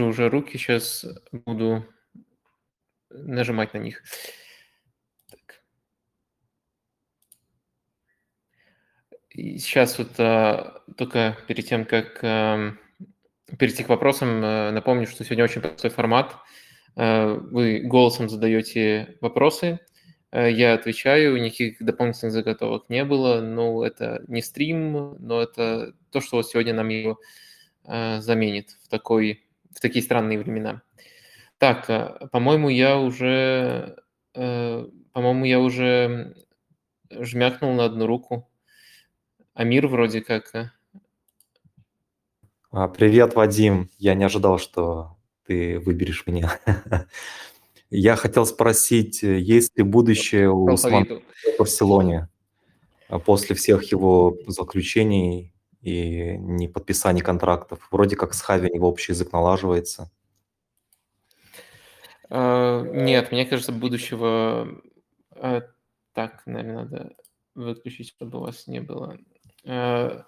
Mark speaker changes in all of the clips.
Speaker 1: вижу уже руки, сейчас буду нажимать на них. Так. Сейчас вот а, только перед тем, как а, перейти к вопросам, а, напомню, что сегодня очень простой формат. А, вы голосом задаете вопросы, а, я отвечаю, никаких дополнительных заготовок не было. Ну, это не стрим, но это то, что вот сегодня нам его а, заменит в, такой, в такие странные времена. Так, а, по-моему, я уже, э, по-моему, я уже жмякнул на одну руку. Амир вроде как.
Speaker 2: А, Привет, Вадим. Я не ожидал, что ты выберешь меня. Я хотел спросить, э, есть ли будущее у Усмана в Барселоне после всех его заключений и не подписаний контрактов? Вроде как с Хави его общий язык налаживается.
Speaker 1: А, нет, мне кажется, будущего... А, так, наверное, надо выключить, чтобы у вас не было... А,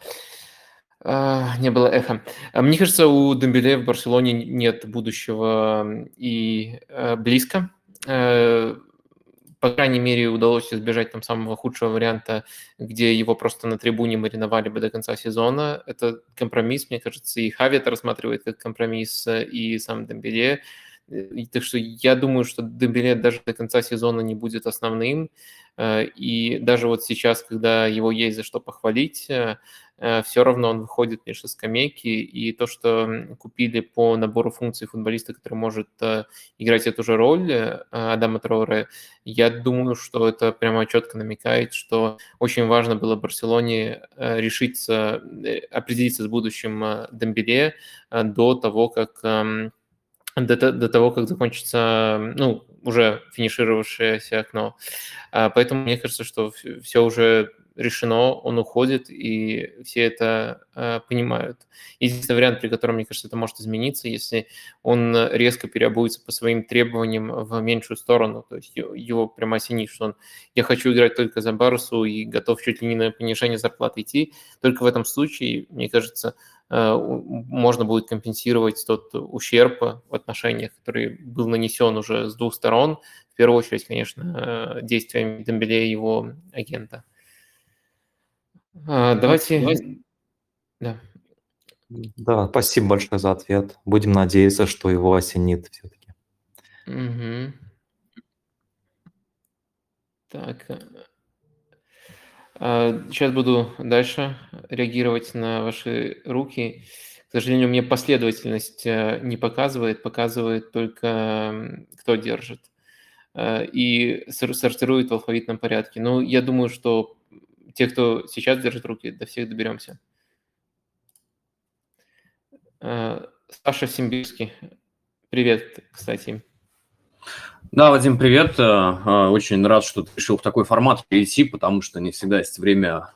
Speaker 1: не было эхо. Мне кажется, у Дембеле в Барселоне нет будущего и близко. По крайней мере, удалось избежать там самого худшего варианта, где его просто на трибуне мариновали бы до конца сезона. Это компромисс, мне кажется, и Хави это рассматривает как компромисс, и сам Дембеле. Так что я думаю, что Дембеле даже до конца сезона не будет основным. Э, и даже вот сейчас, когда его есть за что похвалить, э, все равно он выходит между скамейки. И то, что купили по набору функций футболиста, который может играть эту же роль, Адама Троуре, я думаю, что это прямо четко намекает, что очень важно было Барселоне решиться, определиться с будущим Дембеле до того, как эм, до, до того, как закончится, ну, уже финишировавшееся окно. А, поэтому мне кажется, что все уже решено, он уходит, и все это э, понимают. Единственный вариант, при котором, мне кажется, это может измениться, если он резко переобуется по своим требованиям в меньшую сторону, то есть его прямо осенит, что он «я хочу играть только за Барсу и готов чуть ли не на понижение зарплаты идти», только в этом случае, мне кажется, Э, можно будет компенсировать тот ущерб в отношениях, который был нанесен уже с двух сторон. В первую очередь, конечно, э, действиями Дембеле и его агента.
Speaker 2: А, давайте... Да. да, спасибо большое за ответ. Будем надеяться, что его осенит все-таки.
Speaker 1: Угу. Так, э, Сейчас а, буду дальше реагировать на ваши руки. К сожалению, мне последовательность э, не показывает, показывает только кто держит. Э, и сортирует в алфавитном порядке. Но я думаю, что те, кто сейчас держит руки, до всех доберемся. Э, Саша Симбирский. Привет, кстати.
Speaker 3: Да, Вадим, привет. Э, э, очень рад, что ты решил в такой формат перейти, потому что не всегда есть время,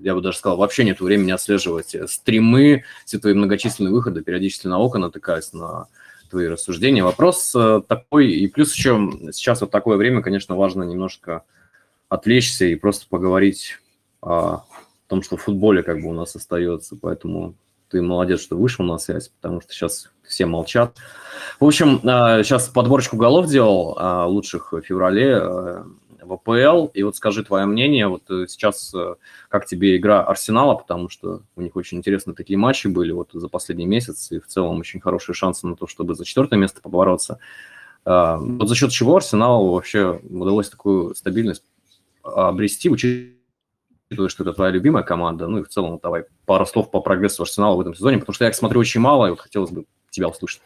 Speaker 3: я бы даже сказал, вообще нет времени отслеживать стримы, все твои многочисленные выходы, периодически на око натыкаясь на твои рассуждения. Вопрос такой, и плюс еще сейчас вот такое время, конечно, важно немножко отвлечься и просто поговорить о том, что в футболе как бы у нас остается, поэтому ты молодец, что вышел на связь, потому что сейчас все молчат. В общем, сейчас а, подборочку голов делал а, лучших в феврале а, в АПЛ. И вот скажи твое мнение, вот э, сейчас э, как тебе игра Арсенала, потому что у них очень интересные такие матчи были вот за последний месяц, и в целом очень хорошие шансы на то, чтобы за четвертое место побороться. Вот за счет чего Арсеналу вообще удалось такую стабильность обрести, учитывая учитывая, что это твоя любимая команда, ну и в целом давай пару слов по прогрессу Арсенала в этом сезоне, потому что я их смотрю очень мало, и вот хотелось бы тебя услышать,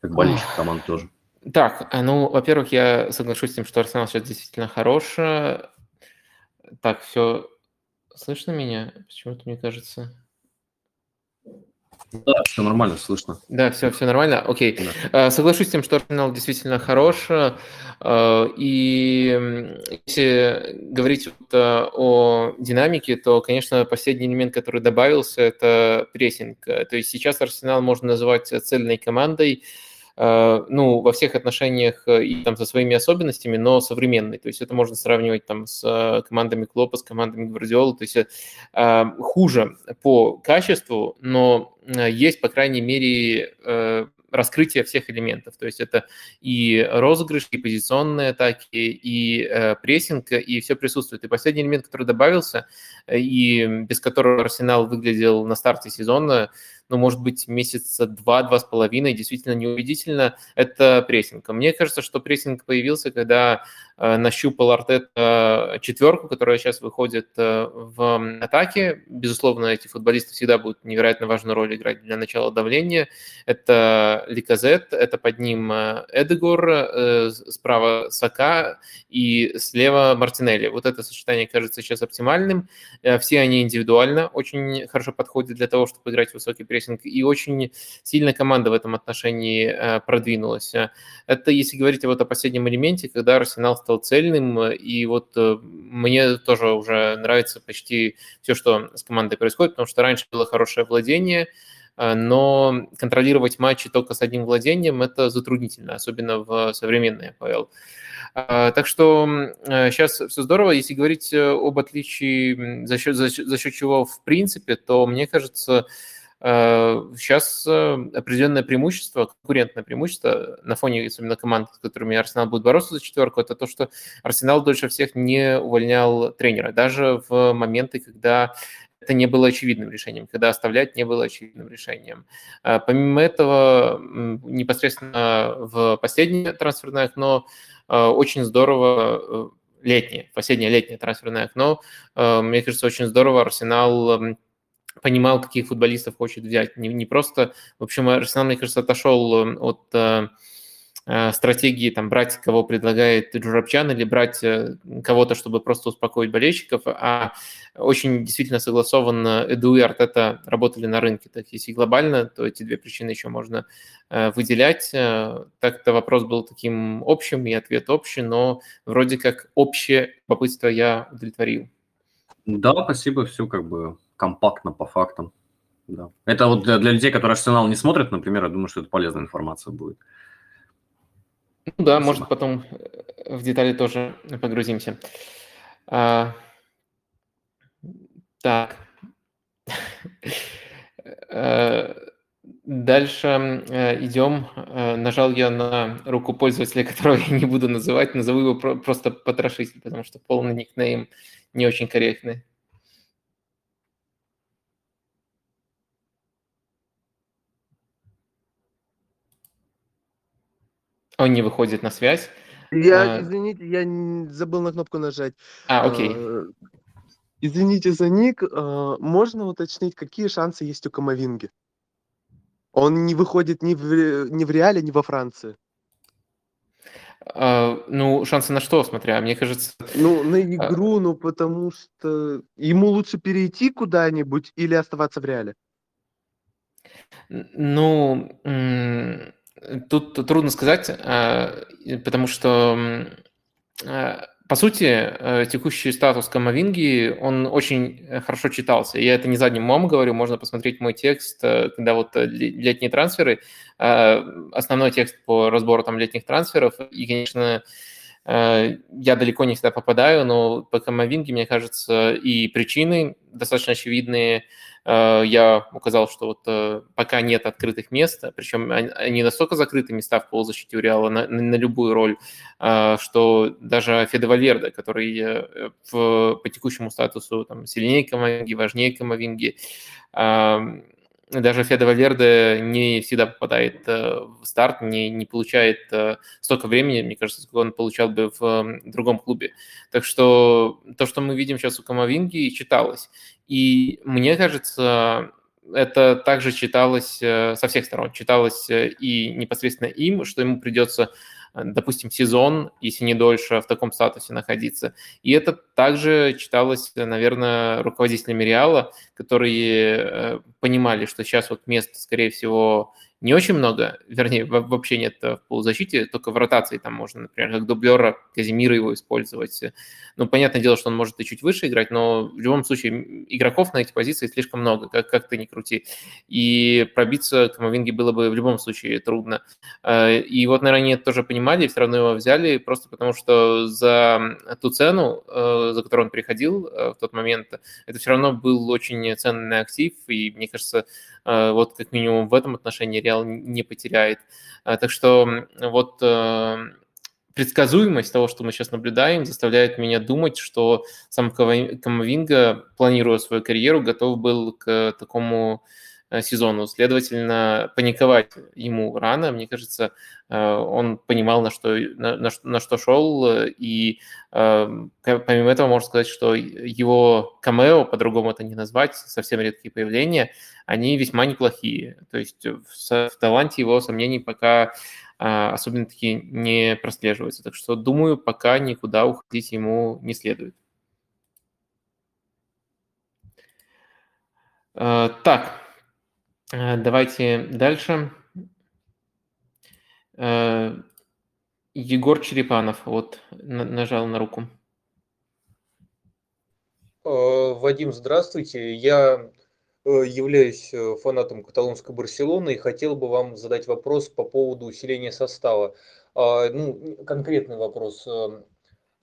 Speaker 3: как болельщик команды тоже.
Speaker 1: Так, а, ну, во-первых, я соглашусь с тем, что Арсенал сейчас действительно хорош. Так, все слышно меня? Почему-то мне кажется...
Speaker 3: Да, все нормально, слышно.
Speaker 1: Да, все, все нормально. Окей. Да. А, соглашусь с тем, что Арсенал действительно хорош. А, и если говорить о динамике, то, конечно, последний элемент, который добавился, это прессинг. То есть сейчас Арсенал можно называть цельной командой, Э, ну, во всех отношениях э, и там со своими особенностями, но современный. То есть это можно сравнивать там с э, командами Клопа, с командами Гвардиола. То есть хуже по качеству, но есть, по крайней мере, раскрытие всех элементов. То есть это и розыгрыш, и позиционные атаки, и э, прессинг, и все присутствует. И последний элемент, который добавился, и без которого Арсенал выглядел на старте сезона, ну, может быть, месяца два, два с половиной, действительно неубедительно, это прессинг. Мне кажется, что прессинг появился, когда э, нащупал Артета четверку, которая сейчас выходит э, в атаке. Безусловно, эти футболисты всегда будут невероятно важную роль играть для начала давления. Это Ликазет, это под ним э, Эдегор, справа Сака и слева Мартинелли. Вот это сочетание кажется сейчас оптимальным. Все они индивидуально очень хорошо подходят для того, чтобы играть высокий прессинг, и очень сильно команда в этом отношении э, продвинулась. Это если говорить вот о последнем элементе, когда Арсенал стал цельным, и вот э, мне тоже уже нравится почти все, что с командой происходит, потому что раньше было хорошее владение, э, но контролировать матчи только с одним владением – это затруднительно, особенно в современной АПЛ. Так что сейчас все здорово. Если говорить об отличии, за счет, за счет, за счет чего в принципе, то мне кажется, Сейчас э, определенное преимущество, конкурентное преимущество на фоне особенно команд, с которыми Арсенал будет бороться за четверку, это то, что Арсенал дольше всех не увольнял тренера, даже в моменты, когда это не было очевидным решением, когда оставлять не было очевидным решением. А помимо этого, непосредственно в последнее трансферное окно э, очень здорово э, летнее, последнее летнее трансферное окно, мне кажется, очень здорово Арсенал понимал, каких футболистов хочет взять. Не, не просто, в общем, Арсенал, мне кажется, отошел эм, от э, э, стратегии там брать, кого предлагает Джурабчан, или брать э, кого-то, чтобы просто успокоить болельщиков, а очень действительно согласованно Эду и Артета работали на рынке. Так если глобально, то эти две причины еще можно э, выделять. Э, так-то вопрос был таким общим, и ответ общий, но вроде как общее попытство я удовлетворил.
Speaker 3: Да, спасибо, все как бы компактно по фактам. Да. Это вот для, для людей, которые Арсенал не смотрят, например, я думаю, что это полезная информация будет.
Speaker 1: Ну да, Спасибо. может потом э, в детали тоже погрузимся. А, так. Э, дальше э, идем. Нажал я на руку пользователя, которого я не буду называть. Назову его просто потрошитель, потому что полный никнейм не очень корректный. Он не выходит на связь.
Speaker 4: Я, а... извините, я забыл на кнопку нажать.
Speaker 1: А, окей. А,
Speaker 4: извините за ник. А, можно уточнить, какие шансы есть у Камовинги? Он не выходит ни в, ни в Реале, ни во Франции.
Speaker 1: Uh, ну, шансы на что, смотря, мне кажется...
Speaker 4: Ну, на игру, uh, ну, потому что ему лучше перейти куда-нибудь или оставаться в Реале?
Speaker 1: Ну, Тут трудно сказать, а, потому что, а, по сути, э, текущий статус Камовинги, он очень хорошо читался. Я это не задним умом говорю, можно посмотреть мой текст, э, когда вот э, летние трансферы, основной текст по разбору там летних трансферов, и, конечно, я далеко не всегда попадаю, но по Камавинге, мне кажется, и причины достаточно очевидные, Э, я указал, что вот э, пока нет открытых мест, причем они настолько закрыты места в полузащите у Реала на, на любую роль, э, что даже Феде Вальверде, который по текущему статусу там, сильнее Камавинги, важнее Камавинги, даже Феда Вальверде не всегда попадает в старт, не, не получает столько времени, мне кажется, сколько он получал бы в другом клубе. Так что то, что мы видим сейчас у Камовинги, читалось. И мне кажется, это также читалось э, со всех сторон. Читалось э, и непосредственно им, что ему придется, э, допустим, сезон, если не дольше, в таком статусе находиться. И это также читалось, наверное, руководителями Реала, которые понимали, что сейчас вот мест, скорее всего, не очень много, вернее, вообще нет в полузащите, только в ротации там можно, например, как дублера Казимира его использовать. Ну, понятное дело, что он может и чуть выше играть, но в любом случае игроков на эти позиции слишком много, как, как ты ни крути. И пробиться к Мавинге было бы в любом случае трудно. Э, и вот, наверное, они это тоже понимали, все равно его взяли, просто потому что за ту цену, э, за которую он приходил э, в тот момент, это все равно был очень ценный актив, и, мне кажется, вот как минимум в этом отношении Реал не потеряет. Так что вот предсказуемость того, что мы сейчас наблюдаем, заставляет меня думать, что сам Камовинга, планируя свою карьеру, готов был к такому Э, сезону. Следовательно, паниковать ему рано. Мне кажется, э, он понимал, на что, на, на, на что шел. И эм, помимо этого, можно сказать, что его камео, по-другому это не назвать, совсем редкие появления, они весьма неплохие. То есть в, таланте его сомнений пока э, особенно таки не прослеживается. Так что, думаю, пока никуда уходить ему не следует. Так, Э, давайте дальше. Э, Егор Черепанов, вот, нажал на руку.
Speaker 5: Э, Вадим, здравствуйте. Я являюсь фанатом каталонской Барселоны и хотел бы вам задать вопрос по поводу усиления состава. Ну, конкретный вопрос.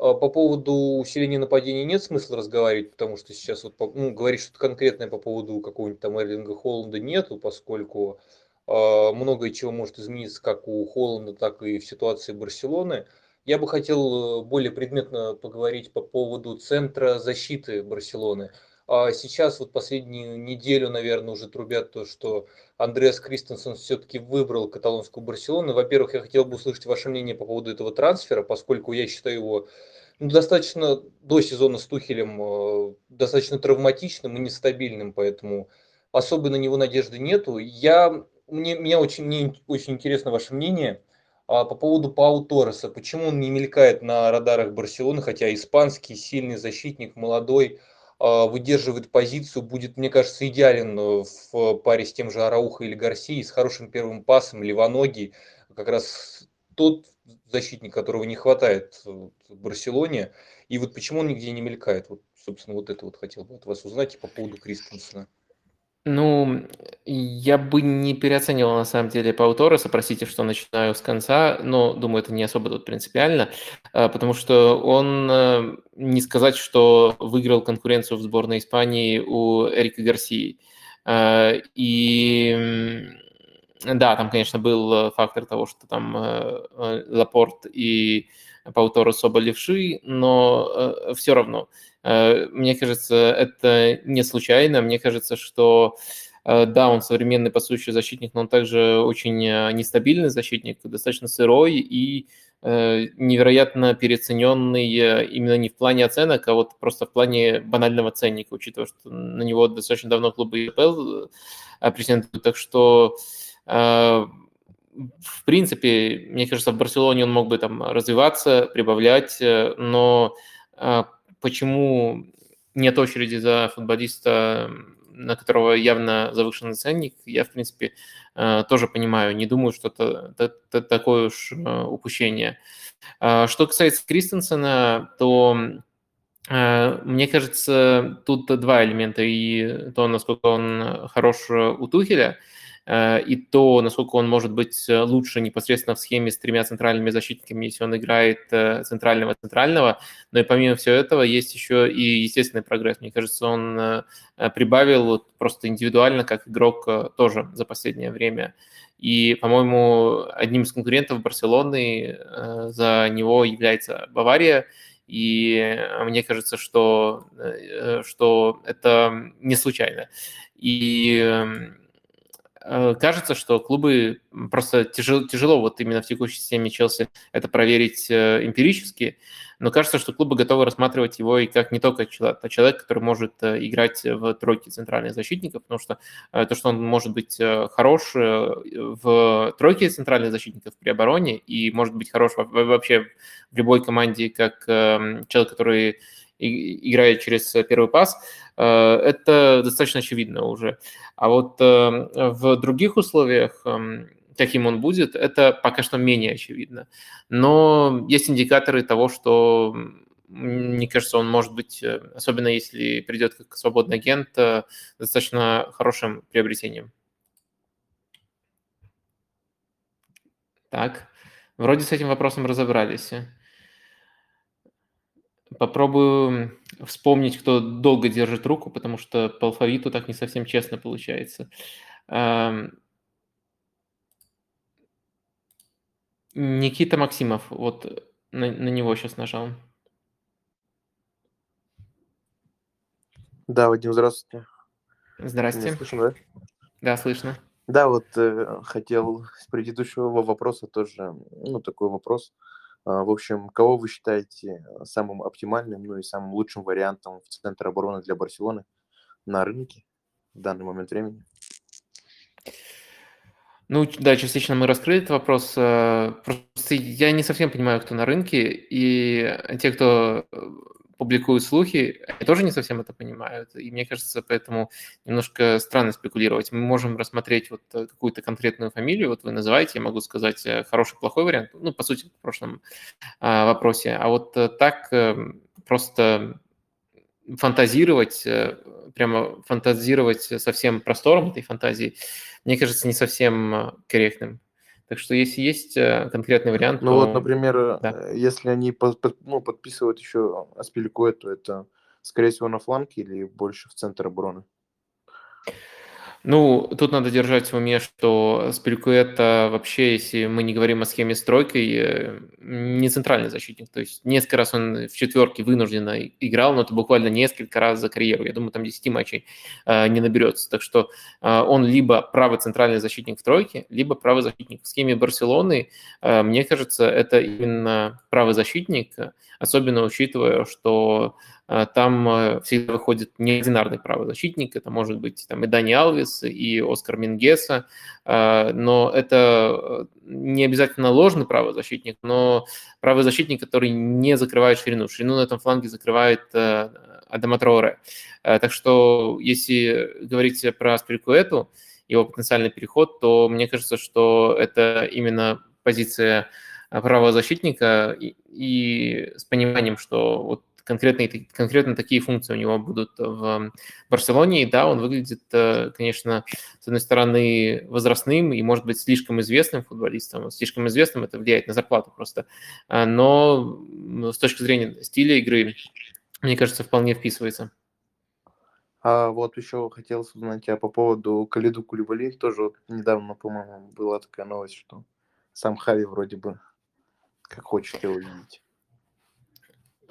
Speaker 5: А, по поводу усиления нападений нет смысла разговаривать, потому что сейчас вот ну, говорить что-то конкретное по поводу какого-нибудь там Эрлинга Холланда нету, поскольку э, многое чего может измениться как у Холланда, так и в ситуации Барселоны. Я бы хотел э, более предметно поговорить по поводу центра защиты Барселоны. А сейчас вот последнюю неделю, наверное, уже трубят то, что Андреас Кристенсен все-таки выбрал каталонскую Барселону. Во-первых, я хотел бы услышать ваше мнение по поводу этого трансфера, поскольку я считаю его ну, достаточно до сезона с Тухелем э, достаточно травматичным и нестабильным, поэтому особо на него надежды нету. Я, мне, меня очень, мне очень интересно ваше мнение а, по поводу Пау Торреса. Почему он не мелькает на радарах Барселоны, хотя испанский сильный защитник, молодой, выдерживает позицию, будет, мне кажется, идеален э, в паре с тем же Араухо или Гарсией, с хорошим первым пасом, левоногий, как раз тот защитник, которого не хватает в Барселоне. И вот почему он нигде не мелькает? Вот, собственно, вот это вот хотел бы от вас узнать по поводу Кристенсена.
Speaker 1: Ну, я бы не переоценивал на самом деле Пау Торреса, простите, что начинаю с конца, но думаю, это не особо тут принципиально, а, потому что он, э, не сказать, что выиграл конкуренцию в сборной Испании у Эрика Гарсии. А, и да, там, конечно, был фактор того, что там э, э, Лапорт и Пау Торрес оба левши, но все равно – Э, мне кажется, это не случайно. Мне кажется, что э, да, он современный пасующий защитник, но он также очень э, нестабильный защитник, достаточно сырой и невероятно переоцененный именно не в плане оценок, а вот просто в плане банального ценника, учитывая, что на него достаточно давно клубы ЕПЛ претендуют. Так что в принципе, мне кажется, в Барселоне он мог бы там развиваться, прибавлять, но почему нет очереди за футболиста, на которого явно завышенный ценник, я, в принципе, э, тоже понимаю. Не думаю, что это, это такое уж э, упущение. А что касается Кристенсена, то э, мне кажется, тут два элемента. И то, насколько он хорош у Тухеля – Э, и то, насколько он может быть э, лучше непосредственно в схеме с тремя центральными защитниками, если он играет центрального-центрального. Но и помимо всего этого есть еще и естественный прогресс. Мне кажется, он э, прибавил просто индивидуально, как игрок тоже за последнее время. И, по-моему, одним из конкурентов Барселоны за него является Бавария. И мне кажется, что, что это не случайно. И эм, Э, кажется, что клубы просто тяжело, тяжело вот именно в текущей системе Челси это проверить э, эмпирически, но кажется, что клубы готовы рассматривать его и как не только человек, а человек, который может э, играть в тройке центральных защитников, потому что то, что он может быть хорош в тройке центральных защитников при обороне и может быть хорош вообще в любой команде как эм, человек, который играет через первый пас, э, это достаточно очевидно уже. А вот э, в других условиях, эм, каким он будет, это пока что менее очевидно. Но есть индикаторы того, что мне кажется, он может быть, э, особенно если придет как свободный агент, достаточно хорошим приобретением. Так, вроде с этим вопросом разобрались. Попробую вспомнить, кто долго держит руку, потому что по алфавиту так не совсем честно получается. Эм, Никита Максимов, вот на, на него сейчас нажал.
Speaker 6: Да, Вадим, здравствуйте.
Speaker 1: Здрасте.
Speaker 6: Меня слышно, да?
Speaker 1: Да, слышно.
Speaker 6: Да, вот э, хотел с предыдущего вопроса тоже, ну, такой вопрос. А, в общем, кого вы считаете самым оптимальным, ну и самым лучшим вариантом в центр обороны для Барселоны на рынке в данный момент времени?
Speaker 1: Ну, да, частично мы раскрыли этот вопрос. э, Просто я не совсем понимаю, кто на рынке, и те, кто публикуют слухи, они тоже не совсем это понимают. И мне кажется, поэтому немножко странно спекулировать. Мы можем рассмотреть вот э, какую-то конкретную фамилию, вот вы называете, я могу сказать э, хороший, плохой вариант, ну, по сути, в прошлом а, вопросе. А вот э, так э, просто фантазировать, прямо фантазировать со всем простором этой фантазии, мне кажется, не совсем корректным. Так что если есть э, конкретный вариант,
Speaker 6: Ну вот,
Speaker 1: то
Speaker 6: например,
Speaker 1: да.
Speaker 6: э, если они по- по- ну, подписывают еще Аспиликуэ, то это, скорее всего, на фланге или больше в центр обороны?
Speaker 1: Ну, тут надо держать в уме, что Спилькуэта вообще, если мы не говорим о схеме с тройкой, э, не центральный защитник. То есть несколько раз он в четверке вынужденно играл, но это буквально несколько раз за карьеру. Я думаю, там 10 матчей э, не наберется. Так что э, он либо правый центральный защитник в тройке, либо правый защитник. В схеме Барселоны, э, мне кажется, это именно правый защитник, особенно учитывая, что там э, всегда выходит неординарный правый защитник. Это может быть там и Дани Алвес, и Оскар Мингеса, э, но это э, не обязательно ложный правый защитник, но правый защитник, который не закрывает ширину. Ширину на этом фланге закрывает э, Адама Троуре. Э, Так что если говорить про Аспирикуэту, его потенциальный переход, то мне кажется, что это именно позиция э, правого защитника и, и с пониманием, что вот конкретно, конкретно такие функции у него будут в Барселоне. И да, он выглядит, э, конечно, с одной стороны, возрастным и, может быть, слишком известным футболистом. Слишком известным это влияет на зарплату просто. А, Но с точки зрения стиля игры, мне кажется, вполне вписывается.
Speaker 6: А вот еще хотелось узнать а по поводу Калиду Кулибали. Тоже вот недавно, по-моему, была такая новость, что сам Хави вроде бы как хочет его видеть.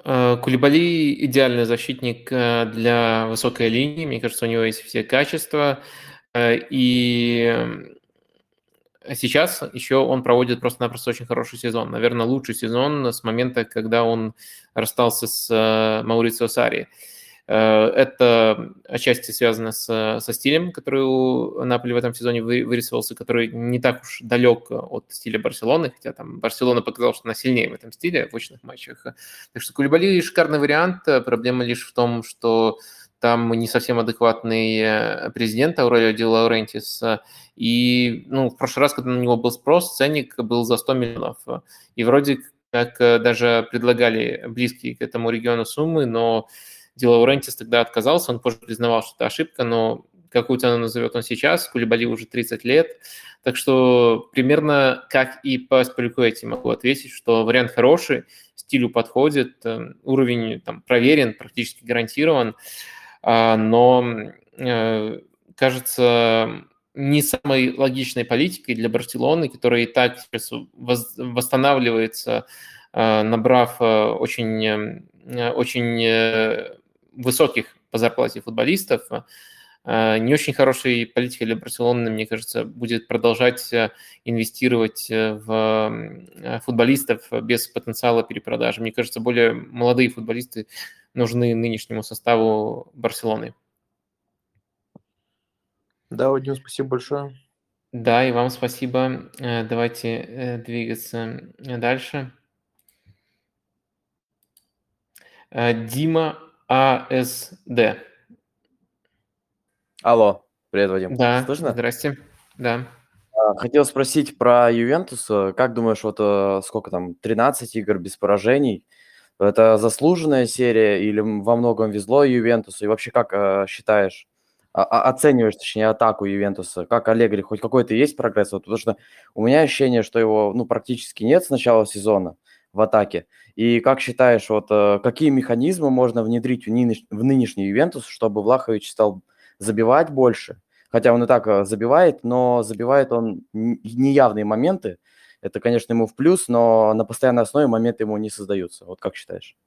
Speaker 1: Э, Кулибали идеальный защитник э, для высокой линии. Мне кажется, у него есть все качества. Э, И сейчас еще он проводит просто-напросто очень хороший сезон. Наверное, лучший сезон с момента, когда он расстался с Маурицио Сари. Это отчасти связано с, со стилем, который у Наполи в этом сезоне вы- вырисовался, который не так уж далек от стиля Барселоны, хотя там Барселона показала, что она сильнее в этом стиле в очных матчах. Так что Кулибали шикарный вариант. Проблема лишь в том, что там не совсем адекватный э, президент Аурелио Ди Лаурентис. И ну, в прошлый раз, когда на него был спрос, ценник был за 100 миллионов. И вроде как э, даже предлагали близкие к этому региону суммы, но Ди Лаурентис тогда отказался, он позже признавал, что это ошибка, но какую цену назовет он сейчас, Кулибали уже 30 лет, так что примерно как и по Спалькуэте могу ответить, что вариант хороший, стилю подходит, э, уровень там проверен, практически гарантирован, а, но э, кажется не самой логичной политикой для Барселоны, которая и так сейчас восстанавливается, э, набрав очень, очень высоких по зарплате футболистов. Э, Не очень хорошей политикой для Барселоны, мне кажется, будет продолжать э, инвестировать э, в футболистов без потенциала перепродажи. Мне кажется, более молодые футболисты нужны нынешнему составу Барселоны.
Speaker 6: Да, Вадим, спасибо большое.
Speaker 1: Да, и вам спасибо. Давайте двигаться дальше. Дима АСД.
Speaker 7: Алло, привет, Вадим.
Speaker 1: Да,
Speaker 7: Слышно?
Speaker 1: здрасте. Да.
Speaker 7: А, Хотел спросить про Ювентус. Как думаешь, вот э, сколько там, 13 игр без поражений? Это заслуженная серия или во многом везло Ювентусу? И вообще, как э, считаешь, а- а- оцениваешь, точнее, атаку Ювентуса? Как Аллегри, хоть какой-то есть прогресс? Вот, потому что у меня ощущение, что его ну, практически нет с начала сезона в атаке. И как считаешь, вот э, какие механизмы можно внедрить в, ныне- в нынешний Ювентус, чтобы Влахович стал забивать больше, хотя он и так э, забивает, но забивает он неявные моменты. Это, конечно, ему в плюс, но на постоянной основе моменты ему не создаются. Вот как считаешь?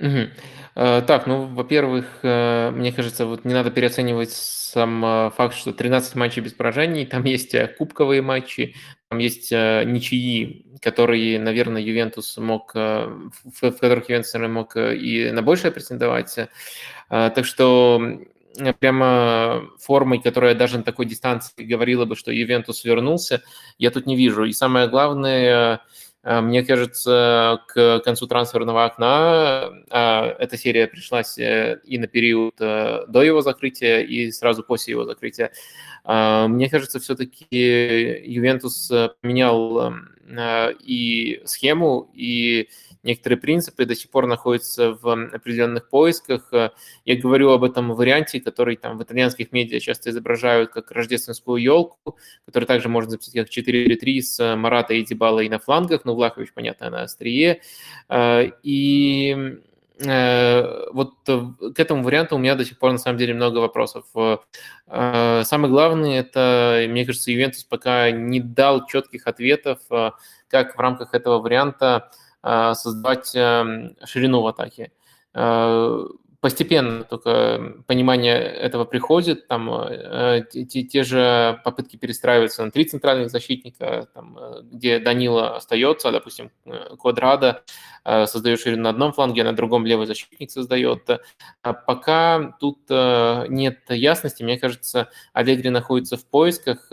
Speaker 1: Угу. Так, ну, во-первых, э, мне кажется, вот не надо переоценивать сам э, факт, что 13 матчей без поражений, там есть кубковые матчи, там есть ничьи, которые, наверное, Ювентус мог, в, которых Ювентус, наверное, мог и на большее претендовать. Так что прямо формой, которая даже на такой дистанции говорила бы, что Ювентус вернулся, я тут не вижу. И самое главное, Э, мне кажется, к концу трансферного окна а, эта серия пришлась э, и на период э, до его закрытия, и сразу после его закрытия. А, мне кажется, все-таки Ювентус поменял эм, и схему, и некоторые принципы до сих пор находятся в определенных поисках. Э, я говорю об этом варианте, который там в итальянских медиа часто изображают как рождественскую елку, который также можно записать как 4-3 с Марата и Дебалой на флангах, ну, Влахович, понятно, на острие. Э, и э, вот к этому варианту у меня до сих пор на самом деле много вопросов. Самое главное, это, мне кажется, Ювентус пока не дал четких ответов, как в рамках этого варианта Э, создавать эм, ширину в атаке. Э, постепенно только понимание этого приходит, там э, те, те же попытки перестраиваться на три центральных защитника, там, где Данила остается, допустим, Квадрада создает ширину на одном фланге, а на другом левый защитник создает. Пока тут нет ясности, мне кажется, Аллегри находится в поисках,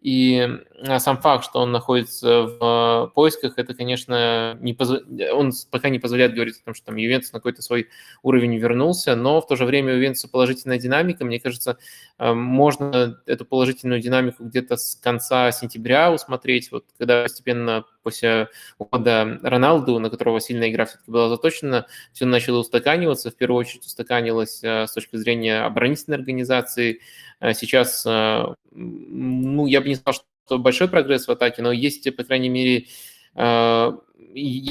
Speaker 1: и а, сам факт, что он находится в поисках, это, конечно, не позв... он пока не позволяет говорить о том, что там Ювентус на какой-то свой уровень вернулся, но в то же время Ювентуса положительная динамика. Мне кажется, а, можно эту положительную динамику где-то с конца сентября усмотреть, вот когда постепенно после ухода Роналду, на которого сильная игра все-таки была заточена, все начало устаканиваться. В первую очередь устаканилось а, с точки зрения оборонительной организации. Сейчас, ну, я бы не сказал, что большой прогресс в атаке, но есть, по крайней мере, я,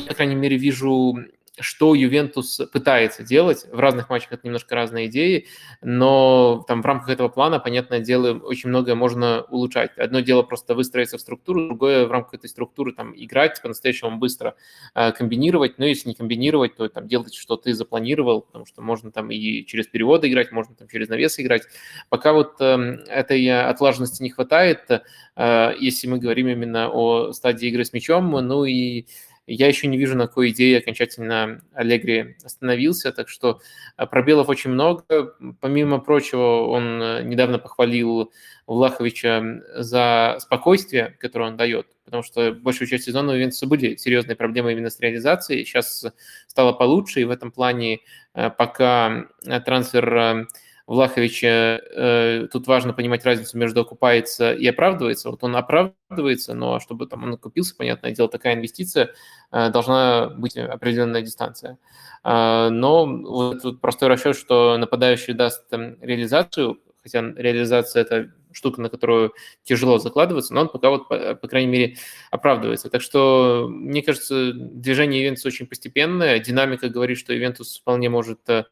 Speaker 1: по крайней мере, вижу что Ювентус пытается делать. В разных матчах это немножко разные идеи, но там в рамках этого плана, понятное дело, очень многое можно улучшать. Одно дело просто выстроиться в структуру, другое в рамках этой структуры там играть по-настоящему быстро, э, комбинировать, но если не комбинировать, то там делать, что ты запланировал, потому что можно там и через переводы играть, можно там через навес играть. Пока вот э, этой отлаженности не хватает, э, если мы говорим именно о стадии игры с мячом, ну и я еще не вижу, на какой идее окончательно Аллегри остановился, так что э, пробелов очень много. Помимо прочего, он э, недавно похвалил Влаховича за спокойствие, которое он дает, потому что большую часть сезона у Винца были серьезные проблемы именно с реализацией. Сейчас стало получше, и в этом плане э, пока трансфер Влаховича, э, тут важно понимать разницу между окупается и оправдывается. Вот он оправдывается, но чтобы там он окупился, понятное дело, такая инвестиция э, должна быть определенная дистанция. Э, но вот тут простой расчет, что нападающий даст там, реализацию, хотя реализация – это штука, на которую тяжело закладываться, но он пока вот, по, по крайней мере, оправдывается. Так что, мне кажется, движение Ивентуса очень постепенное. Динамика говорит, что Ивентус вполне может э,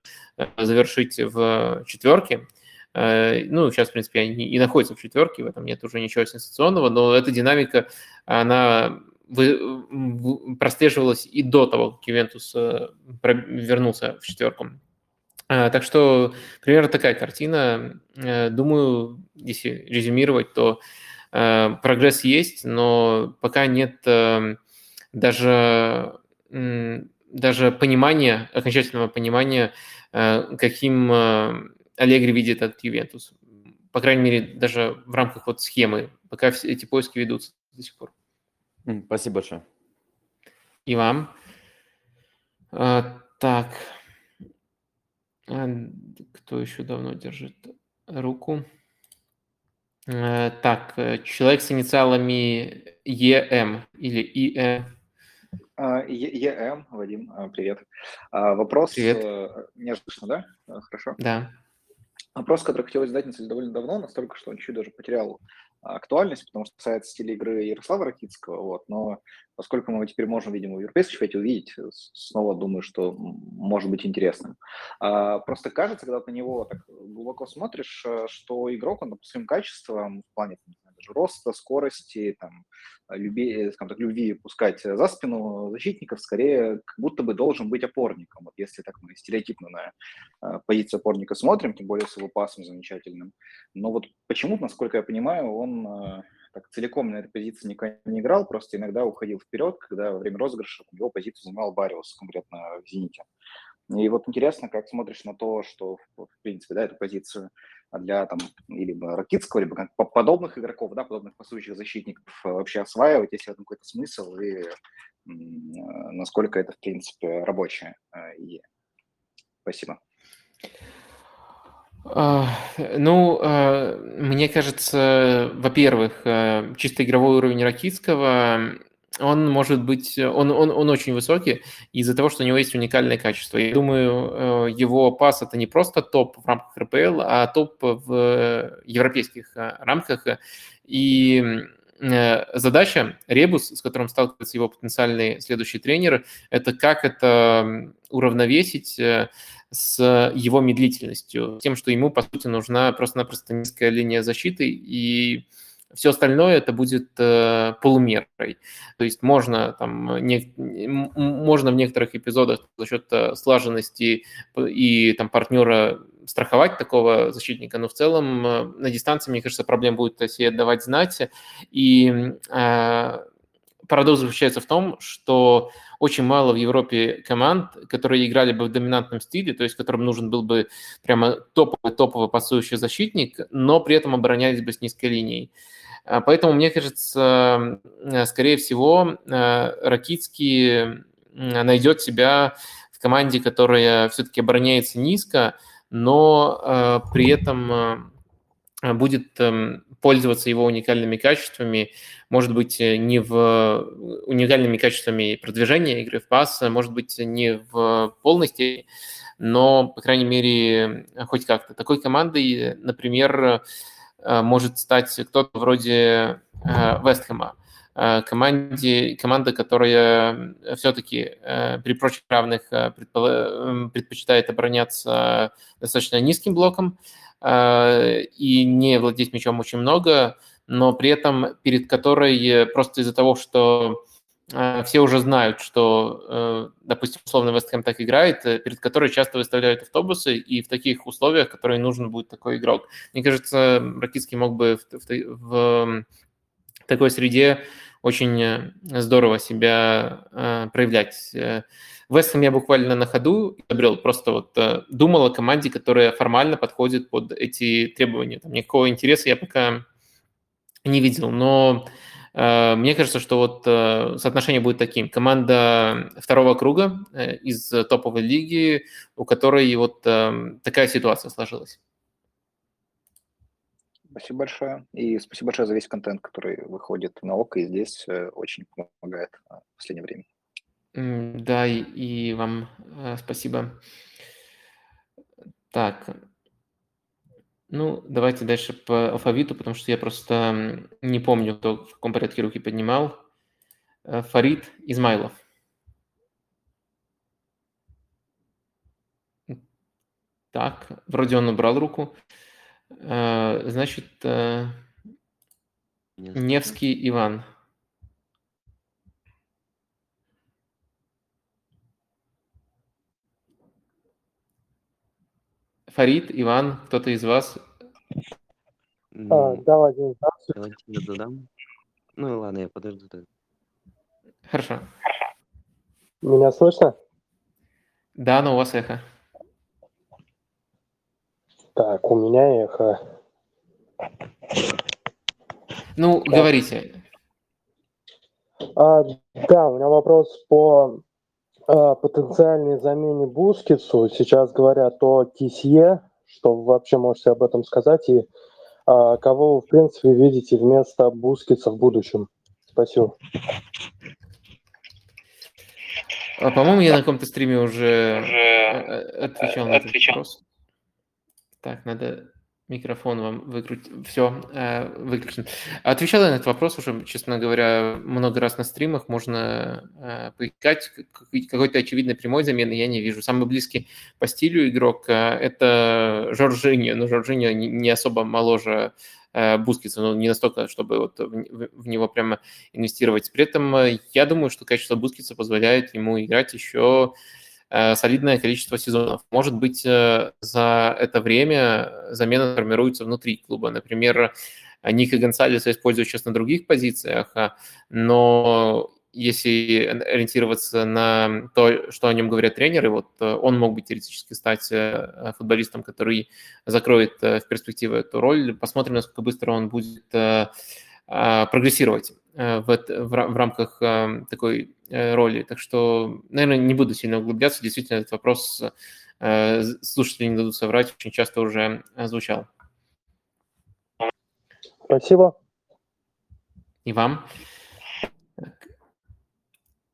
Speaker 1: завершить в четверке. Э, ну, сейчас, в принципе, они и находятся в четверке, в этом нет уже ничего сенсационного, но эта динамика, она прослеживалась и до того, как Ювентус э, вернулся в четверку. А, так что примерно такая картина. Э, думаю, если резюмировать, то э, прогресс есть, но пока нет э, даже, даже понимания, окончательного понимания, каким Аллегри видит этот Ювентус. По крайней мере, даже в рамках вот схемы, пока все эти поиски ведутся до сих пор.
Speaker 7: Спасибо большое.
Speaker 1: И вам. Так. А, кто еще давно держит руку? Э, так, э, человек с инициалами ЕМ или ИЭ.
Speaker 8: А, ЕМ, Вадим, а, привет. Вопрос, привет. Э, меня слышно, да? Хорошо.
Speaker 1: Да.
Speaker 8: Вопрос, который хотелось задать довольно давно, настолько, что он чуть даже потерял актуальность, потому что касается стиля игры Ярослава Ракитского, вот, но поскольку мы теперь можем, видимо, в европейском чемпионате увидеть, снова думаю, что может быть интересным. А, просто кажется, когда ты на него так глубоко смотришь, э, что игрок, он по своим качествам, в плане роста, скорости, там, люби, скажем так, любви пускать за спину защитников, скорее как будто бы должен быть опорником, вот если так мы стереотипно на э, позицию опорника смотрим, тем более с его пасом замечательным. Но вот почему-то, насколько я понимаю, он э, так целиком на этой позиции никогда не играл, просто иногда уходил вперед, когда во время розыгрыша его позицию занимал Бариус, конкретно в «Зените». И вот интересно, как смотришь на то, что, в принципе, да, эту позицию для там либо Ракитского, либо подобных игроков, да, подобных пасующих защитников э, вообще осваивать, если в этом какой-то смысл и насколько это, в принципе, рабочая э, идея. Спасибо.
Speaker 1: А, ну, а, мне кажется, во-первых, э, чисто игровой уровень Ракитского он может быть, он, он, он очень высокий из-за того, что у него есть уникальное качество. Я думаю, э, его пас это не просто топ в рамках РПЛ, а топ в европейских э, рамках. И э, задача Ребус, с которым сталкивается его потенциальный следующий тренер, это как это уравновесить с его медлительностью, тем, что ему, по сути, нужна просто-напросто низкая линия защиты, и все остальное это будет э, полумерой. То есть можно, там, не, можно в некоторых эпизодах за счет э, слаженности и там, партнера страховать такого защитника, но в целом э, на дистанции, мне кажется, проблем будет о себе давать знать. И э, парадокс заключается в том, что очень мало в Европе команд, которые играли бы в доминантном стиле, то есть которым нужен был бы прямо топовый, топовый пасующий защитник, но при этом оборонялись бы с низкой линией. А, поэтому, мне кажется, э, скорее всего, э, Ракицкий найдет себя в команде, которая все-таки обороняется низко, но э, при этом будет эм, пользоваться его уникальными качествами, может быть, не в уникальными качествами продвижения игры в пас, может быть, не в полности, но, по крайней мере, хоть как-то. Такой командой, например, может стать кто-то вроде э, Вестхэма, э, команде, команда, которая все-таки при прочих равных предпочитает обороняться достаточно низким блоком и не владеть мячом очень много, но при этом перед которой просто из-за того, что Э, все уже знают, что, э, допустим, условно Вестхэм так играет, э, перед которой часто выставляют автобусы, и в таких условиях, которые нужен будет такой игрок. Мне кажется, Ракитский мог бы в, в, в такой среде очень здорово себя проявлять. Вестхэм я буквально на ходу обрел, просто вот думал о команде, которая формально подходит под эти требования. Там никакого интереса я пока не видел, но Э, мне кажется, что вот э, соотношение будет таким. Команда второго круга э, из топовой лиги, у которой вот такая ситуация сложилась.
Speaker 8: Спасибо большое. И спасибо большое за весь контент, который выходит на ОКО, и здесь очень помогает в последнее время.
Speaker 1: Да, и, и вам спасибо. Так, ну, давайте дальше по алфавиту, потому что я просто не помню, кто в каком порядке руки поднимал. Э, Фарид Измайлов. Так, вроде он убрал руку. Э, значит, э, Невский Иван. Фарид, Иван, кто-то из вас?
Speaker 9: А, да, Вадим, Давайте я задам. Ну ладно, я подожду тогда.
Speaker 1: Хорошо.
Speaker 9: Меня слышно?
Speaker 1: Да, но у вас эхо.
Speaker 9: Так, у меня эхо.
Speaker 1: Ну, да. говорите.
Speaker 9: А, да, у меня вопрос по а, потенциальной замене Бускетсу. Сейчас говорят о Кисье. Что вы вообще можете об этом сказать? И а, кого вы, в принципе, видите вместо Бускетса в будущем? Спасибо.
Speaker 1: А, по-моему, я на каком-то стриме уже, уже э, отвечал на этот вопрос. Так, надо Микрофон вам выкрутить. Все, э, выключен. Я на этот вопрос уже, честно говоря, много раз на стримах. Можно э, поискать какой-то очевидной прямой замены, я не вижу. Самый близкий по стилю игрок э, – это Жоржиньо. Но Жоржиньо не особо моложе Бускетса, но не настолько, чтобы вот в него прямо инвестировать. При этом я думаю, что качество Бускетса позволяет ему играть еще Э, солидное количество сезонов. Может быть, э, за это время замена формируется внутри клуба. Например, Нико Гонсалеса используют сейчас на других позициях, а, но если ориентироваться на то, что о нем говорят тренеры, вот э, он мог бы теоретически стать футболистом, который закроет в перспективе эту роль. Посмотрим, насколько быстро он будет прогрессировать в, в рамках такой Э, роли. Так что, наверное, не буду сильно углубляться. Действительно, этот вопрос э, слушатели не дадут соврать, очень часто уже э, звучал.
Speaker 9: Спасибо.
Speaker 1: И вам.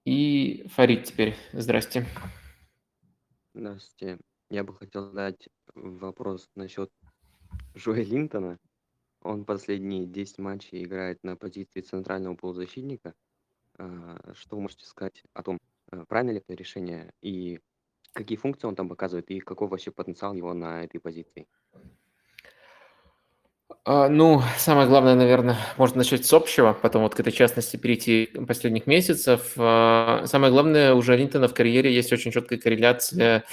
Speaker 1: И Фарид теперь. Здрасте.
Speaker 10: Здравствуйте. Я бы хотел задать вопрос насчет Джоя Линтона. Он последние 10 матчей играет на позиции центрального полузащитника – что вы можете сказать о том, э, правильно ли это решение, и какие функции он там показывает, и какой вообще потенциал его на этой позиции?
Speaker 1: А, ну, самое главное, наверное, можно начать с общего, потом вот к этой частности перейти последних месяцев. А, самое главное, у Линтона в карьере есть очень четкая корреляция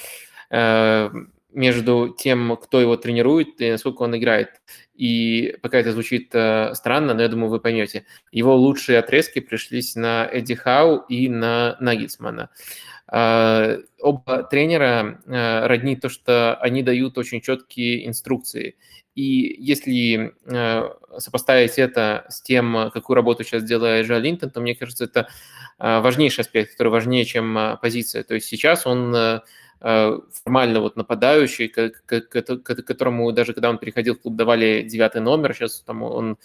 Speaker 1: э, между тем, кто его тренирует и насколько он играет. И пока это звучит э, странно, но я думаю, вы поймете. Его лучшие отрезки пришлись на Эдди Хау и на Нагельсмана. Э, оба тренера э, роднит то, что они дают очень четкие инструкции. И если э, сопоставить это с тем, какую работу сейчас делает Джо Линтон, то мне кажется, это э, важнейший аспект, который важнее, чем э, позиция. То есть сейчас он... Э, формально вот нападающий, которому даже когда он переходил в клуб давали девятый номер, сейчас там он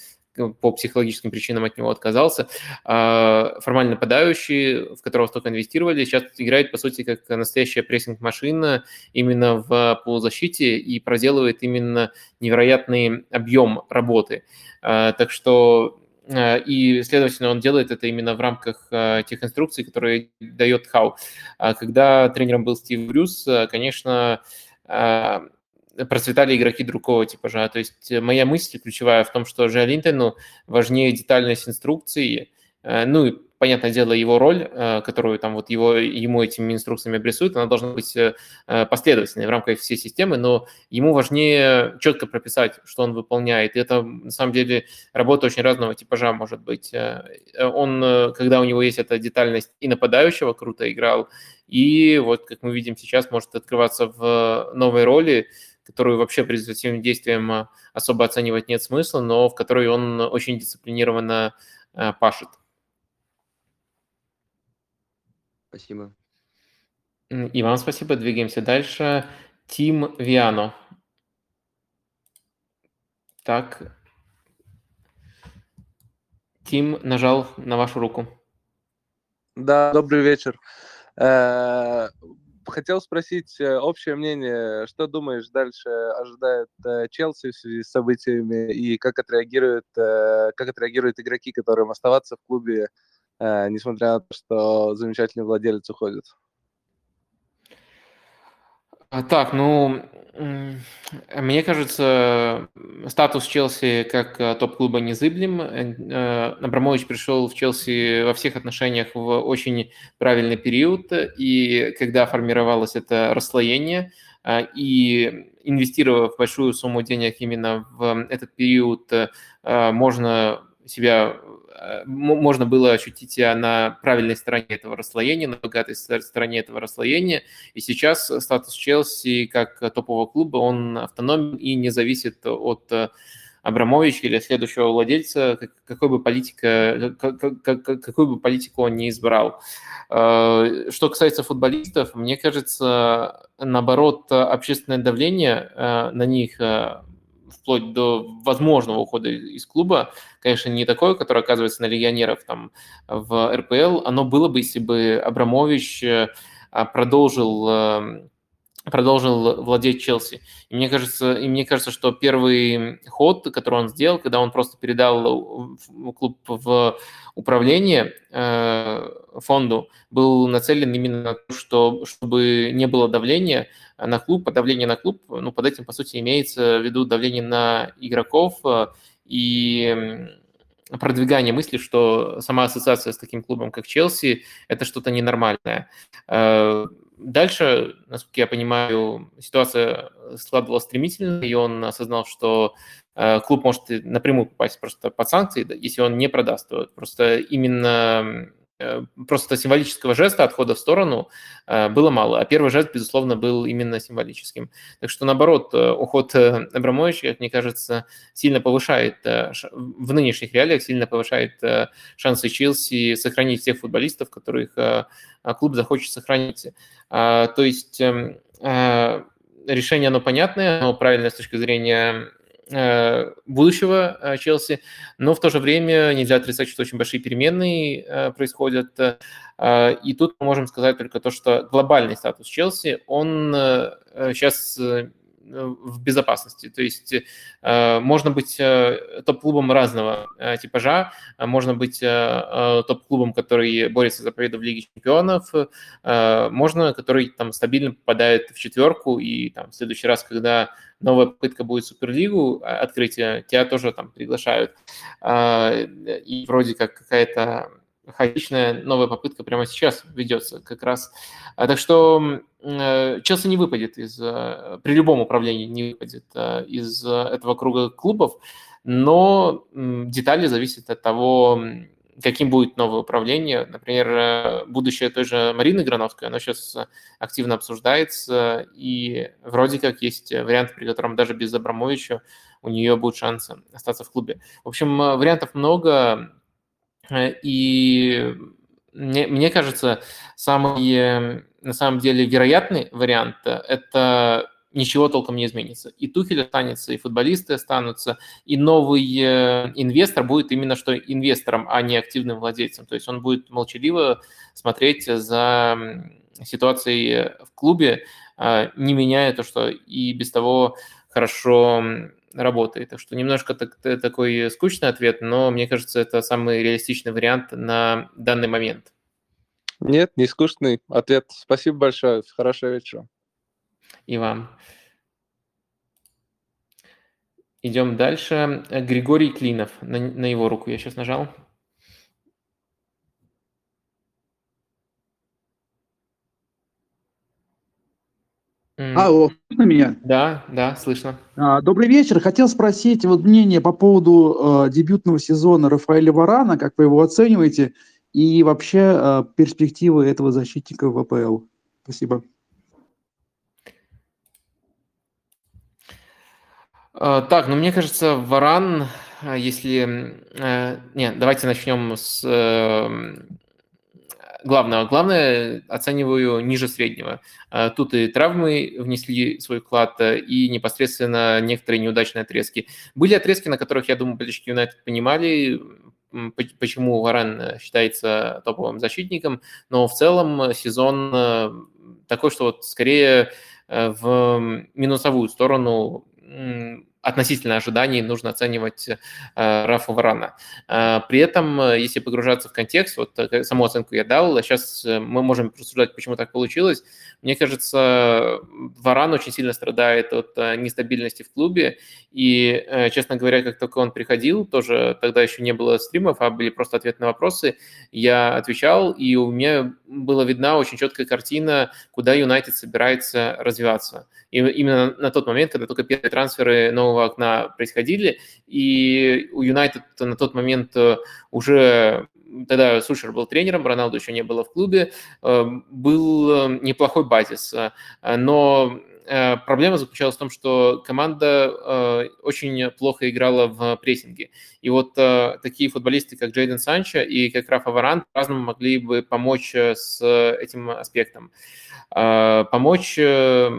Speaker 1: по психологическим причинам от него отказался. А, формально нападающий, в которого столько инвестировали, сейчас играет, по сути, как настоящая прессинг-машина именно в полузащите и проделывает именно невероятный объем работы. А, так что Э, и, следовательно, он делает это именно в рамках э, тех инструкций, которые дает Хау. А когда тренером был Стив Брюс, э, конечно, процветали игроки другого типажа. То есть моя мысль ключевая в том, что Жиолинтену важнее детальность инструкции, ну и понятное дело, его роль, э, которую там вот его, ему этими инструкциями обрисуют, она должна быть э, последовательной в рамках всей системы, но ему важнее четко прописать, что он выполняет. И это, на самом деле, работа очень разного типажа может быть. Э, он, когда у него есть эта детальность и нападающего, круто играл, и вот, как мы видим сейчас, может открываться в новой роли, которую вообще при результативным действием особо оценивать нет смысла, но в которой он очень дисциплинированно пашет.
Speaker 10: Спасибо.
Speaker 1: И вам спасибо. Двигаемся дальше. Тим Виано. Так. Тим нажал на вашу руку.
Speaker 11: Да, добрый вечер. Э, хотел спросить э, общее мнение, что думаешь дальше ожидает э, Челси в связи с событиями и как отреагируют, как отреагируют игроки, которым оставаться в клубе несмотря на то, что замечательный владелец уходит.
Speaker 1: А, так, ну, мне кажется, статус Челси как э, топ-клуба незыблем. Э, Абрамович пришел в Челси во всех отношениях в очень правильный период, и когда формировалось это расслоение, и инвестировав большую сумму денег именно в этот период, можно себя Э, можно было ощутить себя на правильной стороне этого расслоения, на богатой стороне этого расслоения. И сейчас статус Челси как топового клуба, он автономен и не зависит от э, Абрамовича или следующего владельца, какой бы политика, какую бы политику он не избрал. Э, что касается футболистов, мне кажется, наоборот, общественное давление на них вплоть до возможного ухода из клуба, конечно, не такое, которое оказывается на легионеров там в РПЛ, оно было бы, если бы Абрамович э, продолжил эм, продолжил владеть Челси. И мне кажется, и мне кажется, что первый ход, который он сделал, когда он просто передал клуб в управление э, фонду, был нацелен именно на то, что, чтобы не было давления на клуб, подавление на клуб. Ну, под этим, по сути, имеется в виду давление на игроков э, и продвигание мысли, что сама ассоциация с таким клубом, как Челси, это что-то ненормальное. Дальше, насколько я понимаю, ситуация складывалась стремительно, и он осознал, что э, клуб может напрямую попасть просто под санкции, если он не продаст. Просто именно просто символического жеста отхода в сторону э, было мало, а первый жест, безусловно, был именно символическим. Так что, наоборот, э, уход Абрамовича, как мне кажется, сильно повышает, в нынешних реалиях сильно повышает шансы Челси сохранить всех футболистов, которых клуб захочет сохранить. А, то есть эм, решение, оно понятное, оно правильное с точки зрения Э, будущего э, Челси, но в то же время нельзя отрицать, что очень большие переменные э, происходят. И тут мы можем сказать только то, что глобальный статус Челси, он сейчас в безопасности. То есть э, можно быть э, топ-клубом разного э, типажа, можно быть топ-клубом, который борется за победу в Лиге чемпионов, можно, который там стабильно попадает в четверку, и там в следующий раз, когда новая попытка будет Суперлигу открытия, тебя тоже там приглашают. И вроде как какая-то хаотичная новая попытка прямо сейчас ведется как раз. А, так что э, Челси не выпадет из, э, при любом управлении не выпадет э, из этого круга клубов, но детали зависят от того, каким будет новое управление. Например, будущее той же Марины Грановской, оно сейчас активно обсуждается, и вроде как есть вариант, при котором даже без Абрамовича у нее будет шанс остаться в клубе. В общем, вариантов много, и мне, мне кажется, самый, на самом деле, вероятный вариант – это ничего толком не изменится. И Тухель останется, и футболисты останутся, и новый э, инвестор будет именно что инвестором, а не активным владельцем. То есть он будет молчаливо смотреть за ситуацией в клубе, не меняя то, что и без того хорошо работает. Так что немножко так, такой скучный ответ, но мне кажется, это самый реалистичный вариант на данный момент.
Speaker 11: Нет, не скучный ответ. Спасибо большое. Хорошего вечера.
Speaker 1: И вам. Идем дальше. Григорий Клинов. На, на его руку я сейчас нажал.
Speaker 12: Алло, слышно меня?
Speaker 1: Да, да, слышно.
Speaker 12: А, добрый вечер. Хотел спросить вот мнение по поводу э, дебютного сезона Рафаэля Варана, как вы его оцениваете, и вообще э, перспективы этого защитника в АПЛ. Спасибо.
Speaker 1: А, так, ну мне кажется, Варан, если... Э, нет, давайте начнем с главного. Главное оцениваю ниже среднего. А, тут и травмы внесли свой вклад, э, и непосредственно некоторые неудачные отрезки. Были отрезки, на которых, я думаю, болельщики Юнайтед понимали, почему Варан э, считается топовым защитником, но в целом сезон э, такой, что вот скорее в минусовую сторону относительно ожиданий нужно оценивать э, Рафа Варана. Э, при этом, э, если погружаться в контекст, вот саму оценку я дал, а сейчас мы можем рассуждать, почему так получилось. Мне кажется, Варан очень сильно страдает от нестабильности в клубе, и, честно говоря, как только он приходил, тоже тогда еще не было стримов, а были просто ответы на вопросы, я отвечал, и у меня была видна очень четкая картина, куда Юнайтед собирается развиваться. И именно на тот момент, когда только первые трансферы нового окна происходили, и у Юнайтед на тот момент э, уже тогда Сушер был тренером, Роналду еще не было в клубе, э, был э, неплохой базис. Но проблема заключалась в том, что команда очень плохо играла в прессинге. И вот такие футболисты, как Джейден Санчо и как Рафа Варан, по-разному могли бы помочь с этим аспектом. А, помочь э,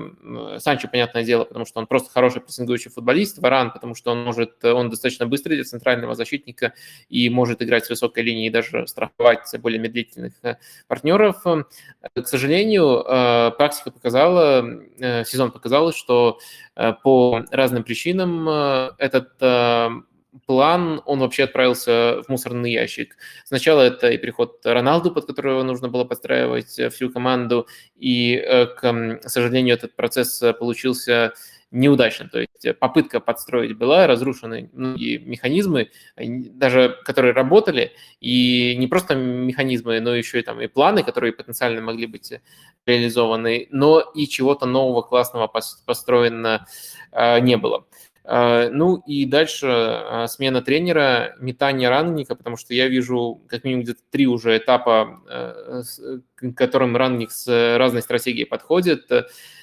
Speaker 1: Санчо, понятное дело, потому что он просто хороший прессингующий футболист, Варан, потому что он может, он достаточно быстрый для центрального защитника и может играть с высокой линии и даже страховать более медлительных э, партнеров. К сожалению, э, практика показала, сезон показал, что по разным причинам этот план, он вообще отправился в мусорный ящик. Сначала это и переход Роналду, под которого нужно было подстраивать э, всю команду, и, э, к сожалению, этот процесс э, получился неудачно. То есть попытка подстроить была, разрушены многие механизмы, даже которые работали, и не просто механизмы, но еще и там и планы, которые потенциально могли быть реализованы, но и чего-то нового классного построено не было. А, ну и дальше а, смена тренера, метание ранника, потому что я вижу как минимум где-то три уже этапа, э, к которым ранник с разной стратегией подходит,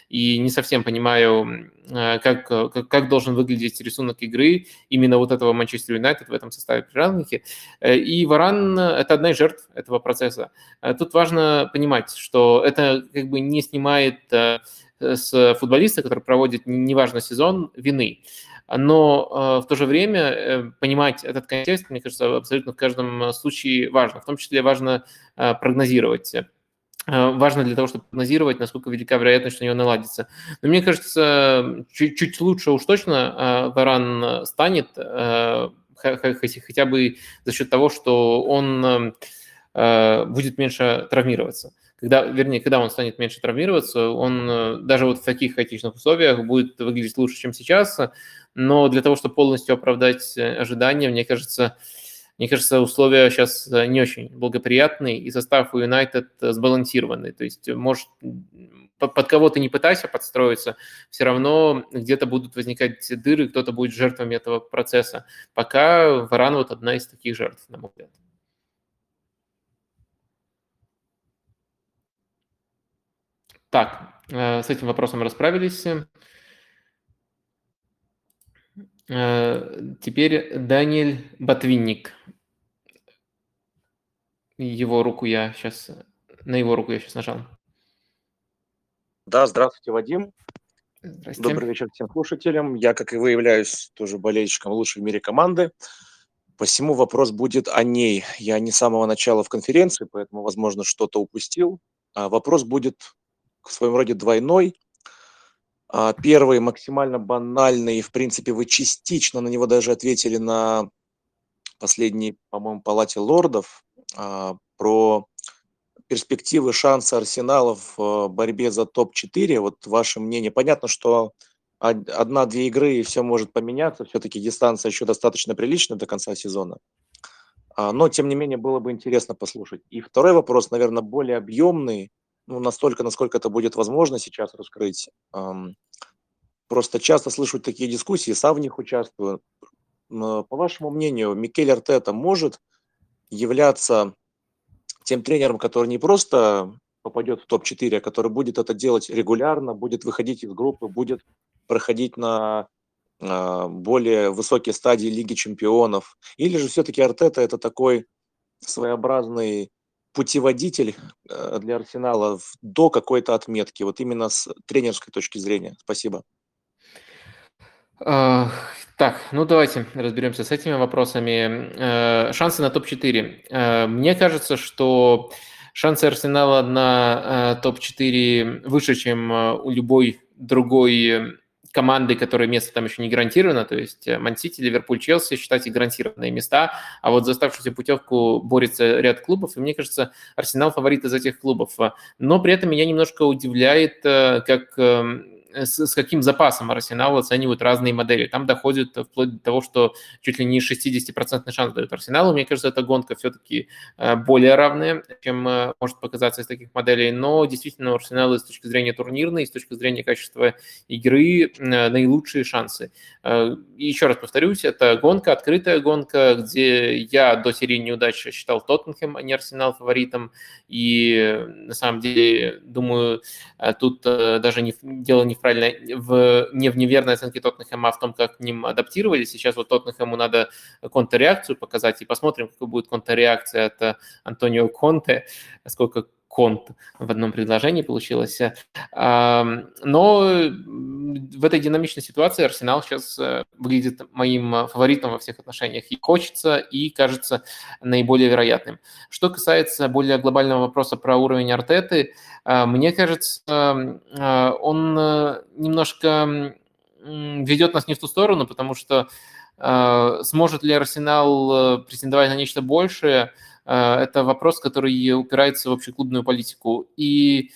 Speaker 1: и не совсем понимаю, э, как, как, как должен выглядеть рисунок игры именно вот этого Манчестер Юнайтед в этом составе при раннике. Э, и Варан – это одна из жертв этого процесса. Тут важно понимать, что это как бы не снимает с футболиста, который проводит, неважно, сезон, вины но э, в то же время э, понимать этот контекст, мне кажется, абсолютно в каждом случае важно. В том числе важно э, прогнозировать важно для того, чтобы прогнозировать, насколько велика вероятность, что у него наладится. Но мне кажется, чуть, чуть лучше уж точно Варан станет, хотя бы за счет того, что он будет меньше травмироваться когда, вернее, когда он станет меньше травмироваться, он э, даже вот в таких хаотичных условиях будет выглядеть лучше, чем сейчас, но для того, чтобы полностью оправдать э, ожидания, мне кажется, мне кажется, условия сейчас э, не очень благоприятные, и состав у Юнайтед сбалансированный. То есть, может, под кого то не пытайся подстроиться, все равно где-то будут возникать дыры, кто-то будет жертвами этого процесса. Пока Варан вот одна из таких жертв, на мой взгляд. Так, э, с этим вопросом расправились. Э, теперь Даниэль Ботвинник. Его руку я сейчас, на его руку я сейчас нажал.
Speaker 13: Да, здравствуйте, Вадим.
Speaker 1: Здрасте.
Speaker 13: Добрый вечер всем слушателям. Я, как и вы, являюсь тоже болельщиком лучшей в мире команды. Посему вопрос будет о ней. Я не с самого начала в конференции, поэтому, возможно, что-то упустил. А вопрос будет в своем роде двойной. А, первый максимально банальный, в принципе, вы частично на него даже ответили на последней, по-моему, палате лордов а, про перспективы, шансы Арсенала в а, борьбе за топ-4. Вот ваше мнение. Понятно, что одна-две игры и все может поменяться. Все-таки дистанция еще достаточно приличная до конца сезона. Но, тем не менее, было бы интересно послушать. И второй вопрос, наверное, более объемный ну, настолько, насколько это будет возможно сейчас раскрыть. Просто часто слышу такие дискуссии, сам в них участвую. По вашему мнению, Микель Артета может являться тем тренером, который не просто попадет в топ-4, а который будет это делать регулярно, будет выходить из группы, будет проходить на а, более высокие стадии Лиги чемпионов? Или же все-таки Артета это такой своеобразный путеводитель э, для Арсенала до какой-то отметки, вот именно с тренерской точки зрения? Спасибо.
Speaker 1: Так, ну давайте разберемся с этими вопросами. Э, шансы на топ-4. Э, мне кажется, что шансы Арсенала на топ-4 выше, чем у любой другой команды, которые место там еще не гарантировано, то есть Мансити, Ливерпуль, Челси, считайте, гарантированные места, а вот за оставшуюся путевку борется ряд клубов, и мне кажется, Арсенал фаворит из этих клубов. Но при этом меня немножко удивляет, э, как эм, с, с каким запасом Арсенал оценивают разные модели. Там доходит вплоть до того, что чуть ли не 60% шанс дают Арсеналу. Мне кажется, эта гонка все-таки э, более равная, чем э, может показаться из таких моделей. Но действительно у Арсенала с точки зрения турнирной, с точки зрения качества игры э, наилучшие шансы. И еще раз повторюсь, это гонка, открытая гонка, где я до серии неудач считал Тоттенхэм, а не Арсенал фаворитом. И на самом деле, думаю, тут даже не, дело не в в правильной, в, не в неверной оценке Тоттенхэма, а в том, как к ним адаптировались. Сейчас вот Тоттенхэму надо контрреакцию показать, и посмотрим, какой будет контрреакция от Антонио Конте, сколько конт в одном предложении получилось. Но в этой динамичной ситуации Арсенал сейчас э, выглядит моим фаворитом во всех отношениях и хочется, и кажется наиболее вероятным. Что касается более глобального вопроса про уровень Артеты, э, мне кажется, э, он немножко ведет нас не в ту сторону, потому что сможет ли Арсенал претендовать на нечто большее – Э, это вопрос, который упирается в общеклубную политику. И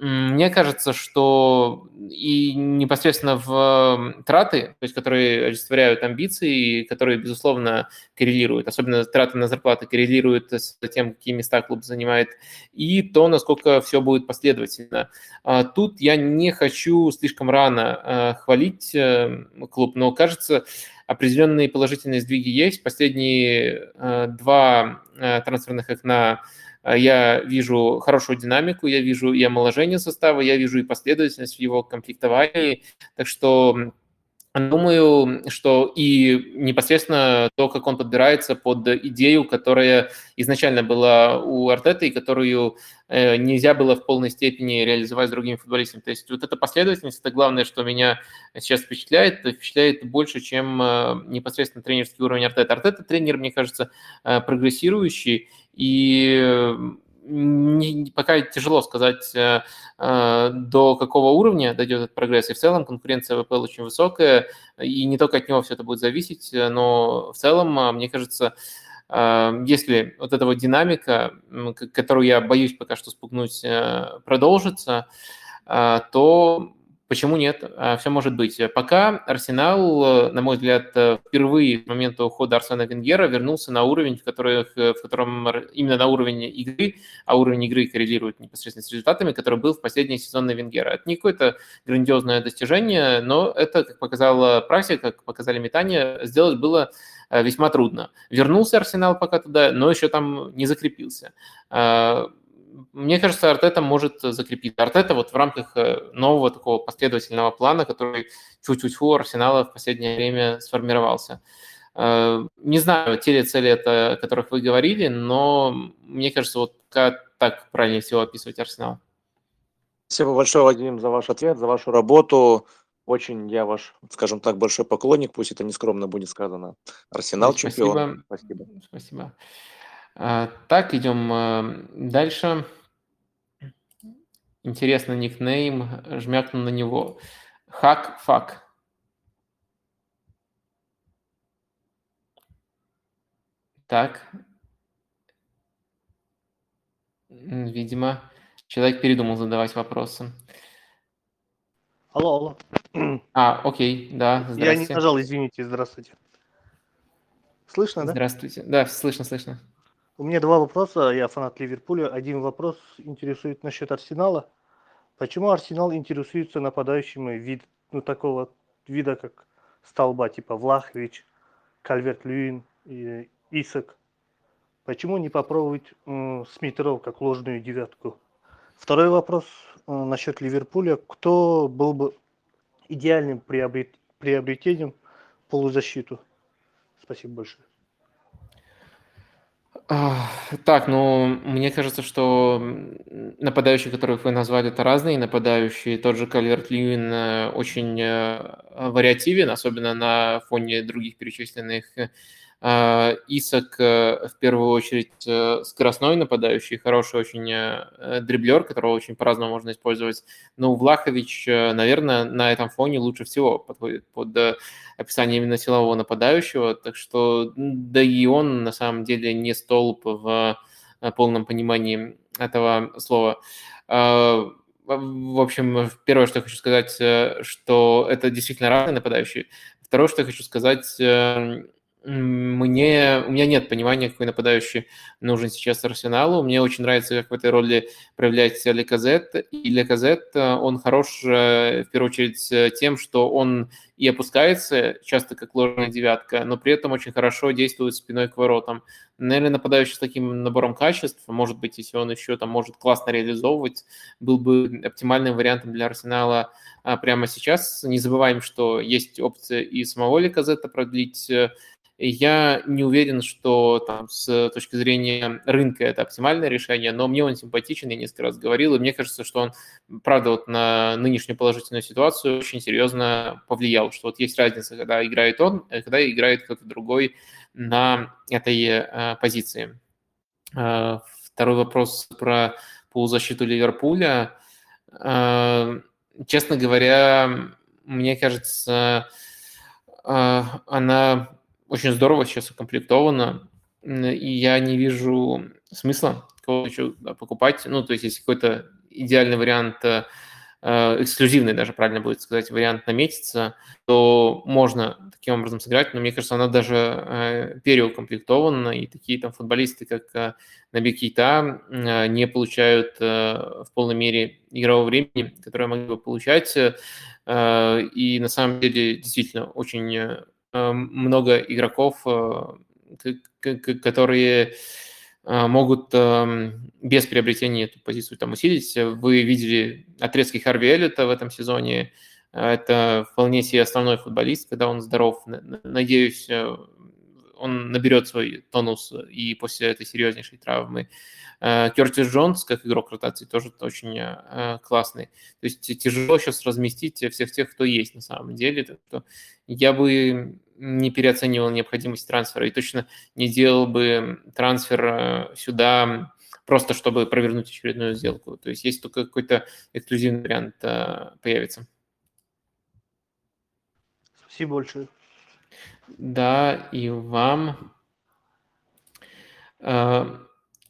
Speaker 1: мне кажется, что и непосредственно в траты, то есть которые олицетворяют амбиции, которые, безусловно, коррелируют, особенно траты на зарплаты коррелируют с тем, какие места клуб занимает, и то, насколько все будет последовательно. А тут я не хочу слишком рано э, хвалить э, клуб, но кажется, определенные положительные сдвиги есть. Последние э, два э, трансферных окна э, я вижу хорошую динамику, я вижу и омоложение состава, я вижу и последовательность в его комплектовании. Так что Думаю, что и непосредственно то, как он подбирается под идею, которая изначально была у Артета и которую нельзя было в полной степени реализовать с другими футболистами. То есть вот эта последовательность, это главное, что меня сейчас впечатляет, впечатляет больше, чем э, непосредственно тренерский уровень Артета. Артета тренер, мне кажется, э, прогрессирующий, и пока тяжело сказать, э, э, до какого уровня дойдет этот прогресс. И в целом конкуренция в ВПЛ очень высокая, и не только от него все это будет зависеть, но в целом, э, мне кажется, если вот эта вот динамика, которую я боюсь пока что спугнуть, продолжится, то Почему нет? А, Все может быть. Пока Арсенал, на мой взгляд, впервые с момента ухода Арсена Венгера вернулся на уровень, в, которых, в котором именно на уровне игры, а уровень игры коррелирует непосредственно с результатами, который был в последние сезоны Венгера. Это не какое-то грандиозное достижение, но это, как показала практика, как показали метания, сделать было э, весьма трудно. Вернулся Арсенал пока туда, но еще там не закрепился. А, мне кажется, Артета может закрепить. Артета вот в рамках э, нового такого последовательного плана, который чуть-чуть у Арсенала в последнее время сформировался. Э, не знаю, те ли цели, это, о которых вы говорили, но мне кажется, вот как так правильнее всего описывать Арсенал.
Speaker 13: Спасибо большое, Вадим, за ваш ответ, за вашу работу. Очень я ваш, скажем так, большой поклонник, пусть это нескромно будет сказано. Арсенал
Speaker 1: Спасибо.
Speaker 13: чемпион.
Speaker 1: Спасибо. Спасибо. А, так, идем а, дальше. Интересно никнейм, жмякну на него. Хак фак. Так. Видимо, человек передумал задавать вопросы.
Speaker 14: Алло, алло.
Speaker 1: А, окей, да,
Speaker 14: Я не нажал, извините, здравствуйте. Слышно, да?
Speaker 1: Здравствуйте. Да, слышно, слышно.
Speaker 14: У меня два вопроса. Я фанат Ливерпуля. Один вопрос интересует насчет Арсенала. Почему Арсенал интересуется нападающими вид, ну, такого вида, как столба, типа Влахович, Кальверт Льюин и Исак? Почему не попробовать э, Смитеров как ложную девятку? Второй вопрос насчет Ливерпуля. Кто был бы идеальным приобрет, приобретением полузащиту? Спасибо большое.
Speaker 1: Так, ну, мне кажется, что нападающие, которых вы назвали, это разные нападающие. Тот же Кальверт Льюин э, очень э, вариативен, особенно на фоне других перечисленных Исак э, в первую очередь э, скоростной нападающий, хороший очень э, дриблер, которого очень по-разному можно использовать. Но Влахович, наверное, на этом фоне лучше всего подходит под описание именно силового нападающего. Так что, да и он на самом деле не столб в полном понимании этого слова. А, в общем, первое, что я хочу сказать, что это действительно разные нападающие. Второе, что я хочу сказать, мне, у меня нет понимания, какой нападающий нужен сейчас Арсеналу. Мне очень нравится, как в этой роли проявляется Леказет. И Леказет, он хорош в первую очередь тем, что он и опускается, часто как ложная девятка, но при этом очень хорошо действует спиной к воротам. Наверное, нападающий с таким набором качеств, может быть, если он еще там может классно реализовывать, был бы оптимальным вариантом для Арсенала а, прямо сейчас. Не забываем, что есть опция и самого Леказета продлить я не уверен, что там с точки зрения рынка это оптимальное решение, но мне он симпатичен, я несколько раз говорил, и мне кажется, что он, правда, вот на нынешнюю положительную ситуацию очень серьезно повлиял, что вот есть разница, когда играет он, и когда играет кто-то другой на этой э, позиции. Э, второй вопрос про полузащиту Ливерпуля. Э, честно говоря, мне кажется, э, она очень здорово сейчас укомплектовано, и я не вижу смысла кого еще покупать. Ну, то есть, если какой-то идеальный вариант, э, эксклюзивный даже, правильно будет сказать, вариант наметится, то можно таким образом сыграть, но мне кажется, она даже э, переукомплектована, и такие там футболисты, как э, Наби Кейта, не получают в полной мере игрового времени, которое могли бы получать, и на самом деле действительно очень Э, много игроков, э, которые э, могут без приобретения эту позицию там усилить. Вы видели отрезки Харви Эллита в этом сезоне. Это вполне себе основной футболист, когда он здоров. Надеюсь, он наберет свой тонус и после этой серьезнейшей травмы. Кертис Джонс, как игрок ротации, тоже очень классный. То есть тяжело сейчас разместить всех тех, кто есть на самом деле. Так что я бы не переоценивал необходимость трансфера и точно не делал бы трансфер э, сюда просто чтобы провернуть очередную сделку. То есть есть только какой-то эксклюзивный вариант э, появится.
Speaker 14: Спасибо большое.
Speaker 1: Да, и вам.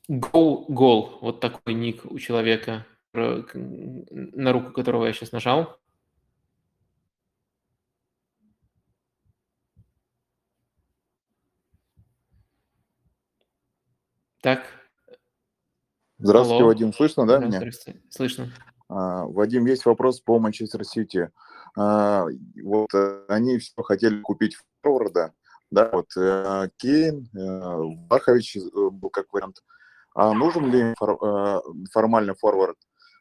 Speaker 1: Гол, гол. Вот такой ник у человека, на руку которого я сейчас нажал. Так.
Speaker 15: Здравствуйте,
Speaker 1: Алло.
Speaker 15: Вадим. Слышно, да, меня?
Speaker 1: Слышно.
Speaker 15: А, Вадим, есть вопрос по Манчестер Сити. А, Вот э, они все хотели купить форварда, да, вот э, Кейн, э, Бахович э, был как вариант. А нужен ли фор- э, формально форвард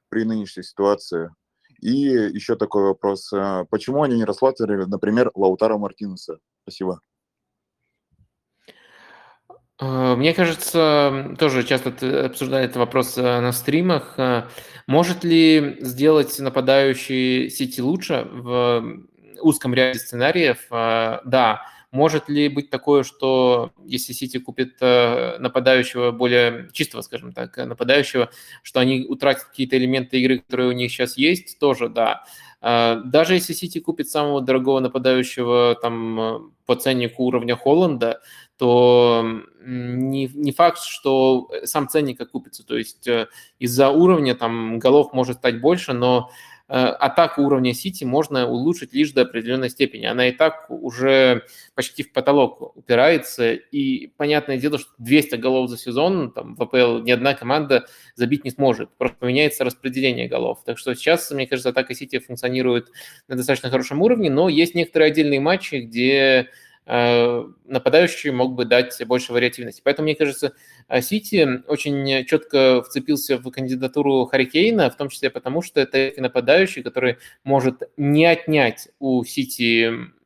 Speaker 15: при нынешней ситуации? И еще такой вопрос. э, Почему они не рассматривали, например, Лаутара Мартинеса? Спасибо.
Speaker 1: Э, Мне кажется, тоже часто обсуждали этот вопрос на стримах. Может ли сделать нападающий Сити лучше в узком ряде сценариев? Э, Да. Может ли быть такое, что если Сити купит э, нападающего более чистого, скажем так, э, нападающего, что они утратят какие-то элементы игры, которые у них сейчас есть? Тоже да. Даже если Сити купит самого дорогого нападающего там по ценнику уровня Холланда, то не, не факт, что сам ценник окупится. То есть из-за уровня там голов может стать больше, но атаку уровня Сити можно улучшить лишь до определенной степени. Она и так уже почти в потолок упирается. И понятное дело, что 200 голов за сезон там, в АПЛ ни одна команда забить не сможет. Просто поменяется распределение голов. Так что сейчас, мне кажется, атака Сити функционирует на достаточно хорошем уровне, но есть некоторые отдельные матчи, где э, нападающий мог бы дать больше вариативности. Поэтому, мне кажется, э, Сити очень четко вцепился в кандидатуру Харикейна, в том числе потому, что это нападающий, который может не отнять у Сити э,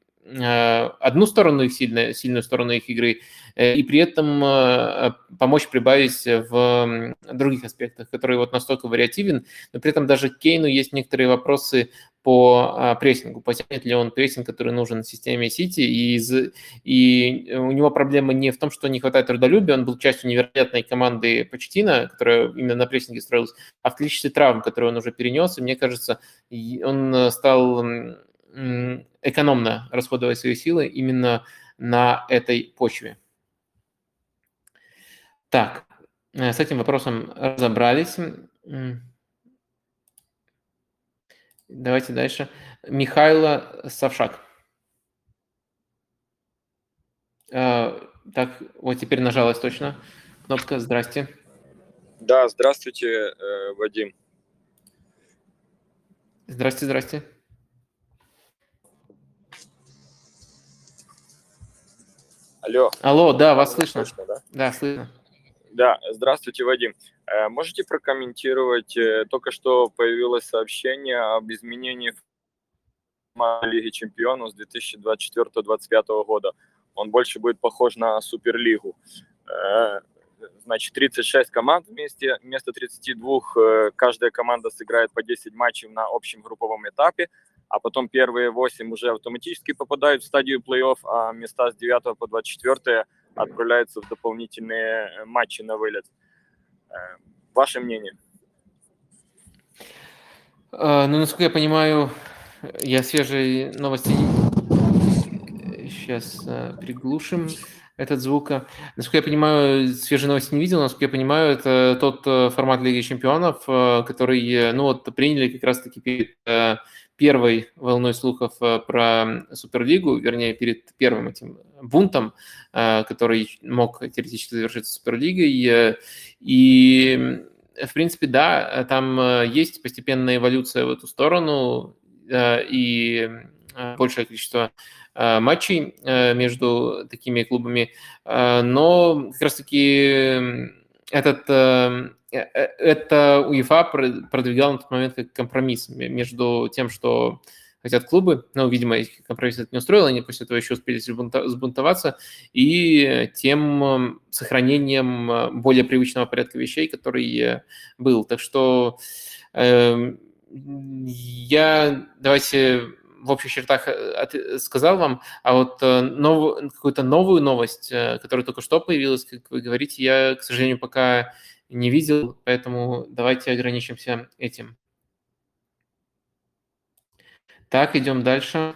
Speaker 1: одну сторону их сильную, сильную сторону их игры, э, и при этом э, помочь прибавить в других аспектах, который вот настолько вариативен, но при этом даже Кейну есть некоторые вопросы по а, прессингу, потянет ли он прессинг, который нужен системе Сити, и, из- и у него проблема не в том, что не хватает трудолюбия, он был частью невероятной команды Почтина, которая именно на прессинге строилась, а в количестве травм, которые он уже перенес, и мне кажется, он э, стал экономно расходовать свои силы именно на этой почве. Так, э, с этим вопросом разобрались. Давайте дальше. Михайло Савшак. А, так, вот теперь нажалась точно кнопка. Здрасте.
Speaker 16: Да, здравствуйте, э, Вадим.
Speaker 1: Здрасте, здрасте.
Speaker 16: Алло.
Speaker 1: Алло, да, вас слышно.
Speaker 16: Слышно, да?
Speaker 1: Да, слышно.
Speaker 16: Да, здравствуйте, Вадим. Э, Можете прокомментировать, э, только что появилось сообщение об изменении Лиги Чемпионов с 2024-2025 года. Он больше будет похож на Суперлигу. Э, Значит, 36 команд вместе, вместо 32 э, каждая команда сыграет по 10 матчей на общем групповом этапе, а потом первые 8 уже автоматически попадают в стадию плей-офф, а места с 9 по 24 отправляются в дополнительные э, матчи на вылет. Э, Ваше мнение?
Speaker 1: А, Ну, насколько я понимаю, я свежие новости... Сейчас приглушим этот звук. Насколько я понимаю, свежие новости не видел, насколько я понимаю, это тот э, формат Лиги Чемпионов, э, который, э, ну, вот приняли как раз-таки перед э, первой волной слухов э, про Суперлигу, вернее, перед первым этим бунтом, э, который мог теоретически завершиться Суперлигой. Э, И, в принципе, да, там э, есть постепенная эволюция в эту сторону, э, и э, большее количество э, матчей э, между такими клубами, Э, но как раз-таки этот, э, э, это УЕФА про- продвигал на тот момент как компромисс между тем, что хотят клубы, ну, видимо, их компромисс это не устроил, они после этого еще успели сбунтоваться, и тем сохранением э, более привычного порядка вещей, который э, был. Так что эм, я давайте в общих чертах э, от- сказал вам, а вот э, нов- какую-то новую новость, э, которая только что появилась, как вы говорите, я, к сожалению, пока не видел, поэтому давайте ограничимся этим. Так, идем дальше.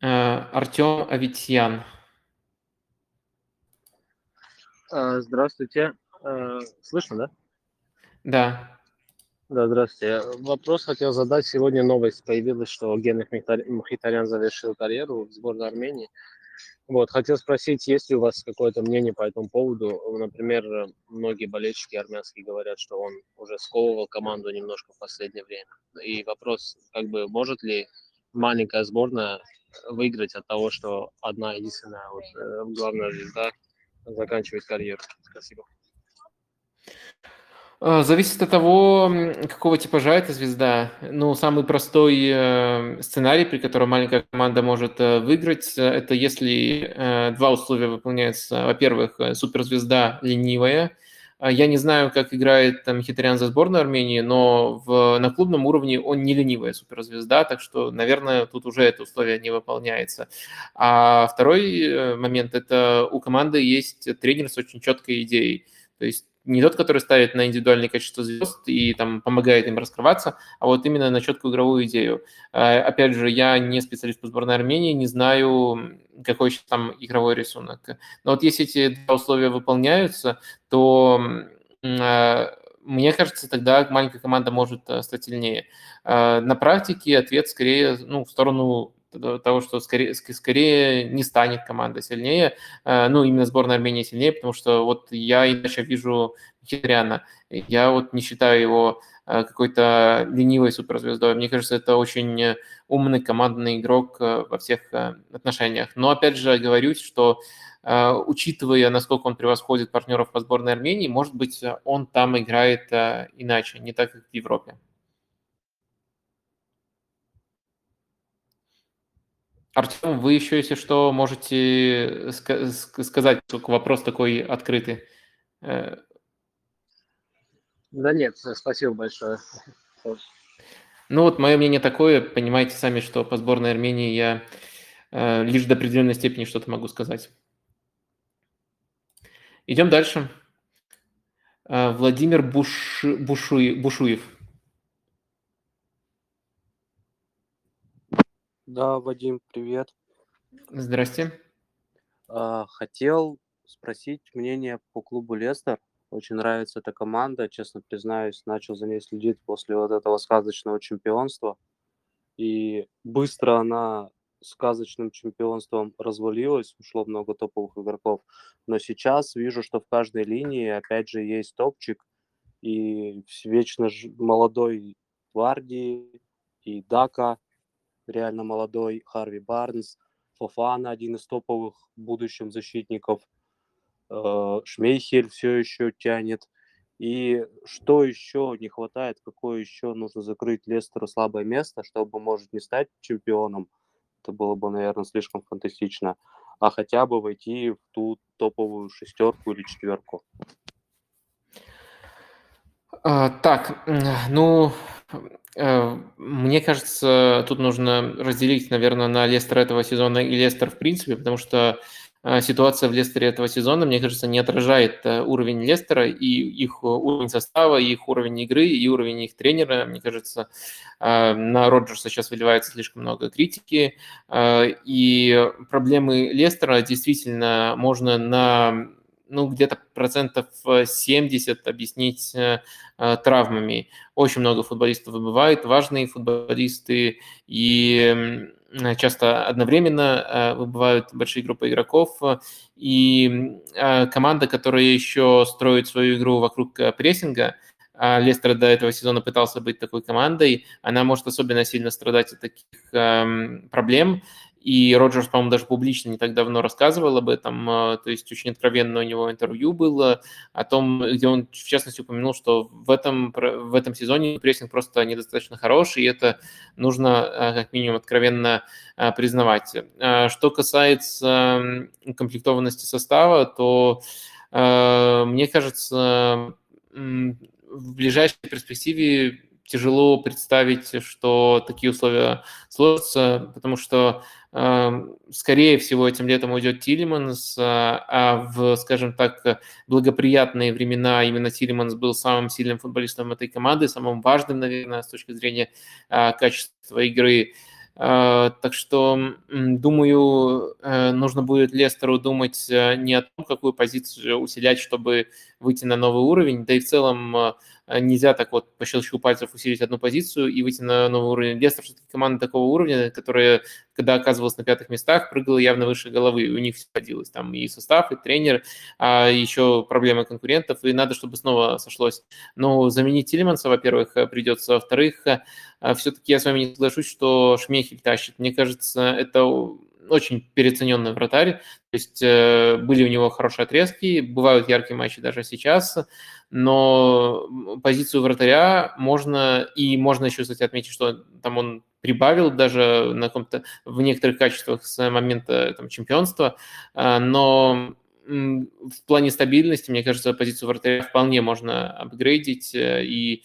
Speaker 1: Э, Артем Аветьян.
Speaker 17: Здравствуйте. Э, Слышно, да?
Speaker 1: Да.
Speaker 17: Да, здравствуйте. Вопрос хотел задать. Сегодня новость появилась, что Генрих Мхитарян завершил карьеру в сборной Армении. Вот, хотел спросить, есть ли у вас какое-то мнение по этому поводу? Например, многие болельщики армянские говорят, что он уже сковывал команду немножко в последнее время. И вопрос, как бы, может ли маленькая сборная выиграть от того, что одна единственная вот, э, главная звезда заканчивает карьеру? Спасибо.
Speaker 1: Э, Зависит от того, какого типажа эта звезда. Ну, самый простой э, сценарий, при котором маленькая команда может э, выиграть, это если два условия выполняются. Во-первых, суперзвезда ленивая. Я не знаю, как играет там Мхитарян за сборную Армении, но в, на клубном уровне он не ленивая суперзвезда, так что, наверное, тут уже это условие не выполняется. А второй момент – это у команды есть тренер с очень четкой идеей. То есть не тот, который ставит на индивидуальные качества звезд и там помогает им раскрываться, а вот именно на четкую игровую идею. Э, Опять же, я не специалист по сборной Армении, не знаю, какой сейчас там игровой рисунок. Но вот если эти два условия выполняются, то э, мне кажется, тогда маленькая команда может э, стать сильнее. Э, На практике ответ скорее ну, в сторону того, что скорее, ск- скорее не станет команда сильнее, э, ну, именно сборная Армении сильнее, потому что вот я иначе вижу Мхитаряна. Я вот не считаю его э, какой-то ленивой суперзвездой. Мне кажется, это очень умный командный игрок э, во всех отношениях. Но опять же говорюсь, что учитывая, насколько он превосходит партнеров по сборной Армении, может быть, он там играет иначе, не так, как в Европе. Артем, вы еще, если что, можете ск- сказать, только вопрос такой открытый. Э,
Speaker 17: Да нет, спасибо большое.
Speaker 1: Ну вот мое мнение такое, понимаете сами, что по сборной Армении я э, лишь до определенной степени что-то могу сказать. Идем дальше. Э, Владимир Буш... Бушуев.
Speaker 18: Да, Вадим, привет.
Speaker 1: Здрасте.
Speaker 18: А, Хотел спросить мнение по клубу Лестер. Очень нравится эта команда, честно признаюсь, начал за ней следить после вот этого сказочного чемпионства. И быстро она сказочным чемпионством развалилось, ушло много топовых игроков. Но сейчас вижу, что в каждой линии, опять же, есть топчик, и вечно молодой Варди, и Дака, реально молодой, Харви Барнс, Фофана, один из топовых в будущем защитников, э, Шмейхель все еще тянет. И что еще не хватает, какое еще нужно закрыть Лестеру слабое место, чтобы, может, не стать чемпионом, это было бы, наверное, слишком фантастично, а хотя бы войти в ту топовую шестерку или четверку.
Speaker 1: А, так, ну, мне кажется, тут нужно разделить, наверное, на Лестер этого сезона и Лестер в принципе, потому что а, ситуация в Лестере этого сезона, мне кажется, не отражает э, уровень Лестера и их э, уровень состава, и их уровень игры, и уровень их тренера. Мне кажется, на Роджерса сейчас выливается слишком много критики, и проблемы Лестера действительно можно на ну, где-то процентов 70 объяснить травмами. Очень много футболистов выбывает, важные футболисты, и Э, часто одновременно э, выбывают большие группы игроков, и э, команда, которая еще строит свою игру вокруг прессинга, а Лестер до этого сезона пытался быть такой командой, она может особенно сильно страдать от таких эм, проблем, и Роджерс, по-моему, даже публично не так давно рассказывал об этом, а, то есть очень откровенно у него интервью было о том, где он, в частности, упомянул, что в этом, в этом сезоне прессинг просто недостаточно хороший, и это нужно а, как минимум откровенно а, признавать. Что касается комплектованности состава, то мне кажется, в ближайшей перспективе тяжело представить, что такие условия сложатся, потому что Скорее всего, этим летом уйдет Тилиманс, а, а в, скажем так, благоприятные времена именно Тилиманс был самым сильным футболистом этой команды, самым важным, наверное, с точки зрения а, качества игры. А, так что, думаю, э, нужно будет Лестеру думать э, не о том, какую позицию усилять, чтобы выйти на новый уровень, да и в целом Э, нельзя так вот по щелчку пальцев усилить одну позицию и выйти на новый уровень. Лестер все-таки команда такого уровня, которая, когда оказывалась на пятых местах, прыгала явно выше головы, у них все сходилось. Там и состав, и тренер, а еще проблемы конкурентов, и надо, чтобы снова сошлось. Но заменить Тилеманса, во-первых, э, придется, во-вторых, э, все-таки я с вами не соглашусь, что Шмехель тащит. Мне кажется, это очень переоцененный вратарь. То есть э, были у него хорошие отрезки, бывают яркие матчи даже сейчас, но позицию вратаря можно, и можно еще, кстати, отметить, что там он прибавил даже на каком-то, в некоторых качествах с момента там, чемпионства, э, но в плане стабильности, мне кажется, позицию вратаря вполне можно апгрейдить, э, и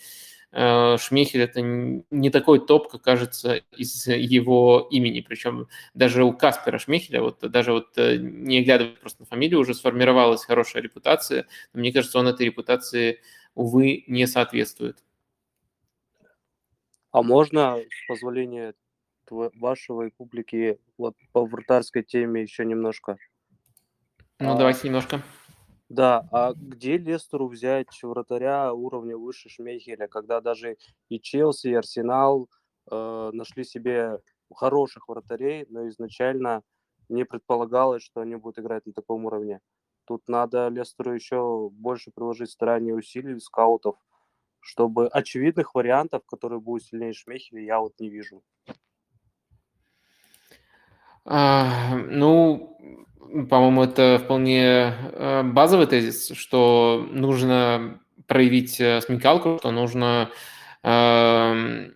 Speaker 1: Э, Шмехель это не такой топ, как кажется из его имени. Причем даже у Каспера Шмехеля, вот даже вот э, не глядывая просто на фамилию, уже сформировалась хорошая репутация. Но мне кажется, он этой репутации, увы, не соответствует.
Speaker 18: А можно, с позволения вашего и публики, вот по вратарской теме еще немножко?
Speaker 1: Ну, а, давайте немножко.
Speaker 18: Да, а где Лестеру взять вратаря уровня выше Шмейхеля, когда даже и Челси, и Арсенал э, нашли себе хороших вратарей, но изначально не предполагалось, что они будут играть на таком уровне. Тут надо Лестеру еще больше приложить старания усилий скаутов, чтобы очевидных вариантов, которые будут сильнее Шмейхеля, я вот не вижу.
Speaker 1: А, ну, по-моему, это вполне э, базовый тезис, что нужно проявить э, смекалку, что нужно э,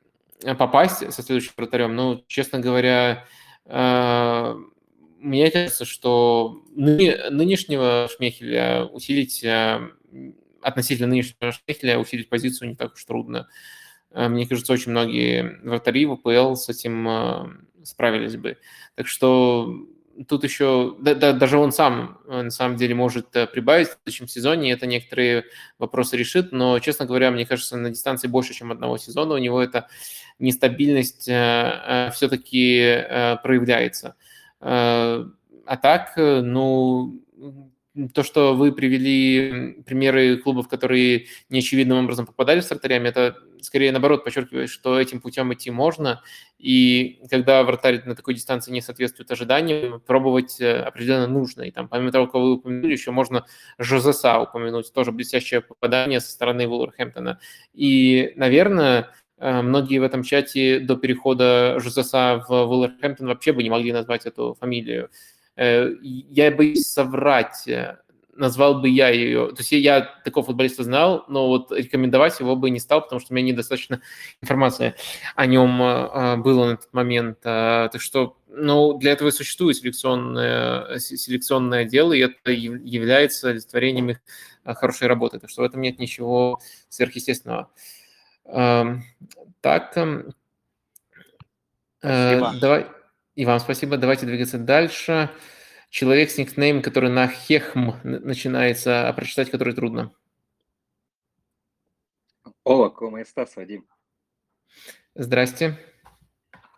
Speaker 1: попасть со следующим вратарем. Ну, честно говоря, э, мне кажется, что ны, нынешнего Шмехеля усилить, э, относительно нынешнего Шмехеля усилить позицию не так уж трудно. Мне кажется, очень многие вратари в АПЛ с этим справились бы. Так что тут еще, да, да, даже он сам э, на самом деле может э, прибавить в следующем сезоне, и это некоторые вопросы решит, но, честно говоря, мне кажется, на дистанции больше, чем одного сезона у него эта нестабильность э, все-таки проявляется. А так, ну, то, что вы привели примеры клубов, которые неочевидным образом попадали с вратарями, это скорее наоборот подчеркивает, что этим путем идти можно, и когда вратарь на такой дистанции не соответствует ожиданиям, пробовать э, определенно нужно. И там, помимо того, кого вы упомянули, еще можно Жозеса упомянуть, тоже блестящее попадание со стороны Вулверхэмптона. И, наверное, э, многие в этом чате до перехода Жозеса в Вулверхэмптон вообще бы не могли назвать эту фамилию. Э, я боюсь соврать, э, назвал бы я ее, то есть я такого футболиста знал, но вот рекомендовать его бы не стал, потому что у меня недостаточно информации о нем э, было на этот момент. Так что, ну, для этого и существует селекционное, селекционное дело, и это является олицетворением их хорошей работы. Так что в этом нет ничего сверхъестественного. Эм, так, эм, Спасибо. давай... И вам спасибо. Давайте двигаться дальше. Человек с никнейм, который на хехм начинается, а прочитать который трудно.
Speaker 8: О, Кома Стас, Вадим.
Speaker 1: Здрасте.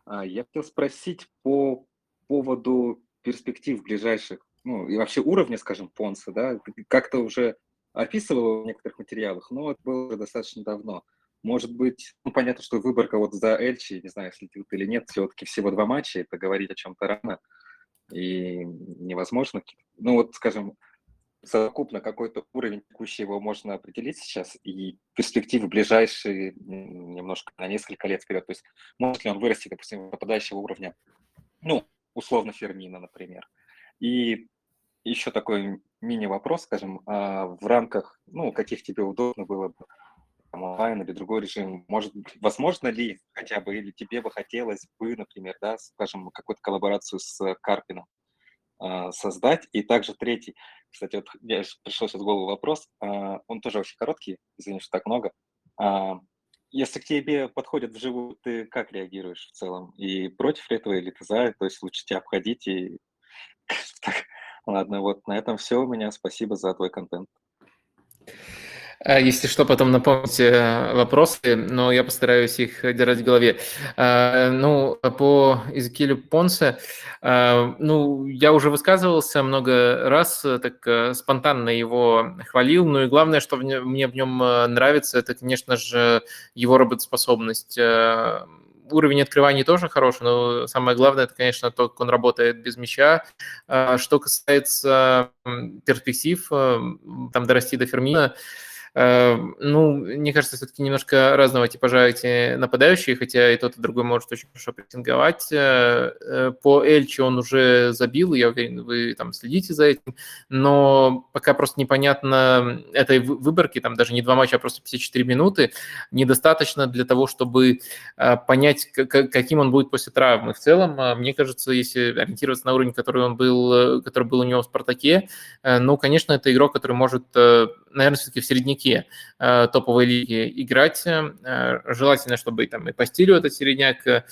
Speaker 8: А, я хотел спросить по поводу перспектив ближайших, ну и вообще уровня, скажем, Понса, да, как-то уже описывал в некоторых материалах, но это было достаточно давно. Может быть, ну, понятно, что выборка вот за Эльчи, не знаю, следил или нет, все-таки всего два матча, это говорить о чем-то рано и невозможно. Ну вот, скажем, совокупно какой-то уровень текущий его можно определить сейчас и перспективы ближайшие немножко на несколько лет вперед. То есть может ли он вырасти, допустим, попадающего уровня, ну, условно Фермина, например. И еще такой мини-вопрос, скажем, а в рамках, ну, каких тебе удобно было бы онлайн или другой режим. Может, возможно ли хотя бы, или тебе бы хотелось бы, например, да, скажем, какую-то коллаборацию с Карпином э, создать. И также третий, кстати, вот я пришел сейчас в голову вопрос, э, он тоже очень короткий, извини, что так много. Э, если к тебе подходят вживую, ты как реагируешь в целом? И против этого или ты за? То есть лучше тебя обходить и... Ладно, вот на этом все у меня. Спасибо за твой контент.
Speaker 1: А, если что, потом напомните э, вопросы, но я постараюсь их держать в голове. А, ну, по Изекилю Понсе, ну, я уже высказывался много раз, э, так э, спонтанно его хвалил, ну и главное, что мне в нем нравится, это, конечно же, его работоспособность уровень открываний тоже хороший, но самое главное, это, конечно, то, как он работает без мяча. Что касается перспектив, там дорасти до Фермина, ну, мне кажется, все-таки немножко разного типажа эти нападающие, хотя и тот, и другой может очень хорошо прессинговать. Э, э, по Эльчи он уже забил, я уверен, вы там следите за этим, но пока просто непонятно этой выборки, там даже не два матча, а просто 54 минуты, недостаточно для того, чтобы э, понять, каким он будет после травмы. В целом, мне кажется, если ориентироваться на уровень, который он был, который был у него в «Спартаке», ну, конечно, это игрок, который может, наверное, все-таки в середняке э, топовой лиги играть. Э, желательно, чтобы там и по стилю этот середняк э,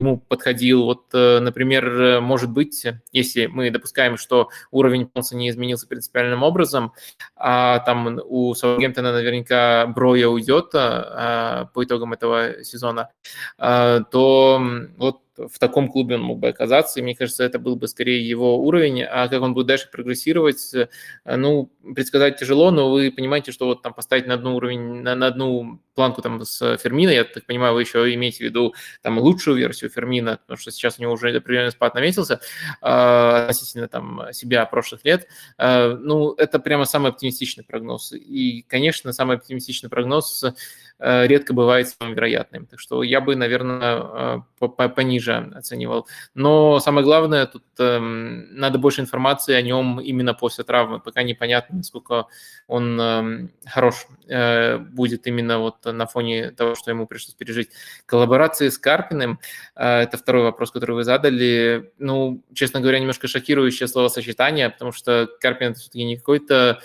Speaker 1: ему подходил. Вот, например, может быть, если мы допускаем, что уровень Понса не изменился принципиальным образом, а там у Саутгемптона наверняка Броя уйдет по итогам этого сезона, то вот в таком клубе он мог бы оказаться, и мне кажется, это был бы скорее его уровень, а как он будет дальше прогрессировать, э, ну, предсказать тяжело, но вы понимаете, что вот там поставить на одну уровень, на, на одну планку там с Фермина, я так понимаю, вы еще имеете в виду там лучшую версию Фермина, потому что сейчас у него уже определенный спад наметился э, относительно там себя прошлых лет, э, ну, это прямо самый оптимистичный прогноз, и, конечно, самый оптимистичный прогноз редко бывает самым вероятным. Так что я бы, наверное, э, пониже оценивал. Но самое главное, тут эм, надо больше информации о нем именно после травмы. Пока непонятно, насколько он эм, хорош э, будет именно вот на фоне того, что ему пришлось пережить. Коллаборации с Карпиным, это второй вопрос, который вы задали. Ну, честно говоря, немножко шокирующее словосочетание, потому что Карпин это все-таки не какой-то Э,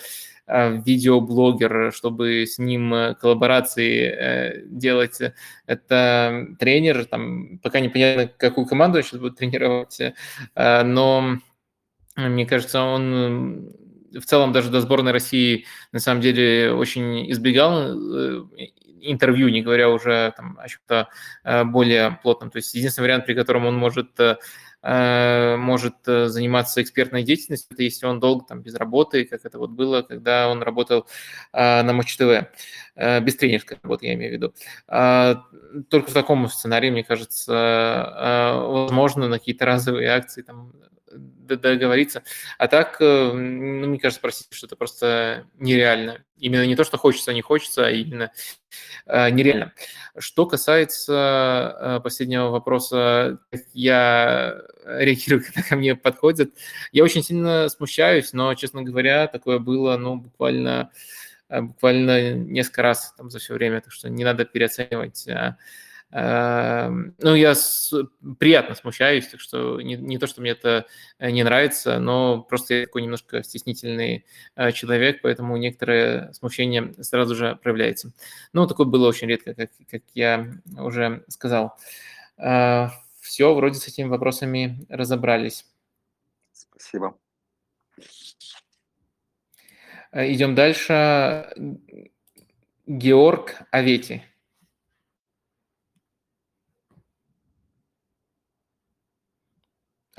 Speaker 1: видеоблогер, чтобы с ним э, коллаборации э, делать. Это тренер, там пока непонятно, какую команду он сейчас будет тренировать, но мне кажется, он в целом даже до сборной России на самом деле очень избегал интервью, не говоря уже там, о чем-то более плотном. То есть единственный вариант, при котором он может э, может э, заниматься экспертной деятельностью, это если он долго там без работы, как это вот было, когда он работал э, на Матч ТВ, э, без тренерской работы, я имею в виду. Э, только в таком сценарии, мне кажется, э, возможно, на какие-то разовые акции там договориться. А так, э, ну, мне кажется, простите, что это просто нереально. Именно не то, что хочется, не хочется, а именно э, нереально. Что касается э, последнего вопроса, как я реагирую, когда ко мне подходят, я очень сильно смущаюсь, но, честно говоря, такое было, ну, буквально, буквально несколько раз там, за все время, так что не надо переоценивать Эм, ну, я с, приятно смущаюсь, так что не, не то, что мне это э, не нравится, но просто я такой немножко стеснительный э, человек, поэтому некоторое смущение сразу же проявляется. Ну, такое было очень редко, как, как я уже сказал. Э, Все, вроде с этими вопросами разобрались.
Speaker 6: Спасибо.
Speaker 1: Идем дальше. Георг Авети.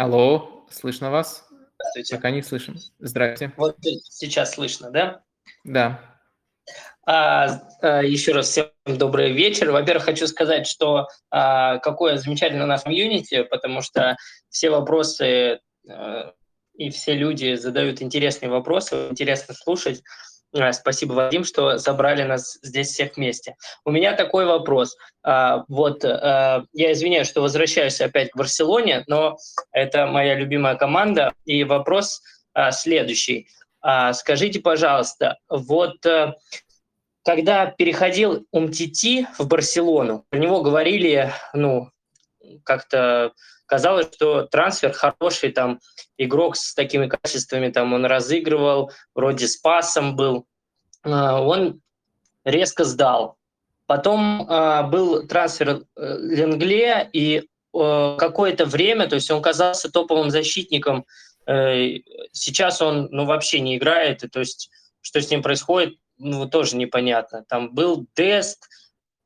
Speaker 1: Алло, слышно вас?
Speaker 19: Здравствуйте.
Speaker 1: Пока не слышим. Здрасте.
Speaker 19: Вот сейчас слышно, да?
Speaker 1: Да.
Speaker 19: А, а, еще раз всем добрый вечер. Во-первых, хочу сказать, что а, какое замечательное у нас комьюнити, потому что все вопросы а, и все люди задают интересные вопросы, интересно слушать. А, спасибо, Вадим, что собрали нас здесь всех вместе. У меня такой вопрос. А, вот а, я извиняюсь, что возвращаюсь опять к Барселоне, но это моя любимая команда. И вопрос следующий. Скажите, пожалуйста, вот когда переходил Умтити в Барселону, про него говорили, ну, как-то казалось, что трансфер хороший, там, игрок с такими качествами, там, он разыгрывал, вроде с пасом был, а, он резко сдал. Потом э, был трансфер э, Ленгле, и э, какое-то время, то есть он казался топовым защитником, э, сейчас он ну, вообще не играет, и, то есть что с ним происходит, ну, тоже непонятно. Там был Дест,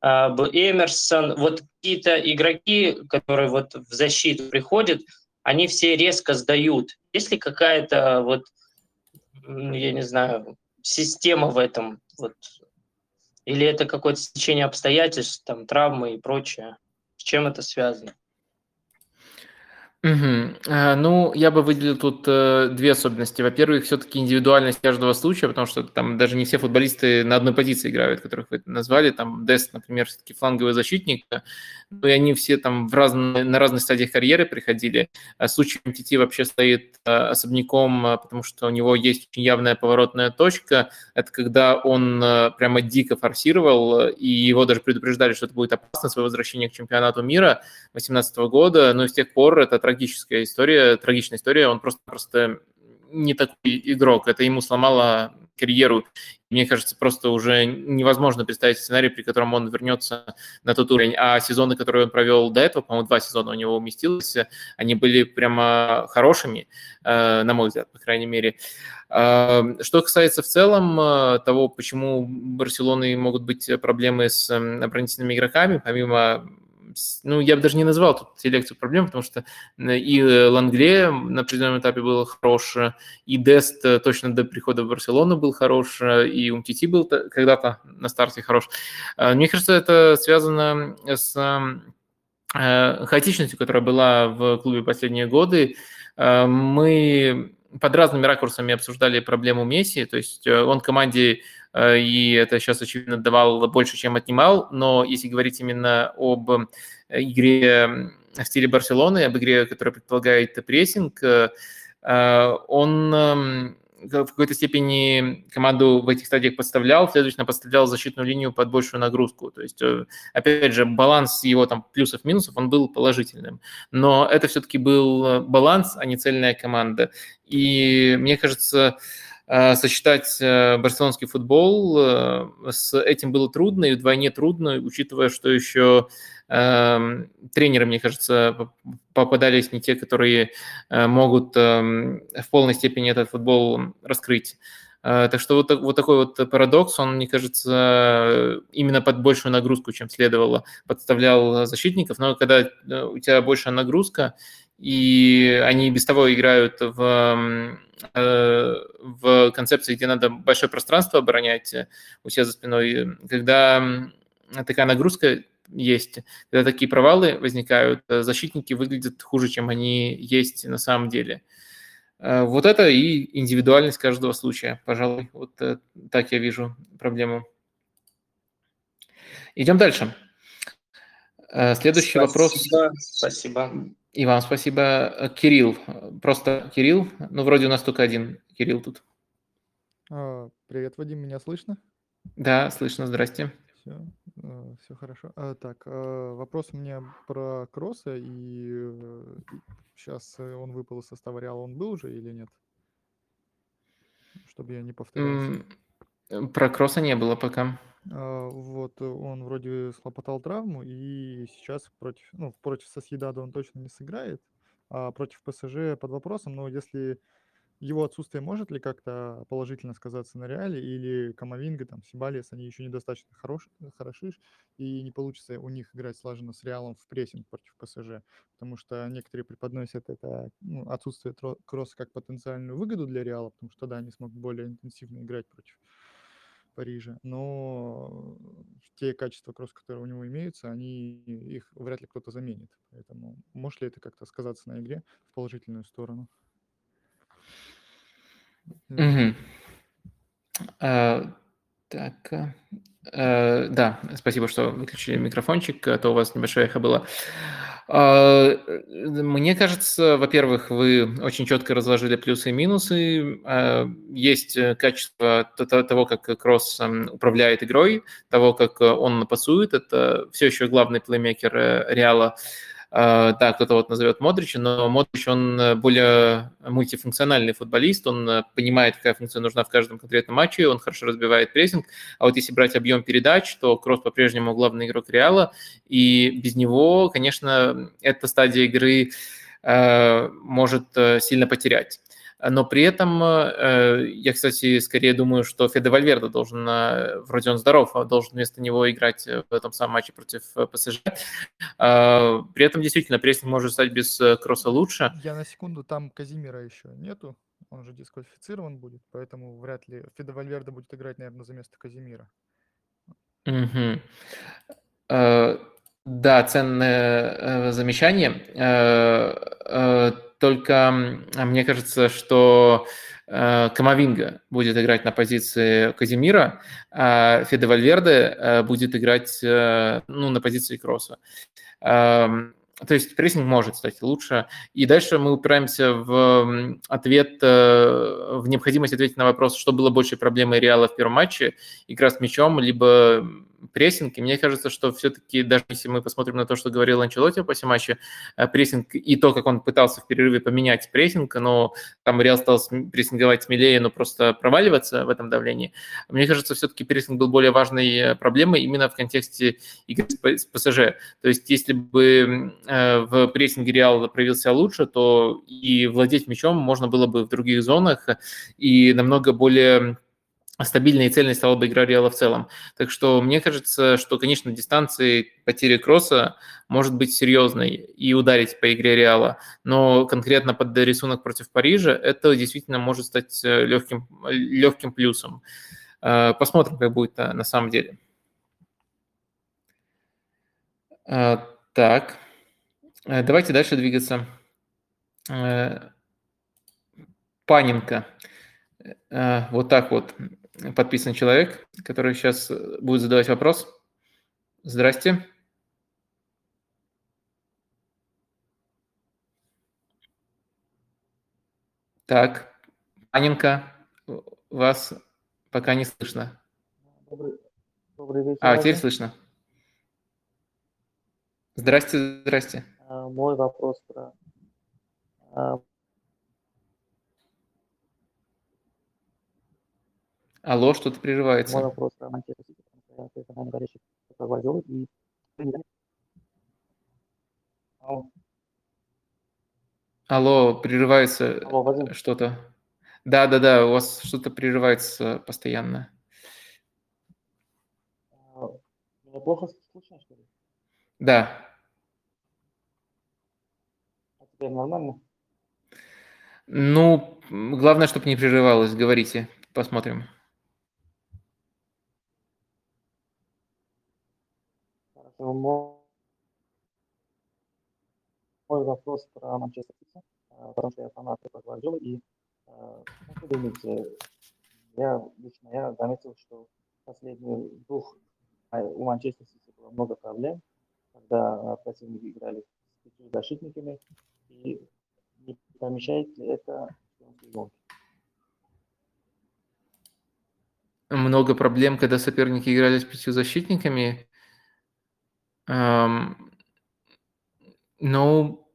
Speaker 19: Эмерсон, вот какие-то игроки, которые вот в защиту приходят, они все резко сдают. Есть ли какая-то вот, я не знаю, система в этом? Вот. Или это какое-то стечение обстоятельств, там, травмы и прочее? С чем это связано?
Speaker 1: Мгм. Э, ну, я бы выделил тут э, две особенности. Во-первых, все-таки индивидуальность каждого случая, потому что там даже не все футболисты на одной позиции играют, которых вы назвали. Там Дест, например, все-таки фланговый защитник, э, ну и они все там в разные, на разных стадиях карьеры приходили. А случай МТТ вообще стоит э, особняком, э, потому что у него есть очень явная поворотная точка. Это когда он прямо дико форсировал, и его даже предупреждали, что это будет опасно, свое возвращение к чемпионату мира 2018 года. Но с тех пор это трагическая история, трагичная история. Он просто-просто не такой игрок. Это ему сломало карьеру. Мне кажется, просто уже невозможно представить сценарий, при котором он вернется на тот уровень. А сезоны, которые он провел до этого, по-моему, два сезона у него уместилось, они были прямо хорошими, э, на мой взгляд, по крайней мере. Э, что касается в целом э, того, почему у Барселоны могут быть проблемы с оборонительными игроками, помимо ну, я бы даже не назвал тут селекцию проблем, потому что и Лангле на определенном этапе был хорош, и Дест точно до прихода в Барселону был хорош, и Умтити был когда-то на старте хорош. А, мне кажется, это связано с э, хаотичностью, которая была в клубе последние годы. Мы под разными ракурсами обсуждали проблему Месси, то есть э, он команде Э, и это сейчас, очевидно, давал больше, чем отнимал, но если говорить именно об э, игре в стиле Барселоны, об игре, которая предполагает прессинг, э, он эм, в какой-то степени команду в этих стадиях подставлял, следовательно, подставлял защитную линию под большую нагрузку. То есть, опять же, баланс его там плюсов-минусов, он был положительным. Но это все-таки был баланс, а не цельная команда. И мне кажется, Э, сочетать э, барселонский футбол э, с этим было трудно, и вдвойне трудно, учитывая, что еще эм, тренеры, мне кажется, попадались не те, которые могут эм, в полной степени этот футбол раскрыть. Так что вот, вот такой вот парадокс, он, мне кажется, именно под большую нагрузку, чем следовало, подставлял защитников. Но когда у тебя большая нагрузка, и они без того играют в, в концепции, где надо большое пространство оборонять у себя за спиной. Когда такая нагрузка есть, когда такие провалы возникают, защитники выглядят хуже, чем они есть на самом деле. Вот это и индивидуальность каждого случая, пожалуй. Вот так я вижу проблему. Идем дальше. Следующий
Speaker 19: спасибо,
Speaker 1: вопрос.
Speaker 19: Спасибо.
Speaker 1: И вам спасибо. Кирилл. Просто Кирилл. Ну, вроде у нас только один Кирилл тут.
Speaker 20: А, Привет, Вадим, меня слышно?
Speaker 1: Да, слышно. Здрасте.
Speaker 20: Все, все хорошо. А, Так, вопрос у меня про Кросса, и сейчас он выпал из состава Реала, он был уже или нет? Чтобы я не повторялся.
Speaker 1: Про Кросса не было пока.
Speaker 20: А, Вот, он вроде схлопотал травму, и сейчас против, ну, против Соседада он точно не сыграет, а против ПСЖ под вопросом, но если его отсутствие может ли как-то положительно сказаться на Реале, или Камовинга, там, Сибалиес, они еще недостаточно хорош, хороши, и не получится у них играть слаженно с Реалом в прессинг против ПСЖ, потому что некоторые преподносят это ну, отсутствие кросса как потенциальную выгоду для Реала, потому что тогда они смогут более интенсивно играть против Парижа, но те качества кросс, которые у него имеются, они их вряд ли кто-то заменит. Поэтому может ли это как-то сказаться на игре в положительную сторону?
Speaker 1: Мгм. А, Так, э, э, да, спасибо, что выключили микрофончик, а то у вас небольшое эхо было. Э, Мне кажется, во-первых, вы очень четко разложили плюсы и минусы. А, Есть э, качество того, как Кросс эм, управляет игрой, того, как э, он напасует. Это все еще главный плеймейкер э, Реала. А, Да, кто-то вот назовет Модрича, но Модрич, он э, более мультифункциональный футболист, он э, понимает, какая функция нужна в каждом конкретном матче, он хорошо разбивает прессинг, а вот если брать объем передач, то Кроос по-прежнему главный игрок Реала, и без него, конечно, эта стадия игры э, может э, сильно потерять. Но при этом э, я, кстати, скорее думаю, что Феде Вальверде должен, э, вроде он здоров, а должен вместо него играть э, в этом самом матче против ПСЖ. А, При этом действительно прессинг может стать без кросса лучше.
Speaker 20: Я на секунду, там Казимира еще нету, он же дисквалифицирован будет, поэтому вряд ли Феде Вальверде будет играть, наверное, за место Казимира.
Speaker 1: Э, Да, ценное замечание. Только м, мне кажется, что э, Камовинга будет играть на позиции Казимира, а Феде Вальверде э, будет играть э, ну, на позиции Кросса. Эм, То есть прессинг может стать лучше. И дальше мы упираемся в ответ, в необходимость ответить на вопрос, что было большей проблемой Реала в первом матче, игра с мячом, либо прессинг. И мне кажется, что все-таки, даже если мы посмотрим на то, что говорил Анчелотти после матча, э, прессинг и то, как он пытался в перерыве поменять прессинг, но там Реал стал прессинговать смелее, но просто проваливаться в этом давлении. Мне кажется, все-таки прессинг был более важной э, проблемой именно в контексте игры с ПСЖ. То есть если бы э, в прессинге Реал проявил себя лучше, то и владеть мячом можно было бы в других зонах, и намного более стабильной и цельной стала бы игра Реала в целом. Так что мне кажется, что, конечно, дистанции потери кросса может быть серьезной и ударить по игре Реала, но конкретно под рисунок против Парижа это действительно может стать э, легким, легким плюсом. Э, Посмотрим, как будет э, на самом деле. Так, давайте дальше двигаться. Паненко. Вот так вот подписан человек, который сейчас будет задавать вопрос. Здрасте. Так, Паненко, вас пока не слышно.
Speaker 9: Добрый, добрый вечер,
Speaker 1: А, теперь слышно. Здрасте, здрасте.
Speaker 9: А, Мой вопрос про...
Speaker 1: Алло, что-то
Speaker 9: Мой
Speaker 1: прерывается.
Speaker 9: вопрос про Манчестер Сити, потому что я наверное, горячий про Гвардиолу, и Алло,
Speaker 1: Алло, прерывается
Speaker 9: алло, Вадим,
Speaker 1: что-то. Да, да, да, у вас что-то прерывается постоянно.
Speaker 9: а, меня плохо слышно, что ли?
Speaker 1: Да,
Speaker 9: А
Speaker 21: Теперь нормально?
Speaker 1: Ну, главное, чтобы не прерывалось. Говорите, посмотрим.
Speaker 21: Хорошо. Мо- Мой вопрос про Манчестер Сити, э, потому что я Пепа Гвардиолы, и э, как вы думаете, я лично я заметил, что последних двух а, у Манчестер Сити было много проблем, когда э, противники играли с пятью защитниками, и не помешает ли это?
Speaker 1: Много проблем, когда соперники играли с пятью защитниками. Ам, Ну, м,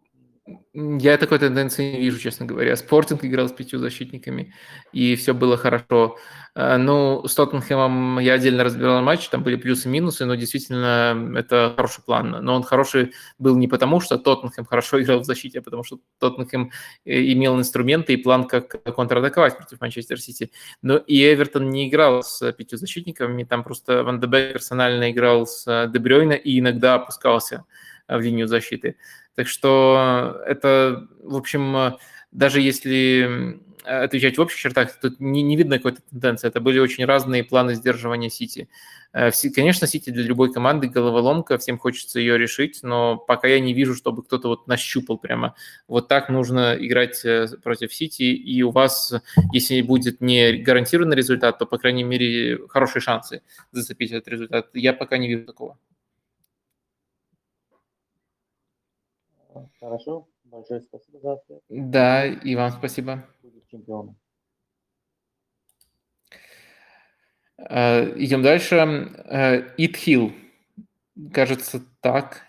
Speaker 1: я такой тенденции не вижу, честно говоря. Спортинг играл с пятью защитниками, и все было хорошо. А, Ну, с Тоттенхэмом я отдельно разбирал матч, там были плюсы и минусы, но действительно это хороший план. Но он хороший был не потому, что Тоттенхэм хорошо играл в защите, а потому что Тоттенхэм э, имел инструменты и план, как контратаковать против Манчестер Сити. Но и Эвертон не играл с пятью защитниками, там просто Ван де Бек персонально играл с Де Брёйна и иногда опускался э, в линию защиты. Так что это, в общем, э, даже если м, отвечать в общих чертах, тут не, не видно какой-то тенденции. Это были очень разные планы сдерживания Сити. Э, Конечно, Сити для любой команды головоломка, всем хочется ее решить, но пока я не вижу, чтобы кто-то вот нащупал прямо. Вот так нужно играть э, против Сити, и у вас, если будет не гарантированный результат, то, по крайней мере, хорошие шансы зацепить этот результат. Я пока не вижу такого.
Speaker 21: Хорошо, большое спасибо за ответ.
Speaker 1: Да, и вам спасибо.
Speaker 21: Будет чемпионом.
Speaker 1: Э, Идем дальше. Э, Hill. Кажется, так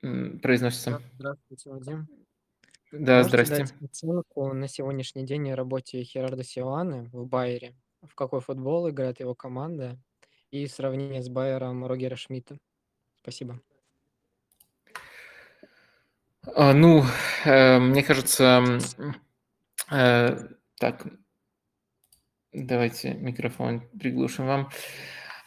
Speaker 1: произносится.
Speaker 22: Здравствуйте, Вадим.
Speaker 1: Да,
Speaker 22: Можете
Speaker 1: здрасте.
Speaker 22: дать оценку на сегодняшний день работе Херарда Силаны в Байере? В какой футбол играет его команда? И сравнение с Байером Рогера Шмидта. Спасибо.
Speaker 1: А, Ну, э, мне кажется, э, так, давайте микрофон приглушим вам,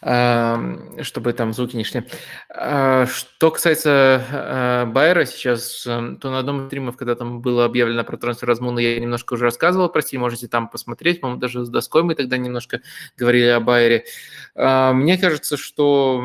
Speaker 1: ам, чтобы там звуки не шли. А, Что касается э, Байера сейчас, э, то на одном из стримов, когда там было объявлено про трансфер Размуна, я немножко уже рассказывал про стиль, можете там посмотреть, по-моему, даже с доской мы тогда немножко говорили о Байере. А, Мне кажется, что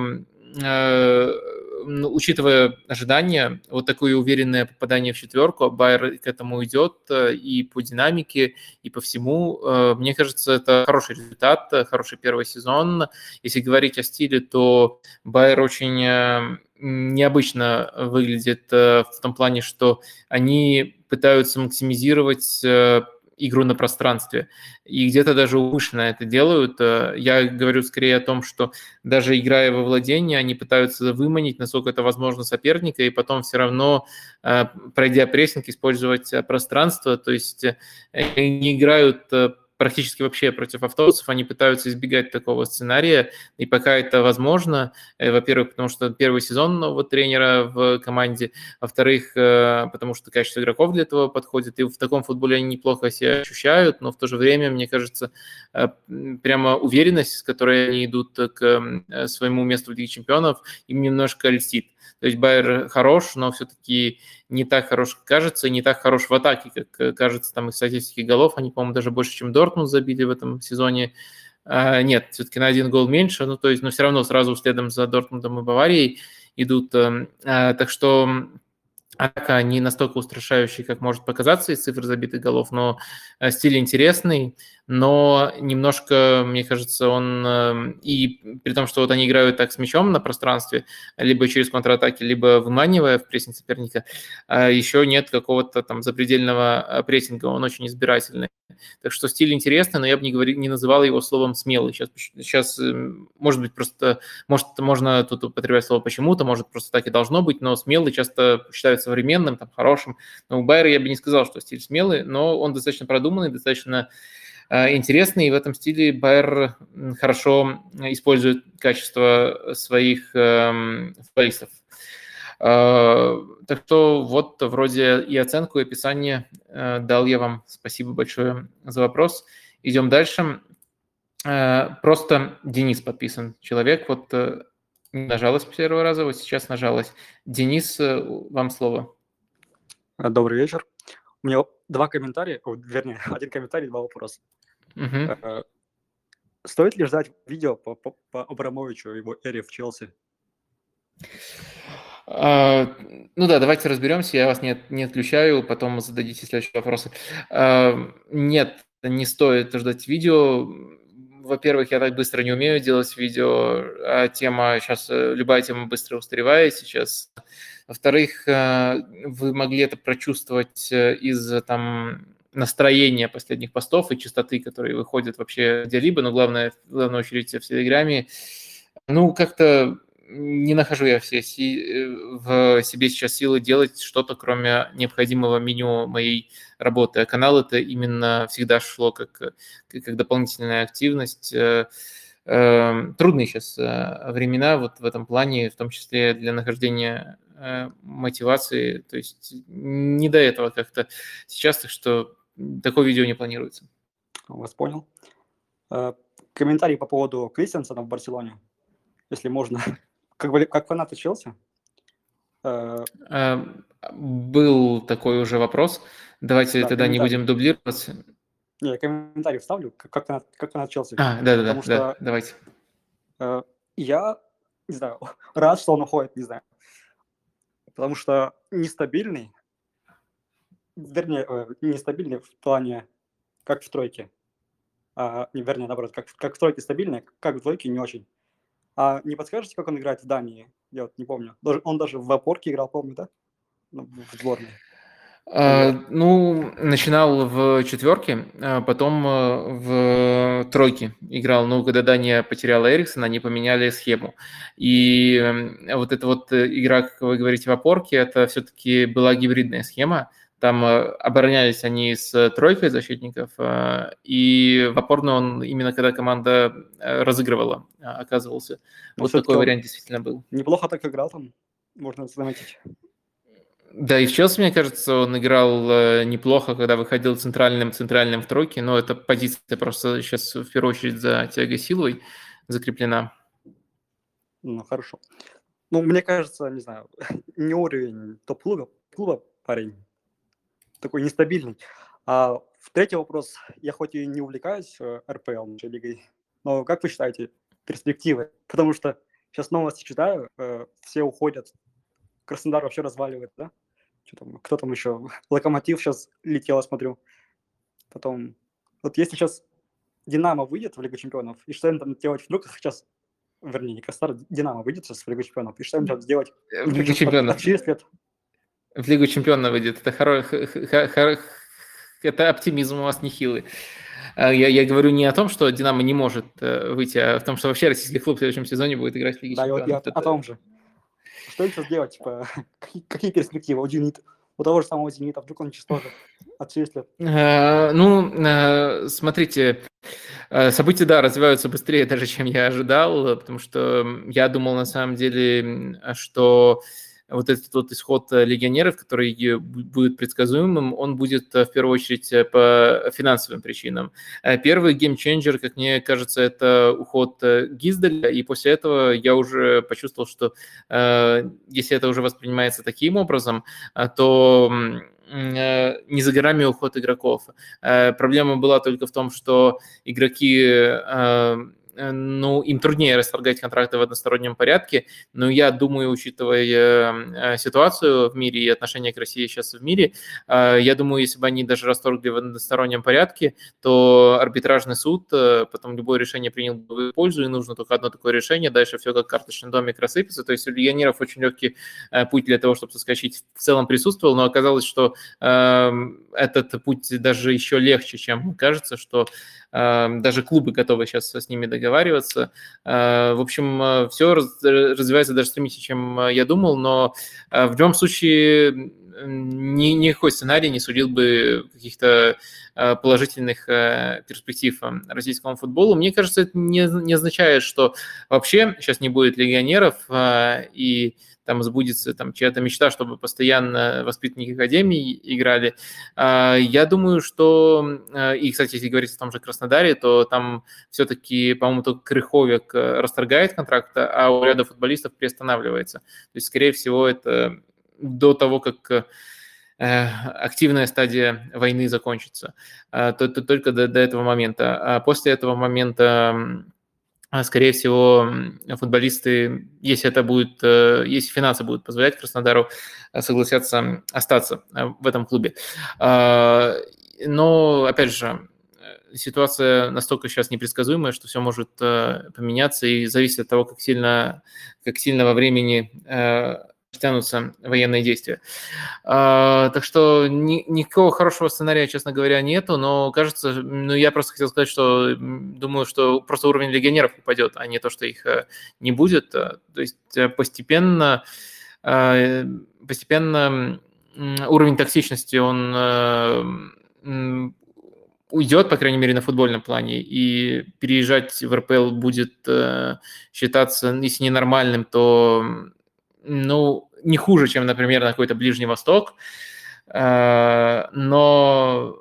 Speaker 1: учитывая ожидания, вот такое уверенное попадание в четверку, Байер к этому идет э, и по динамике, и по всему. Э, Мне кажется, это хороший результат, э, хороший первый сезон. Если говорить о стиле, то Байер очень необычно выглядит в том плане, что они пытаются максимизировать игру на пространстве. И где-то даже умышленно это делают. Э, Я говорю скорее о том, что даже играя во владение, они пытаются выманить, насколько это возможно, соперника, и потом все равно, э, пройдя прессинг, использовать э, пространство. То есть не играют практически вообще против автобусов, они пытаются избегать такого сценария, и пока это возможно, э, во-первых, потому что первый сезон нового тренера в команде, во-вторых, э, потому что качество игроков для этого подходит, и в таком футболе они неплохо себя ощущают, но в то же время, мне кажется, э, прямо уверенность, с которой они идут к своему месту в Лиге Чемпионов, им немножко льстит. То есть Байер хорош, но все-таки не так хорош, как кажется, и не так хорош в атаке, как э, кажется там из статистики голов. Они, по-моему, даже больше, чем Дортмунд забили в этом сезоне. А, нет, все-таки на один гол меньше, ну то есть, но все равно сразу следом за Дортмундом и Баварией идут. эм, а, Так что атака не настолько устрашающая, как может показаться из цифр забитых голов, но э, стиль интересный, но немножко, мне кажется, он э, и при том, что вот они играют так с мячом на пространстве, либо через контратаки, либо выманивая в прессинг соперника, а еще нет какого-то там запредельного э, прессинга, он очень избирательный. Так что стиль интересный, но я бы не, говорил, не называл его словом смелый. Сейчас, сейчас, может быть, просто, может, можно тут употреблять слово почему-то, может, просто так и должно быть, но смелый часто считают современным, там, хорошим. Но у Байера я бы не сказал, что стиль смелый, но он достаточно продуманный, достаточно интересный, и в этом стиле Байер хорошо использует качество своих эм, футболистов. Э, Так что вот вроде и оценку, и описание э, дал я вам. Спасибо большое за вопрос. Идем дальше. Э, Просто Денис подписан. Человек вот э, не нажалась первого раза, вот сейчас нажалась. Денис, э, вам слово.
Speaker 23: Добрый вечер. У меня два комментария, о, вернее, один комментарий, два вопроса. Э, Стоит ли ждать видео по, по, по Абрамовичу и его эре в Челси?
Speaker 1: А, Ну да, давайте разберемся, я вас не, не отключаю, потом зададите следующие вопросы. А, Нет, не стоит ждать видео. Во-первых, я так быстро не умею делать видео, а тема сейчас, любая тема быстро устаревает сейчас. Во-вторых, э, вы могли это прочувствовать э, из там настроения последних постов и частоты, которые выходят вообще где-либо, но главное, в главную очередь в Телеграме. Ну, как-то не нахожу я все си- э, в себе сейчас силы делать что-то, кроме необходимого минимума моей работы. А канал это именно всегда шло как, э, как, дополнительная активность. Э, э, Трудные сейчас э, времена вот в этом плане, в том числе для нахождения э, мотивации. То есть не до этого как-то сейчас, так что такое видео не планируется.
Speaker 23: Вас понял. Э, Комментарий по поводу Кристиансона в Барселоне, если можно. Как, бы, как фанаты Челси. Э,
Speaker 1: Э, Был такой уже вопрос. Давайте
Speaker 23: Да,
Speaker 1: тогда не будем дублироваться.
Speaker 23: Не, я комментарий вставлю, как, фанат, как фанат Челси.
Speaker 1: А, да-да-да, да, давайте.
Speaker 23: э, я, не знаю, рад, что он уходит, не знаю. Потому что нестабильный, вернее, э, нестабильный в плане, как в тройке. А, не, вернее, наоборот, как, как в тройке стабильный, как в двойке не очень. А не подскажете, как он играет в Дании? Я вот не помню. Он даже в опорке играл, помню, да? Ну, в сборной.
Speaker 1: А, Ну, начинал в четверке, а потом э, в тройке играл. Ну, когда Дания потеряла Эриксона, они поменяли схему. И э, вот эта вот э, игра, как вы говорите, в опорке, это все-таки была гибридная схема. Там э, оборонялись они с тройкой защитников, э, и в опорную он именно когда команда э, разыгрывала, э, оказывался.
Speaker 23: Но
Speaker 1: Вот
Speaker 23: всё-таки
Speaker 1: такой вариант действительно был.
Speaker 23: Неплохо так играл там, можно заметить.
Speaker 1: Да, и в Челси, мне кажется, он играл э, неплохо, когда выходил центральным центральным в тройке, но эта позиция просто сейчас в первую очередь за Тиаго Силой закреплена.
Speaker 23: Ну, хорошо. Ну, мне кажется, не знаю, не уровень топ-клуба клуба парень. Такой нестабильный. А в третий вопрос. Я хоть и не увлекаюсь э, РПЛ, нашей лигой, но как вы считаете перспективы? Потому что сейчас новости читаю, э, все уходят. Краснодар вообще разваливает, да? Что там, кто там еще? Локомотив сейчас летело, смотрю. Потом, вот если сейчас Динамо выйдет в Лигу Чемпионов, и что им там делать вдруг сейчас, вернее, не Краснодар, Динамо выйдет сейчас в Лигу Чемпионов, и что им там сделать?
Speaker 1: Э, В Лигу Чемпионов.
Speaker 23: отчислят.
Speaker 1: В Лигу Чемпионов выйдет. Это, хоро- это оптимизм у вас нехилый. А Я, я говорю не о том, что Динамо не может э, выйти, а в том, что вообще российский клуб в следующем сезоне будет играть в Лиге
Speaker 23: Да, и вот я
Speaker 1: Чемпионов.
Speaker 23: о том же. Что им сейчас делать? Типа, какие, какие перспективы у Зенита? У того же самого Зенита, вдруг он тоже отчислят.
Speaker 1: Э, Ну, э, смотрите, э, события, да, развиваются быстрее даже, чем я ожидал, потому что я думал на самом деле, что вот этот вот исход э, легионеров, который э, бу- будет предсказуемым, он будет э, в первую очередь по финансовым причинам. Первый геймченджер, как мне кажется, это уход Гиздаля, и после этого я уже почувствовал, что если это уже воспринимается таким образом, то не за горами уход игроков. Проблема была только в том, что игроки, ну, им труднее расторгать контракты в одностороннем порядке, но я думаю, учитывая э, ситуацию в мире и отношение к России сейчас в мире, э, я думаю, если бы они даже расторгли в одностороннем порядке, то арбитражный суд э, потом любое решение принял бы в пользу, и нужно только одно такое решение, дальше все как карточный домик рассыпется. То есть у легионеров очень легкий э, путь для того, чтобы соскочить, в целом присутствовал, но оказалось, что э, этот путь даже еще легче, чем кажется, что э, даже клубы готовы сейчас с ними договариваться. Э, в общем, все развивается даже стремительнее, чем э, я думал, но э, в любом случае ни, никакой сценарий не сулил бы каких-то э, положительных э, перспектив э, российскому футболу. Мне кажется, это не, не означает, что вообще сейчас не будет легионеров э, и там сбудется там чья-то мечта, чтобы постоянно воспитанники академии играли. А, Я думаю, что, э, и, кстати, если говорить о том же Краснодаре, то там все-таки, по-моему, только Крыховик э, расторгает контракт, а у ряда футболистов приостанавливается. То есть, скорее всего, это до того, как э, активная стадия войны закончится. То только до, до этого момента. А после этого момента скорее всего, футболисты, если это будет, если финансы будут позволять Краснодару, согласятся остаться в этом клубе. Но, опять же, ситуация настолько сейчас непредсказуемая, что все может э, поменяться и зависит от того, как сильно, как сильно во времени э, тянутся военные действия. А, так что ни, никакого хорошего сценария, честно говоря, нету, но кажется, ну я просто хотел сказать, что думаю, что просто уровень легионеров упадет, а не то, что их э, не будет. То есть постепенно, постепенно уровень токсичности, он уйдет, по крайней мере, на футбольном плане, и переезжать в РПЛ будет э, считаться, если не нормальным, то ну, не хуже, чем, например, на какой-то Ближний Восток, э, но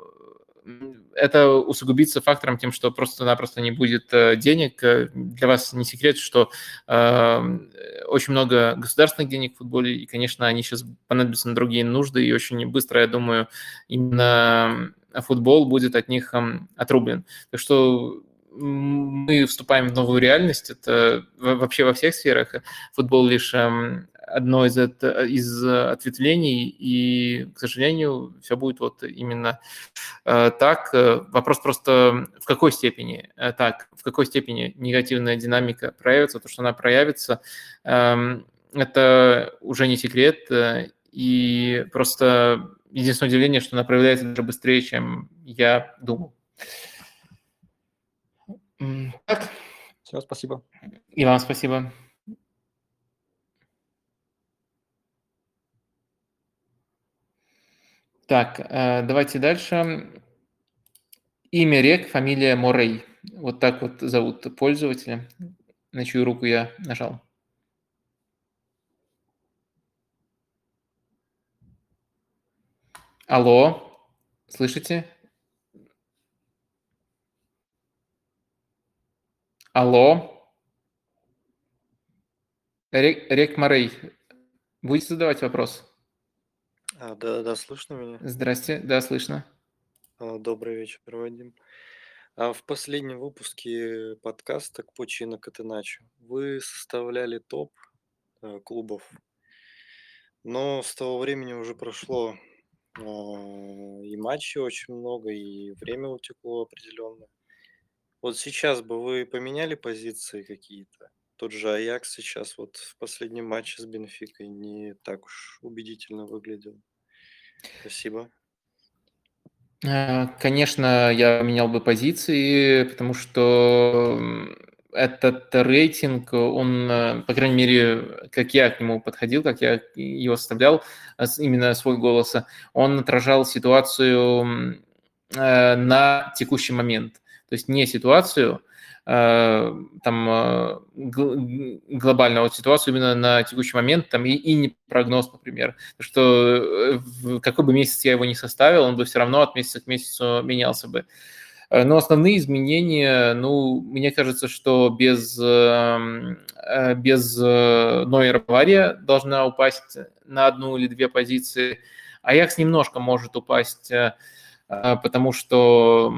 Speaker 1: это усугубится фактором тем, что просто-напросто не будет э, денег. Для вас не секрет, что э, очень много государственных денег в футболе, и, конечно, они сейчас понадобятся на другие нужды, и очень быстро, я думаю, именно футбол будет от них отрублен. Так что мы вступаем в новую реальность, это вообще во всех сферах. Футбол лишь одно из, из ответвлений, и, к сожалению, все будет вот именно э, так. Вопрос просто в какой степени э, так, в какой степени негативная динамика проявится, то, что она проявится, эм, это уже не секрет, э, и просто единственное удивление, что она проявляется даже быстрее, чем я думал. Так.
Speaker 23: Все, спасибо.
Speaker 1: И вам спасибо. Так, э, давайте дальше. Имя рек, фамилия Морей. Вот так вот зовут пользователя, на чью руку я нажал. Алло, слышите? Алло. Рек, Рек Морей, будете задавать вопрос?
Speaker 24: А, да, да, слышно меня?
Speaker 1: Здрасте, да, слышно.
Speaker 24: А, Добрый вечер, Вадим. А в последнем выпуске подкаста к Почина Катеначо вы составляли топ э, клубов, но с того времени уже прошло а, и матчей очень много, и время утекло определенно. Вот сейчас бы вы поменяли позиции какие-то? Тот же Аякс сейчас вот в последнем матче с Бенфикой не так уж убедительно выглядел. Спасибо.
Speaker 1: Э, конечно, я менял бы позиции, потому что этот рейтинг, он, э, по крайней мере, как я к нему подходил, как я его составлял, э, именно свой голос, он отражал ситуацию на текущий момент. То есть не ситуацию, там глобальную вот ситуацию именно на текущий момент там и, и не прогноз, например, что в какой бы месяц я его не составил, он бы все равно от месяца к месяцу менялся бы. Э, но основные изменения, ну, мне кажется, что без, эм, э, без э, Нойера Бавария должна упасть на одну или две позиции. Аякс немножко может упасть, потому что,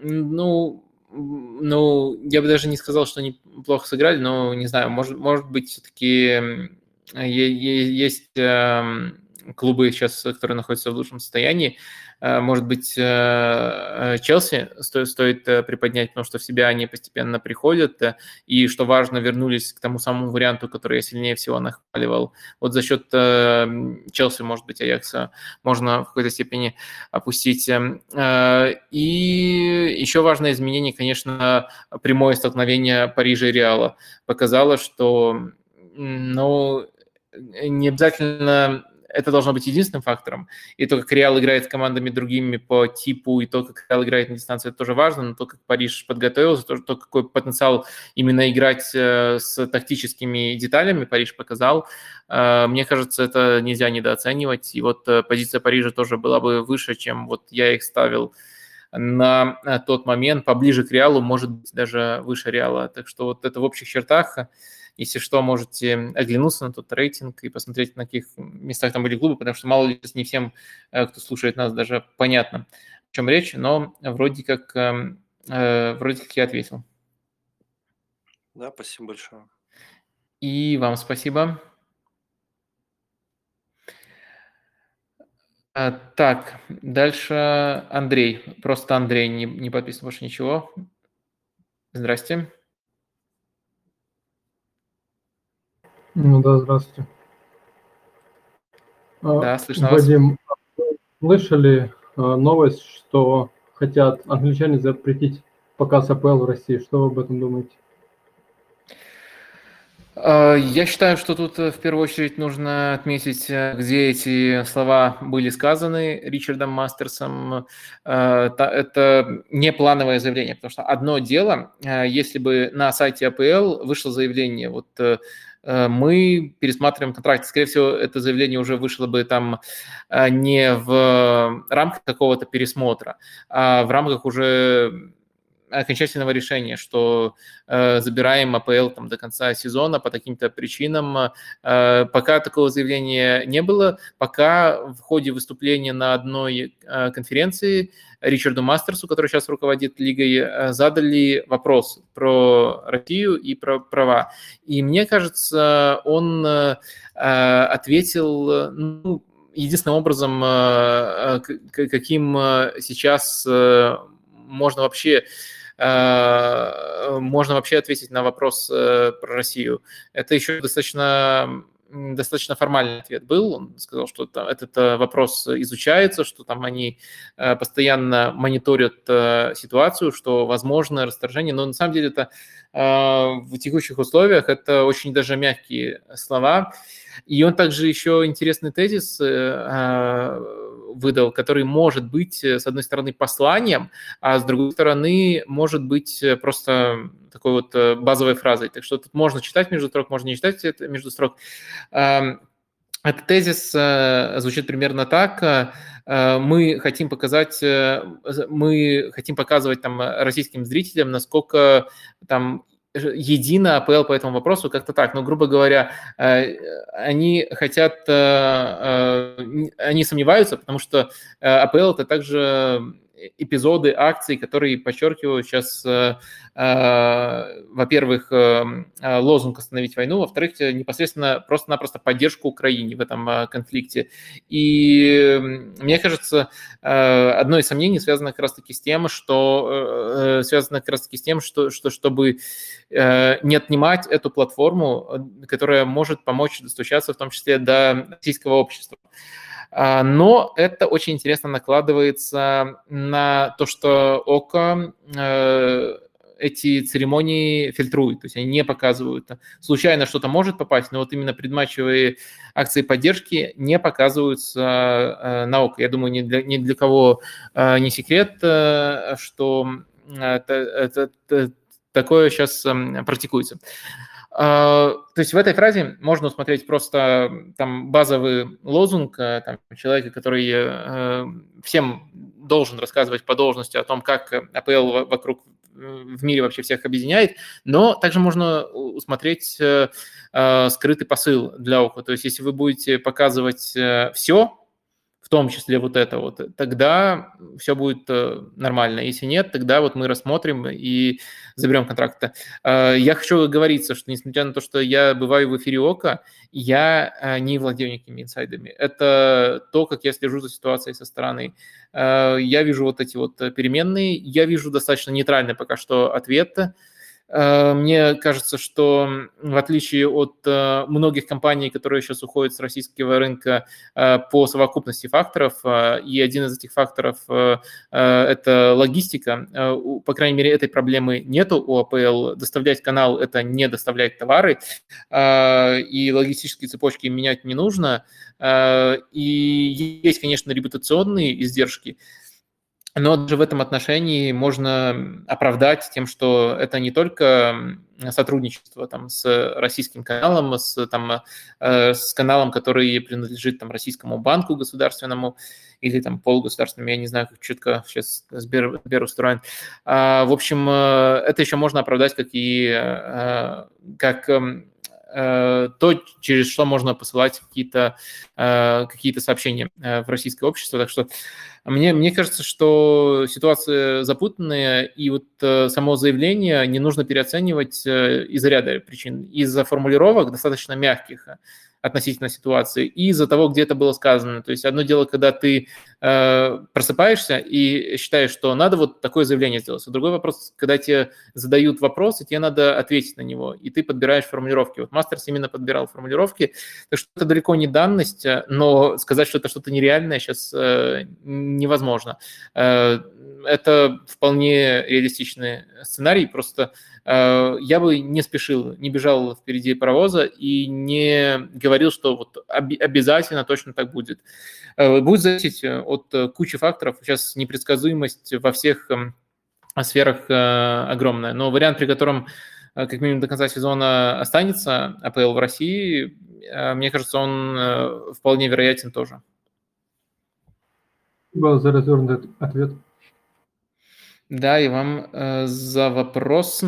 Speaker 1: ну, ну, я бы даже не сказал, что они плохо сыграли, но не знаю, может, может быть, все-таки есть эм, клубы сейчас, которые находятся в лучшем состоянии. Э, может быть, э, э, Челси стоит, стоит приподнять, потому что в себя они постепенно приходят, и, что важно, вернулись к тому самому варианту, который я сильнее всего нахваливал. Вот за счет Челси, может быть, Аякса можно в какой-то степени опустить. И еще важное изменение, конечно, прямое столкновение Парижа и Реала показало, что ну, не обязательно это должно быть единственным фактором. И то, как Реал играет с командами другими по типу, и то, как Реал играет на дистанции, это тоже важно, но то, как Париж подготовился, то, то какой потенциал именно играть э, с тактическими деталями Париж показал, э, мне кажется, это нельзя недооценивать. И вот э, позиция Парижа тоже была бы выше, чем вот я их ставил на тот момент, поближе к Реалу, может быть, даже выше Реала. Так что вот это в общих чертах Если что, можете оглянуться на тот рейтинг и посмотреть, на каких местах там были клубы, потому что мало ли не всем, кто слушает нас, даже понятно, о чем речь, но вроде как, эм, вроде как я ответил.
Speaker 24: Да, спасибо большое.
Speaker 1: И вам спасибо. А, так, дальше Андрей. Просто Андрей, не, не подписан больше ничего. Здрасте.
Speaker 25: Ну да, здравствуйте. А,
Speaker 1: Да, слышно вас.
Speaker 25: Вадим, слышали а, новость, что хотят англичане запретить показ АПЛ в России? Что вы об этом думаете?
Speaker 1: Я считаю, что тут э, в первую очередь нужно отметить, э, где эти слова были сказаны Ричардом Мастерсом. Э, Это не плановое заявление, потому что одно дело, если бы на сайте АПЛ вышло заявление, вот мы пересматриваем контракт, скорее всего, это заявление уже вышло бы там э, не в рамках какого-то пересмотра, а в рамках уже окончательного решения, что э, забираем АПЛ там, до конца сезона по каким-то причинам. Э, пока такого заявления не было, пока в ходе выступления на одной э, конференции Ричарду Мастерсу, который сейчас руководит лигой, э, задали вопрос про Россию и про права. И мне кажется, он э, ответил, ну, единственным образом, э, э, каким э, сейчас можно вообще можно вообще ответить на вопрос э, про Россию. Это еще достаточно достаточно формальный ответ был. Он сказал, что этот э, вопрос изучается, что там они э, постоянно мониторят э, ситуацию, что возможно расторжение. Но на самом деле это э, в текущих условиях это очень даже мягкие слова. И он также еще интересный тезис э, э, выдал, который может быть, э, с одной стороны, посланием, а с другой стороны, может быть э, просто такой вот э, базовой фразой. Так что тут можно читать между строк, можно не читать это между строк. Этот тезис звучит примерно так. Мы хотим показать, мы хотим показывать там российским зрителям, насколько там едино АПЛ по этому вопросу, как-то так. Но, грубо говоря, э, они хотят, э, э, они сомневаются, потому что АПЛ это также эпизоды акций, которые подчеркивают сейчас, э, э, во-первых, э, лозунг «Остановить войну», во-вторых, непосредственно просто-напросто поддержку Украине в этом конфликте. И мне кажется, одно из сомнений связано как раз-таки с тем, что связано как раз-таки с тем, что, что чтобы не отнимать эту платформу, которая может помочь достучаться в том числе до российского общества. А, Но это очень интересно накладывается на то, что ОКО э, эти церемонии фильтрует, то есть они не показывают. Случайно что-то может попасть, но вот именно предматчевые акции поддержки не показываются э, на ОКО. Я думаю, ни для, ни для кого э, не секрет, что это, это- это- такое сейчас практикуется. А, То есть в этой фразе можно усмотреть просто там базовый лозунг э, там, человека, который э, всем должен рассказывать по должности о том, как АПЛ во- вокруг э, в мире вообще всех объединяет, но также можно усмотреть скрытый посыл для ока. То есть если вы будете показывать все, том числе вот это вот, тогда все будет э, нормально. Если нет, тогда вот мы рассмотрим и заберем контракт. Э, Я хочу оговориться, что несмотря на то, что я бываю в эфире ОКО, я э, не владею никакими инсайдами. Это то, как я слежу за ситуацией со стороны. Я вижу вот эти вот переменные, я вижу достаточно нейтральный пока что ответ. Э, Мне кажется, что в отличие от э, многих компаний, которые сейчас уходят с российского рынка э, по совокупности факторов, и один из этих факторов это логистика, по крайней мере, этой проблемы нету у АПЛ. Доставлять канал – это не доставлять товары, и логистические цепочки менять не нужно. И есть, конечно, репутационные издержки, но даже в этом отношении можно оправдать тем, что это не только сотрудничество там, с российским каналом, с, там, э, с каналом, который принадлежит там, российскому банку государственному или там полугосударственному, я не знаю, как четко сейчас Сбер, Сбер устроен. А, В общем, э, это еще можно оправдать как и э, как эм, э, то, через что можно посылать какие-то э, какие сообщения в российское общество. Так что мне, мне кажется, что ситуация запутанная, и вот само заявление не нужно переоценивать из-за ряда причин. Из-за формулировок достаточно мягких относительно ситуации и из-за того, где это было сказано. То есть одно дело, когда ты э, просыпаешься и считаешь, что надо вот такое заявление сделать. А другой вопрос, когда тебе задают вопрос, и тебе надо ответить на него, и ты подбираешь формулировки. Вот Мастерс именно подбирал формулировки, так что это далеко не данность, но сказать, что это что-то нереальное сейчас э, невозможно. Э, это вполне реалистичный сценарий, просто Э, я бы не спешил, не бежал впереди паровоза и не говорил, что вот обязательно точно так будет. Э, будет зависеть э, от кучи факторов. Сейчас непредсказуемость во всех эм, сферах огромная. Но вариант, при котором как минимум до конца сезона останется АПЛ в России, мне кажется, он вполне вероятен тоже.
Speaker 25: Спасибо за развернутый ответ.
Speaker 1: Да, и вам э, за вопрос.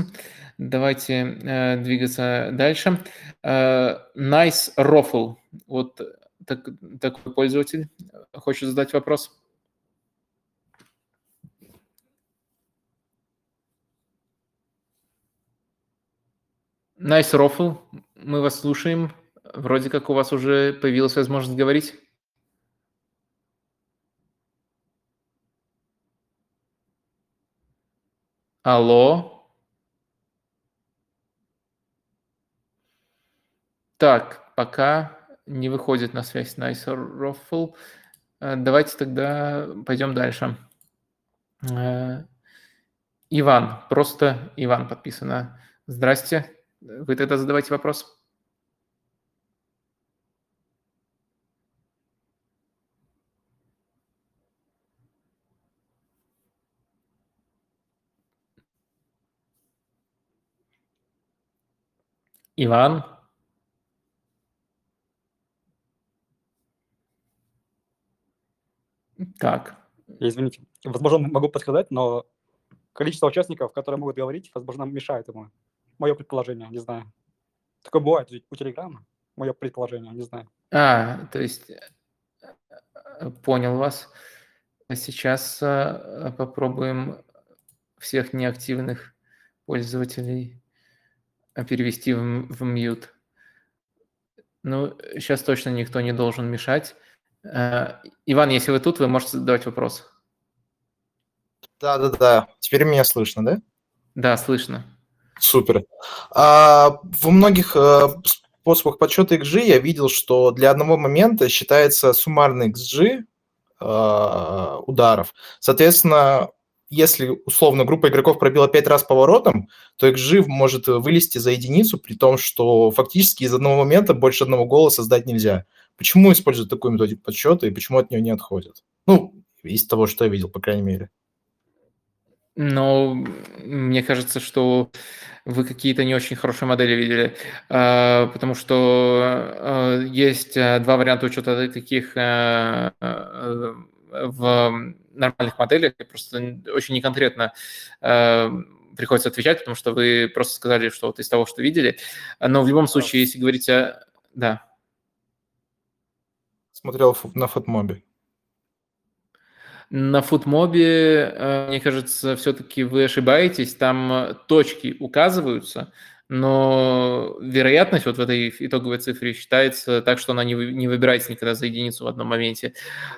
Speaker 1: Давайте э, двигаться дальше. Э, nice Roffle. Вот так, такой пользователь хочет задать вопрос. Nice Roffle, мы вас слушаем. Вроде как у вас уже появилась возможность говорить. Алло. Так, пока не выходит на связь Nice Ruffle. Э, давайте тогда пойдем дальше. Э, Иван, просто Иван подписано. Здрасте. Вы тогда задавайте вопрос. Иван? Так.
Speaker 23: Извините. Возможно, могу подсказать, но количество участников, которые могут говорить, возможно, мешает ему. Мое предположение, не знаю. Такое бывает у Телеграма. Мое предположение, не знаю.
Speaker 1: А, то есть э, понял вас. Сейчас э, попробуем всех неактивных пользователей перевести в, в мьют. Ну, сейчас точно никто не должен мешать. Э, Иван, если вы тут, вы можете задавать вопрос.
Speaker 26: Да-да-да. Теперь меня слышно, да?
Speaker 1: Да, слышно.
Speaker 26: Супер. А, во многих а, способах подсчета XG я видел, что для одного момента считается суммарный XG а, ударов. Соответственно, если условно группа игроков пробила 5 раз поворотом, то XG может вылезти за единицу, при том, что фактически из одного момента больше одного гола создать нельзя. Почему используют такую методику подсчета и почему от нее не отходят? Ну, из того, что я видел, по крайней мере.
Speaker 1: Но мне кажется, что вы какие-то не очень хорошие модели видели, а, потому что а, есть а, два варианта учета таких в нормальных моделях, просто очень неконкретно приходится отвечать, потому что вы просто сказали, что вот из того, что видели. Но в любом случае, если говорить о... Да.
Speaker 26: Смотрел на фотмобе.
Speaker 1: На футмобе, э, мне кажется, все-таки вы ошибаетесь. Там точки указываются, но вероятность вот в этой итоговой цифре считается так, что она не, не выбирается никогда за единицу в одном моменте,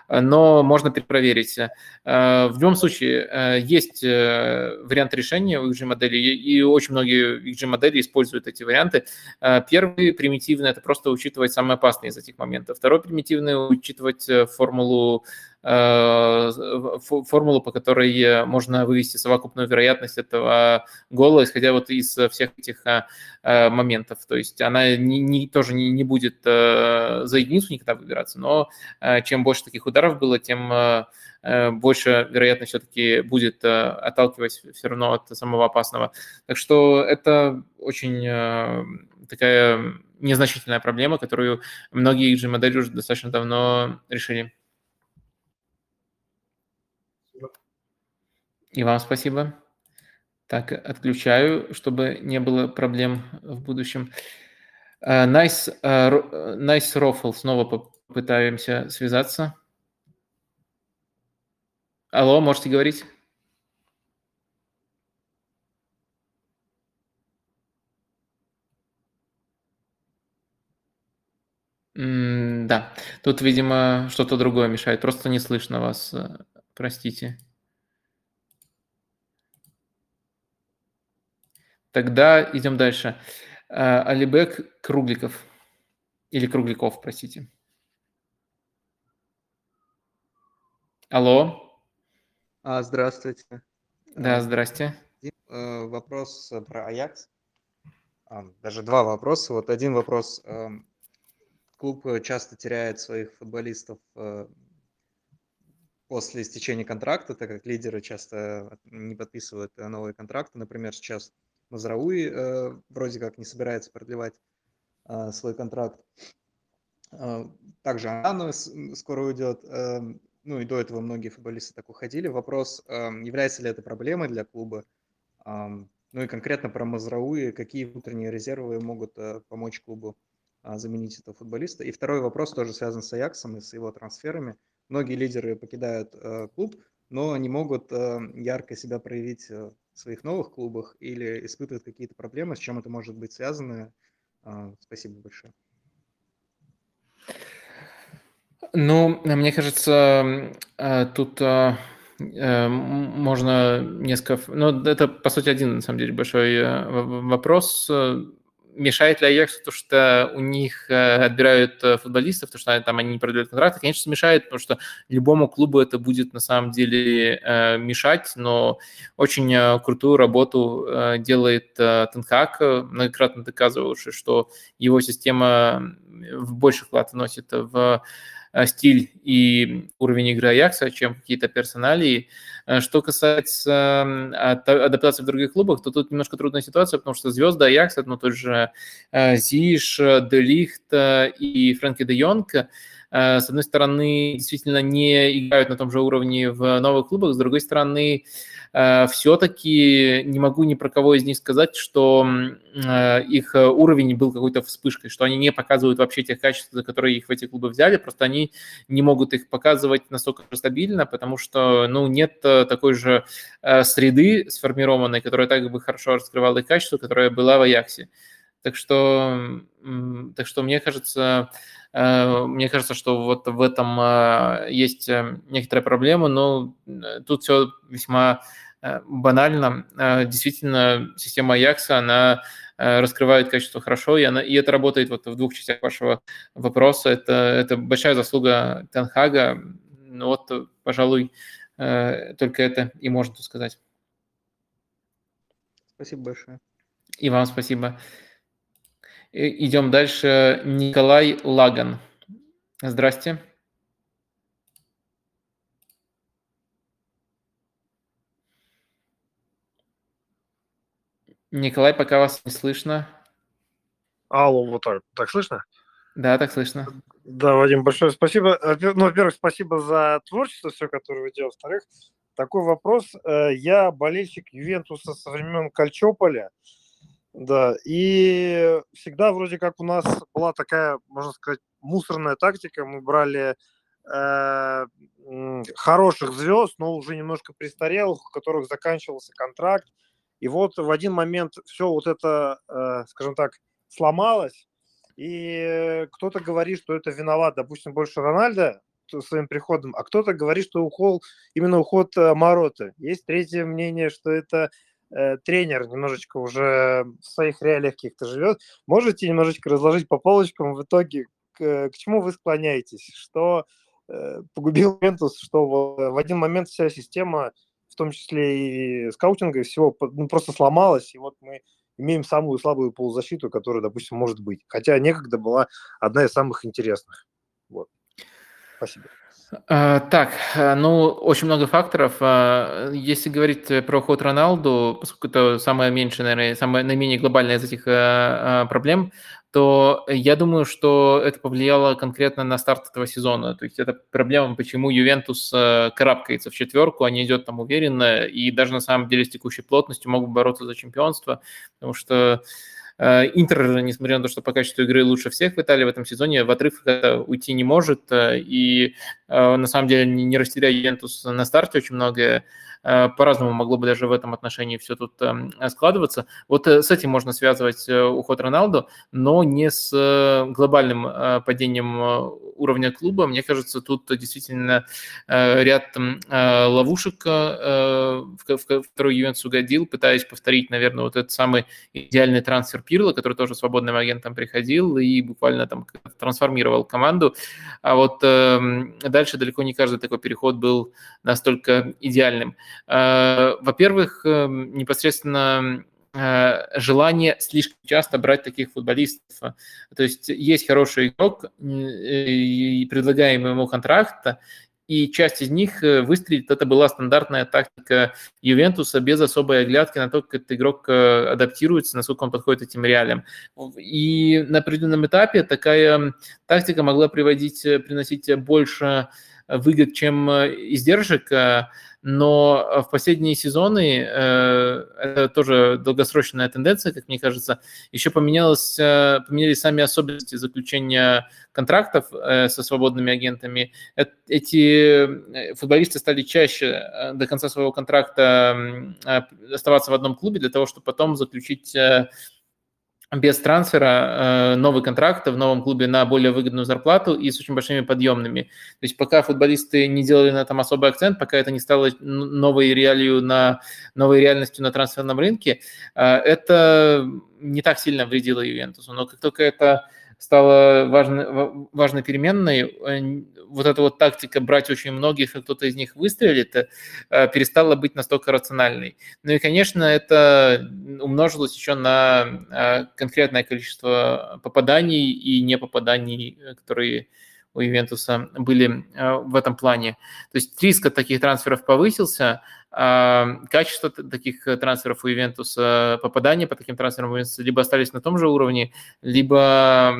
Speaker 1: но можно перепроверить. Э, в любом случае, э, есть э, вариант решения у XG-модели, и очень многие XG-модели используют эти варианты. Первый примитивный – это просто учитывать самые опасные из этих моментов. Второй примитивный – учитывать формулу формулу, по которой можно вывести совокупную вероятность этого гола, исходя вот из всех этих э, э, моментов. То есть она не, не, тоже не, не будет за единицу никогда выбираться, но чем больше таких ударов было, тем больше вероятность все-таки будет отталкивать все равно от самого опасного. Так что это очень такая незначительная проблема, которую многие XG-модели уже достаточно давно решили. И вам спасибо. Так, отключаю, чтобы не было проблем в будущем. Nice, Nice Rofl, снова попытаемся связаться. Алло, можете говорить? Да, тут, видимо, что-то другое мешает. Просто не слышно вас. э, Простите. Тогда идем дальше. Э, Алибек Кругликов. Или Кругликов, простите. Алло.
Speaker 27: А, здравствуйте.
Speaker 1: Да,
Speaker 27: А,
Speaker 1: здрасте.
Speaker 27: Э, Вопрос э, про Аякс. А, Даже два вопроса. Вот один вопрос. эм, Клуб э, часто теряет своих футболистов э, после истечения контракта, так как лидеры часто не подписывают э, новые контракты. Например, сейчас Мазрауи э, вроде как не собирается продлевать э, свой контракт. А, Также Ану скоро уйдет. эм, Ну и до этого многие футболисты так уходили. Вопрос, эм, является ли это проблемой для клуба? Ам, Ну и конкретно про Мазрауи, какие внутренние резервы могут э, помочь клубу а, заменить этого футболиста? И второй вопрос тоже связан с Аяксом и с его трансферами. Многие лидеры покидают э, клуб, но не могут э, ярко себя проявить э, своих новых клубах или испытывают какие-то проблемы, с чем это может быть связано. А, Спасибо большое.
Speaker 1: Ну, мне кажется, э, тут э, э, можно несколько... Ну, это, по сути, один, на самом деле, большой э, вопрос. Мешает ли Аяксу то, что у них э, отбирают э, футболистов, то, что там они не продлевают контракты? Конечно, мешает, потому что любому клубу это будет, на самом деле, э, мешать, но очень крутую работу делает Тен Хаг, э, многократно доказывавший, что его система в больший вклад вносит в стиль и уровень игры Аякса, чем какие-то персоналии. Э, Что касается адаптации в других клубах, то тут немножко трудная ситуация, потому что звезды Аякса, ну, тот же э, Зиш, э, Делихт э, и Фрэнки де Йонг, э, с одной стороны, действительно не играют на том же уровне в новых клубах, с другой стороны, все-таки не могу ни про кого из них сказать, что э, их э, уровень был какой-то вспышкой, что они не показывают вообще тех качеств, за которые их в эти клубы взяли, просто они не могут их показывать настолько стабильно, потому что, ну, нет э, такой же э, среды сформированной, которая так бы хорошо раскрывала их качество, которая была в Аяксе. Так что, так что мне кажется, э, мне кажется, что вот в этом э, есть э, некоторая проблема, но э, тут все весьма э, банально. Э, Действительно, система Аякса, она э, раскрывает качество хорошо, и, она, и это работает вот в двух частях вашего вопроса. Это, это большая заслуга Тенхага. Ну вот, э, пожалуй, э, только это и можно сказать.
Speaker 27: Спасибо большое.
Speaker 1: И вам спасибо. И- Идем дальше. Николай Лаган. Здрасте. Николай, пока вас не слышно.
Speaker 28: Алло, вот так. Так слышно?
Speaker 1: Да, так слышно.
Speaker 28: Да, Вадим, большое спасибо. Во- Ну, во-первых, спасибо за творчество, все, которое вы делаете. Во-вторых, такой вопрос. Э, Я болельщик Ювентуса со времен Кальчополя. Да, и всегда вроде как у нас была такая, можно сказать, мусорная тактика. Мы брали э, хороших звезд, но уже немножко престарелых, у которых заканчивался контракт. И вот в один момент все вот это, э, скажем так, сломалось, и кто-то говорит, что это виноват, допустим, больше Рональда своим приходом, а кто-то говорит, что уход, именно уход э, Мороты. Есть третье мнение, что это э, тренер немножечко уже в своих реалиях каких-то живет. Можете немножечко разложить по полочкам в итоге, к, к чему вы склоняетесь? Что э, погубил Ювентус, что в, в один момент вся система, в том числе и скаутинга, всего ну, просто сломалась, и вот мы имеем самую слабую полузащиту, которая, допустим, может быть. Хотя некогда была одна из самых интересных. Вот. Спасибо.
Speaker 1: А, Так, а, ну, очень много факторов. А, Если говорить э, про уход Роналду, поскольку это самая меньшая, наверное, самая наименее глобальная из этих а, проблем, то я думаю, что это повлияло конкретно на старт этого сезона. То есть это проблема, почему Ювентус э, карабкается в четверку, а не идет там уверенно, и даже на самом деле с текущей плотностью могут бороться за чемпионство, потому что Интер, несмотря на то, что по качеству игры лучше всех в Италии в этом сезоне, в отрыв уйти не может. И на самом деле не растеряя Ювентус на старте очень многое, Э, по-разному могло бы даже в этом отношении все тут эм, складываться. Вот э, с этим можно связывать э, уход Роналду, но не с глобальным падением уровня клуба. Мне кажется, тут действительно ряд ловушек, в которые Ювентус угодил, пытаясь повторить, наверное, вот этот самый идеальный трансфер Пирла, который тоже свободным агентом приходил и буквально там трансформировал команду. А вот эм, дальше далеко не каждый такой переход был настолько идеальным. Э, во-первых, эм, непосредственно э, желание слишком часто брать таких футболистов. То есть есть хороший игрок, и предлагаем ему контракт, и часть из них э, выстрелит. Это была стандартная тактика Ювентуса без особой оглядки на то, как этот игрок адаптируется, насколько он подходит этим реалиям. И на определенном этапе такая тактика могла приводить, приносить больше выгод, чем издержек, но э, в последние сезоны, э, это тоже долгосрочная тенденция, как мне кажется, еще поменялось, э, поменялись сами особенности заключения контрактов со свободными агентами. Эти футболисты стали чаще до конца своего контракта оставаться в одном клубе для того, чтобы потом заключить без трансфера э, новый контракт в новом клубе на более выгодную зарплату и с очень большими подъемными. То есть пока футболисты не делали на этом особый акцент, пока это не стало новой реалью на новой реальностью на трансферном рынке, э, это не так сильно вредило Ювентусу. Но как только это стало важной, важной переменной. Э, вот эта вот тактика брать очень многих, и кто-то из них выстрелит, э, перестала быть настолько рациональной. Ну и, конечно, это умножилось еще на э, конкретное количество попаданий и непопаданий, которые у Ювентуса были в этом плане. То есть риск от таких трансферов повысился, качество таких трансферов у Ювентуса, попадания по таким трансферам у Ювентуса либо остались на том же уровне, либо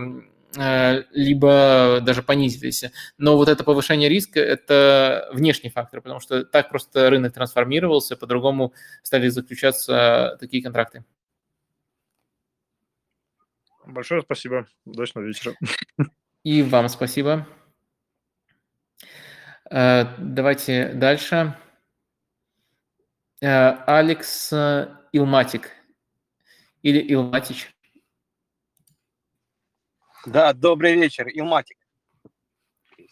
Speaker 1: э, либо даже понизились. Но вот это повышение риска – это внешний фактор, потому что так просто рынок трансформировался, по-другому стали заключаться такие контракты.
Speaker 28: Большое спасибо. Удачного вечера.
Speaker 1: И вам спасибо. Э, давайте дальше. Э, Алекс э, Илматик или Илматич.
Speaker 29: Да, добрый вечер, Илматик.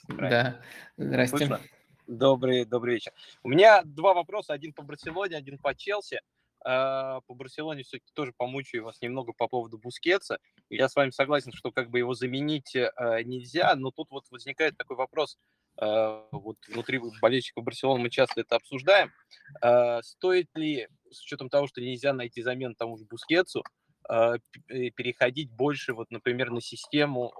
Speaker 1: Да, здрасте.
Speaker 29: Слышно? Добрый, добрый вечер. У меня два вопроса, один по Барселоне, один по Челси. По Барселоне все-таки тоже помучаю вас немного по поводу Бускетса. Я с вами согласен, что как бы его заменить нельзя, но тут вот возникает такой вопрос. Вот внутри болельщиков Барселоны мы часто это обсуждаем. Стоит ли, с учетом того, что нельзя найти замену тому же Бускетсу, переходить больше, вот, например, на систему,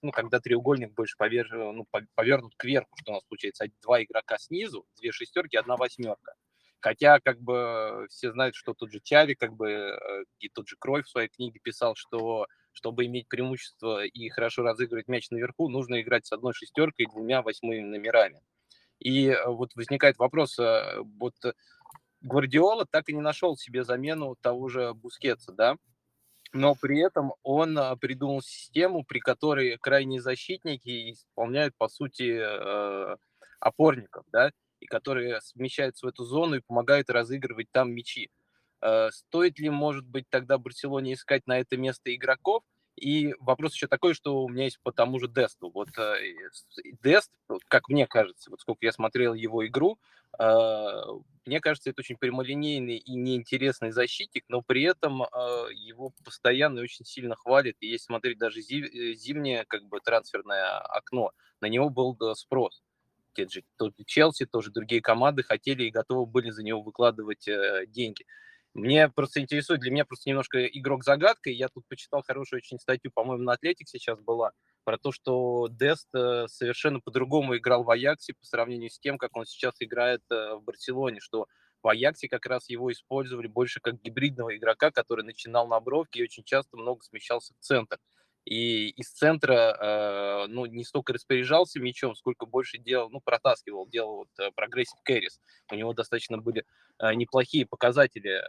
Speaker 29: ну, когда треугольник больше повер... ну, повернут кверху, что у нас получается два игрока снизу, две шестерки, одна восьмерка. Хотя, как бы, все знают, что тот же Чави, как бы, э, и тот же Крой в своей книге писал, что чтобы иметь преимущество и хорошо разыгрывать мяч наверху, нужно играть с одной шестеркой и двумя восьмыми номерами. И э, вот возникает вопрос, э, вот Гвардиола так и не нашел себе замену того же Бускетса, да, но при этом он придумал систему, при которой крайние защитники исполняют, по сути, опорников, да, и которые смещаются в эту зону и помогают разыгрывать там мячи. Э, стоит ли, может быть, тогда Барселоне искать на это место игроков? И вопрос еще такой, что у меня есть по тому же Десту. Вот э, Дест, как мне кажется, вот сколько я смотрел его игру, э, мне кажется, это очень прямолинейный и неинтересный защитник, но при этом его постоянно очень сильно хвалят. И если смотреть даже зимнее как бы трансферное окно, на него был спрос те же тот Челси, тоже другие команды хотели и готовы были за него выкладывать деньги. Мне просто интересует, для меня просто немножко игрок загадкой. Я тут почитал хорошую очень статью, по-моему, на Атлетик сейчас была, про то, что Дест э, совершенно по-другому играл в Аяксе по сравнению с тем, как он сейчас играет э, в Барселоне, что в Аяксе как раз его использовали больше как гибридного игрока, который начинал на бровке и очень часто много смещался в центр и из центра, э, ну, не столько распоряжался мячом, сколько больше делал, ну, протаскивал, делал вот э, progressive carries. У него достаточно были э, неплохие показатели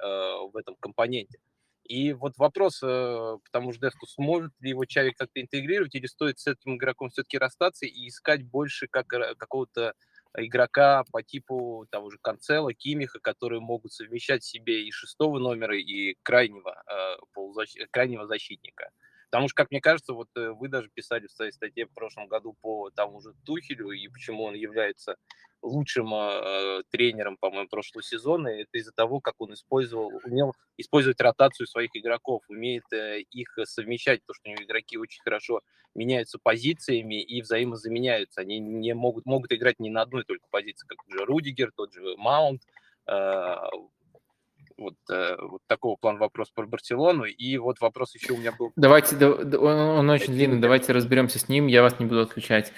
Speaker 29: в этом компоненте. И вот вопрос, э, потому что Деску, сможет ли его Чави как-то интегрировать, или стоит с этим игроком все-таки расстаться и искать больше как какого-то игрока по типу того же Канцела, Кимиха, которые могут совмещать в себе и шестого номера, и крайнего, э, полузащ... крайнего защитника. Потому что, как мне кажется, вот э, вы даже писали в своей статье в прошлом году по тому же Тухелю и почему он является лучшим э, тренером, по-моему, прошлого сезона. Это из-за того, как он использовал, умел использовать ротацию своих игроков, умеет э, их совмещать, потому что у него игроки очень хорошо меняются позициями и взаимозаменяются. Они не могут, могут играть не на одной только позиции, как же Рудигер, тот же Маунт. Э, вот, э, вот такого плана вопрос про Барселону. И вот вопрос еще у меня был.
Speaker 1: Давайте, да, он, он очень длинный, давайте разберемся с ним, я вас не буду отключать.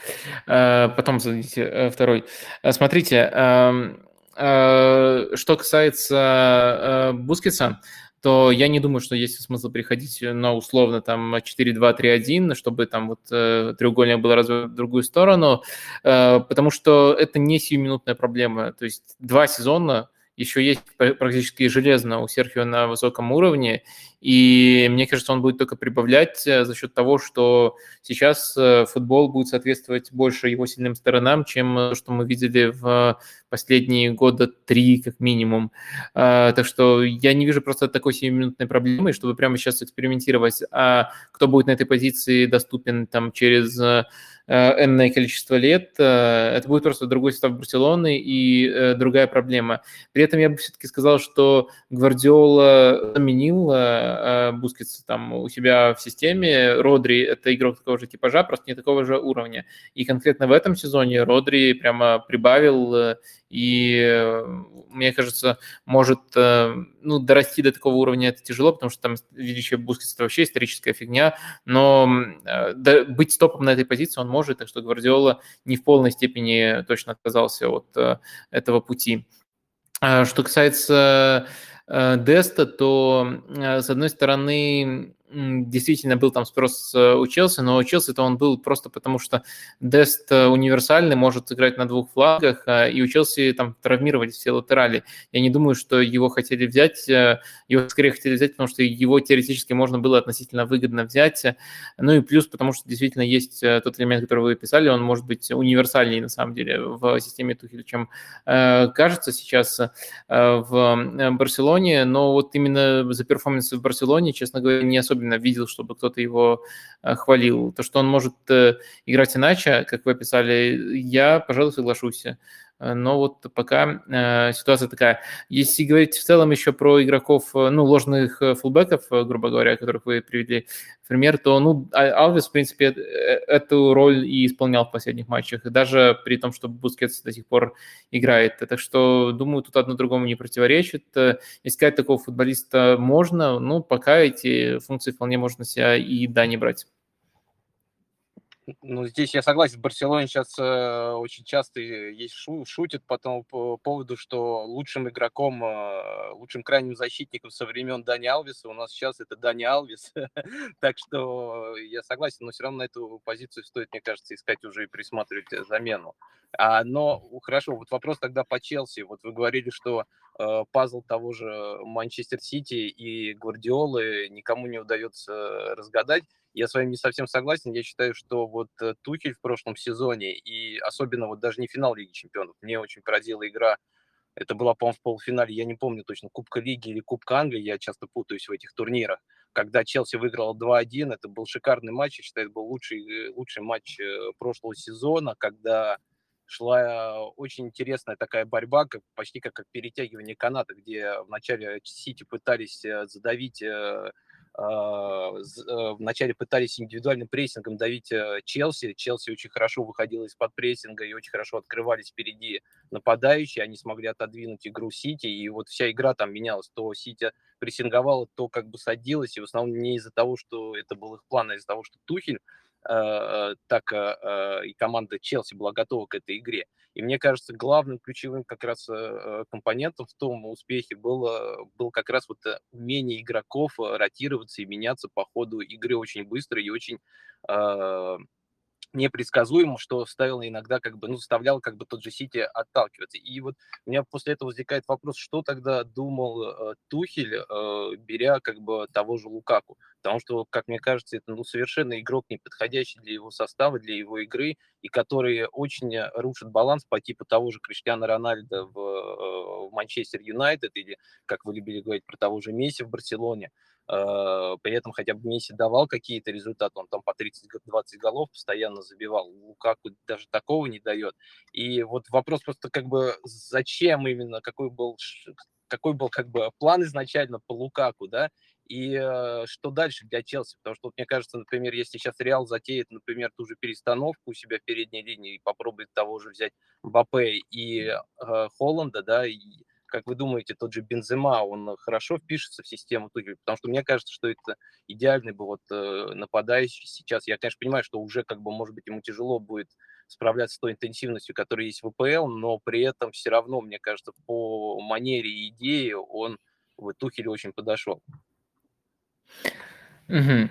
Speaker 1: Э, потом зададите э, второй. Смотрите, э, э, что касается Бускетса, то я не думаю, что есть смысл переходить на условно там 4-2-3-1, чтобы там вот э, треугольник был развит в другую сторону, э, потому что это не сиюминутная проблема. То есть два сезона еще есть практически железно у Серхио на высоком уровне, и мне кажется, он будет только прибавлять э, за счет того, что сейчас э, футбол будет соответствовать больше его сильным сторонам, чем то, что мы видели в последние года три, как минимум. А, так что я не вижу просто такой 7-минутной проблемы, чтобы прямо сейчас экспериментировать, а кто будет на этой позиции доступен там через э, энное количество лет, это будет просто другой состав Барселоны и другая проблема. При этом я бы все-таки сказал, что Гвардиола заменил э, Бускетса там у себя в системе. Родри – это игрок такого же типажа, просто не такого же уровня. И конкретно в этом сезоне Родри прямо прибавил, э, и э, мне кажется, может ну, дорасти до такого уровня это тяжело, потому что там величие Бускетса – это вообще историческая фигня, но да, быть стопом на этой позиции он может, так что Гвардиола не в полной степени точно отказался от этого пути. А что касается э, Деста, то, э, с одной стороны, действительно был там спрос э, у Челси, но у Челси-то он был просто потому, что Дест э, универсальный, может играть на двух флагах, а, и у Челси там травмировались все латерали. Я не думаю, что его хотели взять, э, его скорее хотели взять, потому что его теоретически можно было относительно выгодно взять. Ну и плюс, потому что действительно есть тот элемент, который вы писали, он может быть универсальнее на самом деле в системе Тухеля, чем кажется сейчас в Барселоне, но вот именно за перформанс в Барселоне, честно говоря, не особенно особенно видел, чтобы кто-то его э, хвалил. То, что он может э, играть иначе, как вы описали, я, пожалуй, соглашусь. Э, но вот пока э, ситуация такая. Если говорить в целом еще про игроков, э, ну, ложных фулбеков, грубо говоря, которых вы привели в пример, то, ну, а, Алвис, в принципе, эту роль и исполнял в последних матчах, даже при том, что Бускетс до сих пор играет. Так что, думаю, тут одно другому не противоречит. Искать такого футболиста можно, ну, пока эти функции вполне можно себя и да не брать.
Speaker 29: Ну, здесь я согласен, в Барселоне сейчас э, очень часто есть шу, шутят по тому по поводу, что лучшим игроком, э, лучшим крайним защитником со времен Дани Алвиса у нас сейчас это Дани Алвис. так что я согласен, но все равно на эту позицию стоит, мне кажется, искать уже и присматривать э, замену. А, но хорошо, вот вопрос тогда по Челси. Вот вы говорили, что э, пазл того же Манчестер Сити и Гвардиолы никому не удается разгадать. Я с вами не совсем согласен. Я считаю, что вот э, Тухель в прошлом сезоне, и особенно вот даже не финал Лиги Чемпионов, мне очень поразила игра. Это была, по-моему, в полуфинале, я не помню точно, Кубка Лиги или Кубка Англии, я часто путаюсь в этих турнирах. Когда Челси выиграл 2-1, это был шикарный матч, я считаю, это был лучший, э, лучший матч э, прошлого сезона, когда шла очень интересная такая борьба, как, почти как, как перетягивание каната, где вначале Сити пытались задавить вначале пытались индивидуальным прессингом давить э, Челси. Челси очень хорошо выходила из-под прессинга и очень хорошо открывались впереди нападающие. Они смогли отодвинуть игру Сити, и вот вся игра там менялась. То Сити прессинговала, то как бы садилась, и в основном не из-за того, что это был их план, а из-за того, что Тухель Э, так э, и команда Челси была готова к этой игре. И мне кажется, главным ключевым как раз э, компонентом в том успехе было, был как раз вот умение игроков ротироваться и меняться по ходу игры очень быстро и очень непредсказуемо, что ставило иногда, как бы, ну, заставлял как бы тот же Сити отталкиваться. И вот у меня после этого возникает вопрос, что тогда думал э, Тухель, э, беря как бы того же Лукаку. Потому что, как мне кажется, это ну, совершенно игрок, не подходящий для его состава, для его игры, и который очень рушит баланс по типу того же Криштиана Рональда в, э, в Манчестер Юнайтед, или, как вы любили говорить, про того же Месси в Барселоне. Э, при этом хотя бы Месси давал какие-то результаты, он там по 30-20 голов постоянно забивал, Лукаку даже такого не дает. И вот вопрос просто как бы зачем именно, какой был, какой был как бы план изначально по Лукаку, да, и э, что дальше для Челси, потому что, вот, мне кажется, например, если сейчас Реал затеет, например, ту же перестановку у себя в передней линии и попробует того же взять Бапе и э, Холланда, да, и как вы думаете, тот же Бензема, он хорошо впишется в систему Тухеля? Потому что мне кажется, что это идеальный бы вот э, нападающий сейчас. Я, конечно, понимаю, что уже как бы, может быть, ему тяжело будет справляться с той интенсивностью, которая есть в ВПЛ, но при этом все равно, мне кажется, по манере и идее он в Тухеле очень подошел.
Speaker 1: Угу.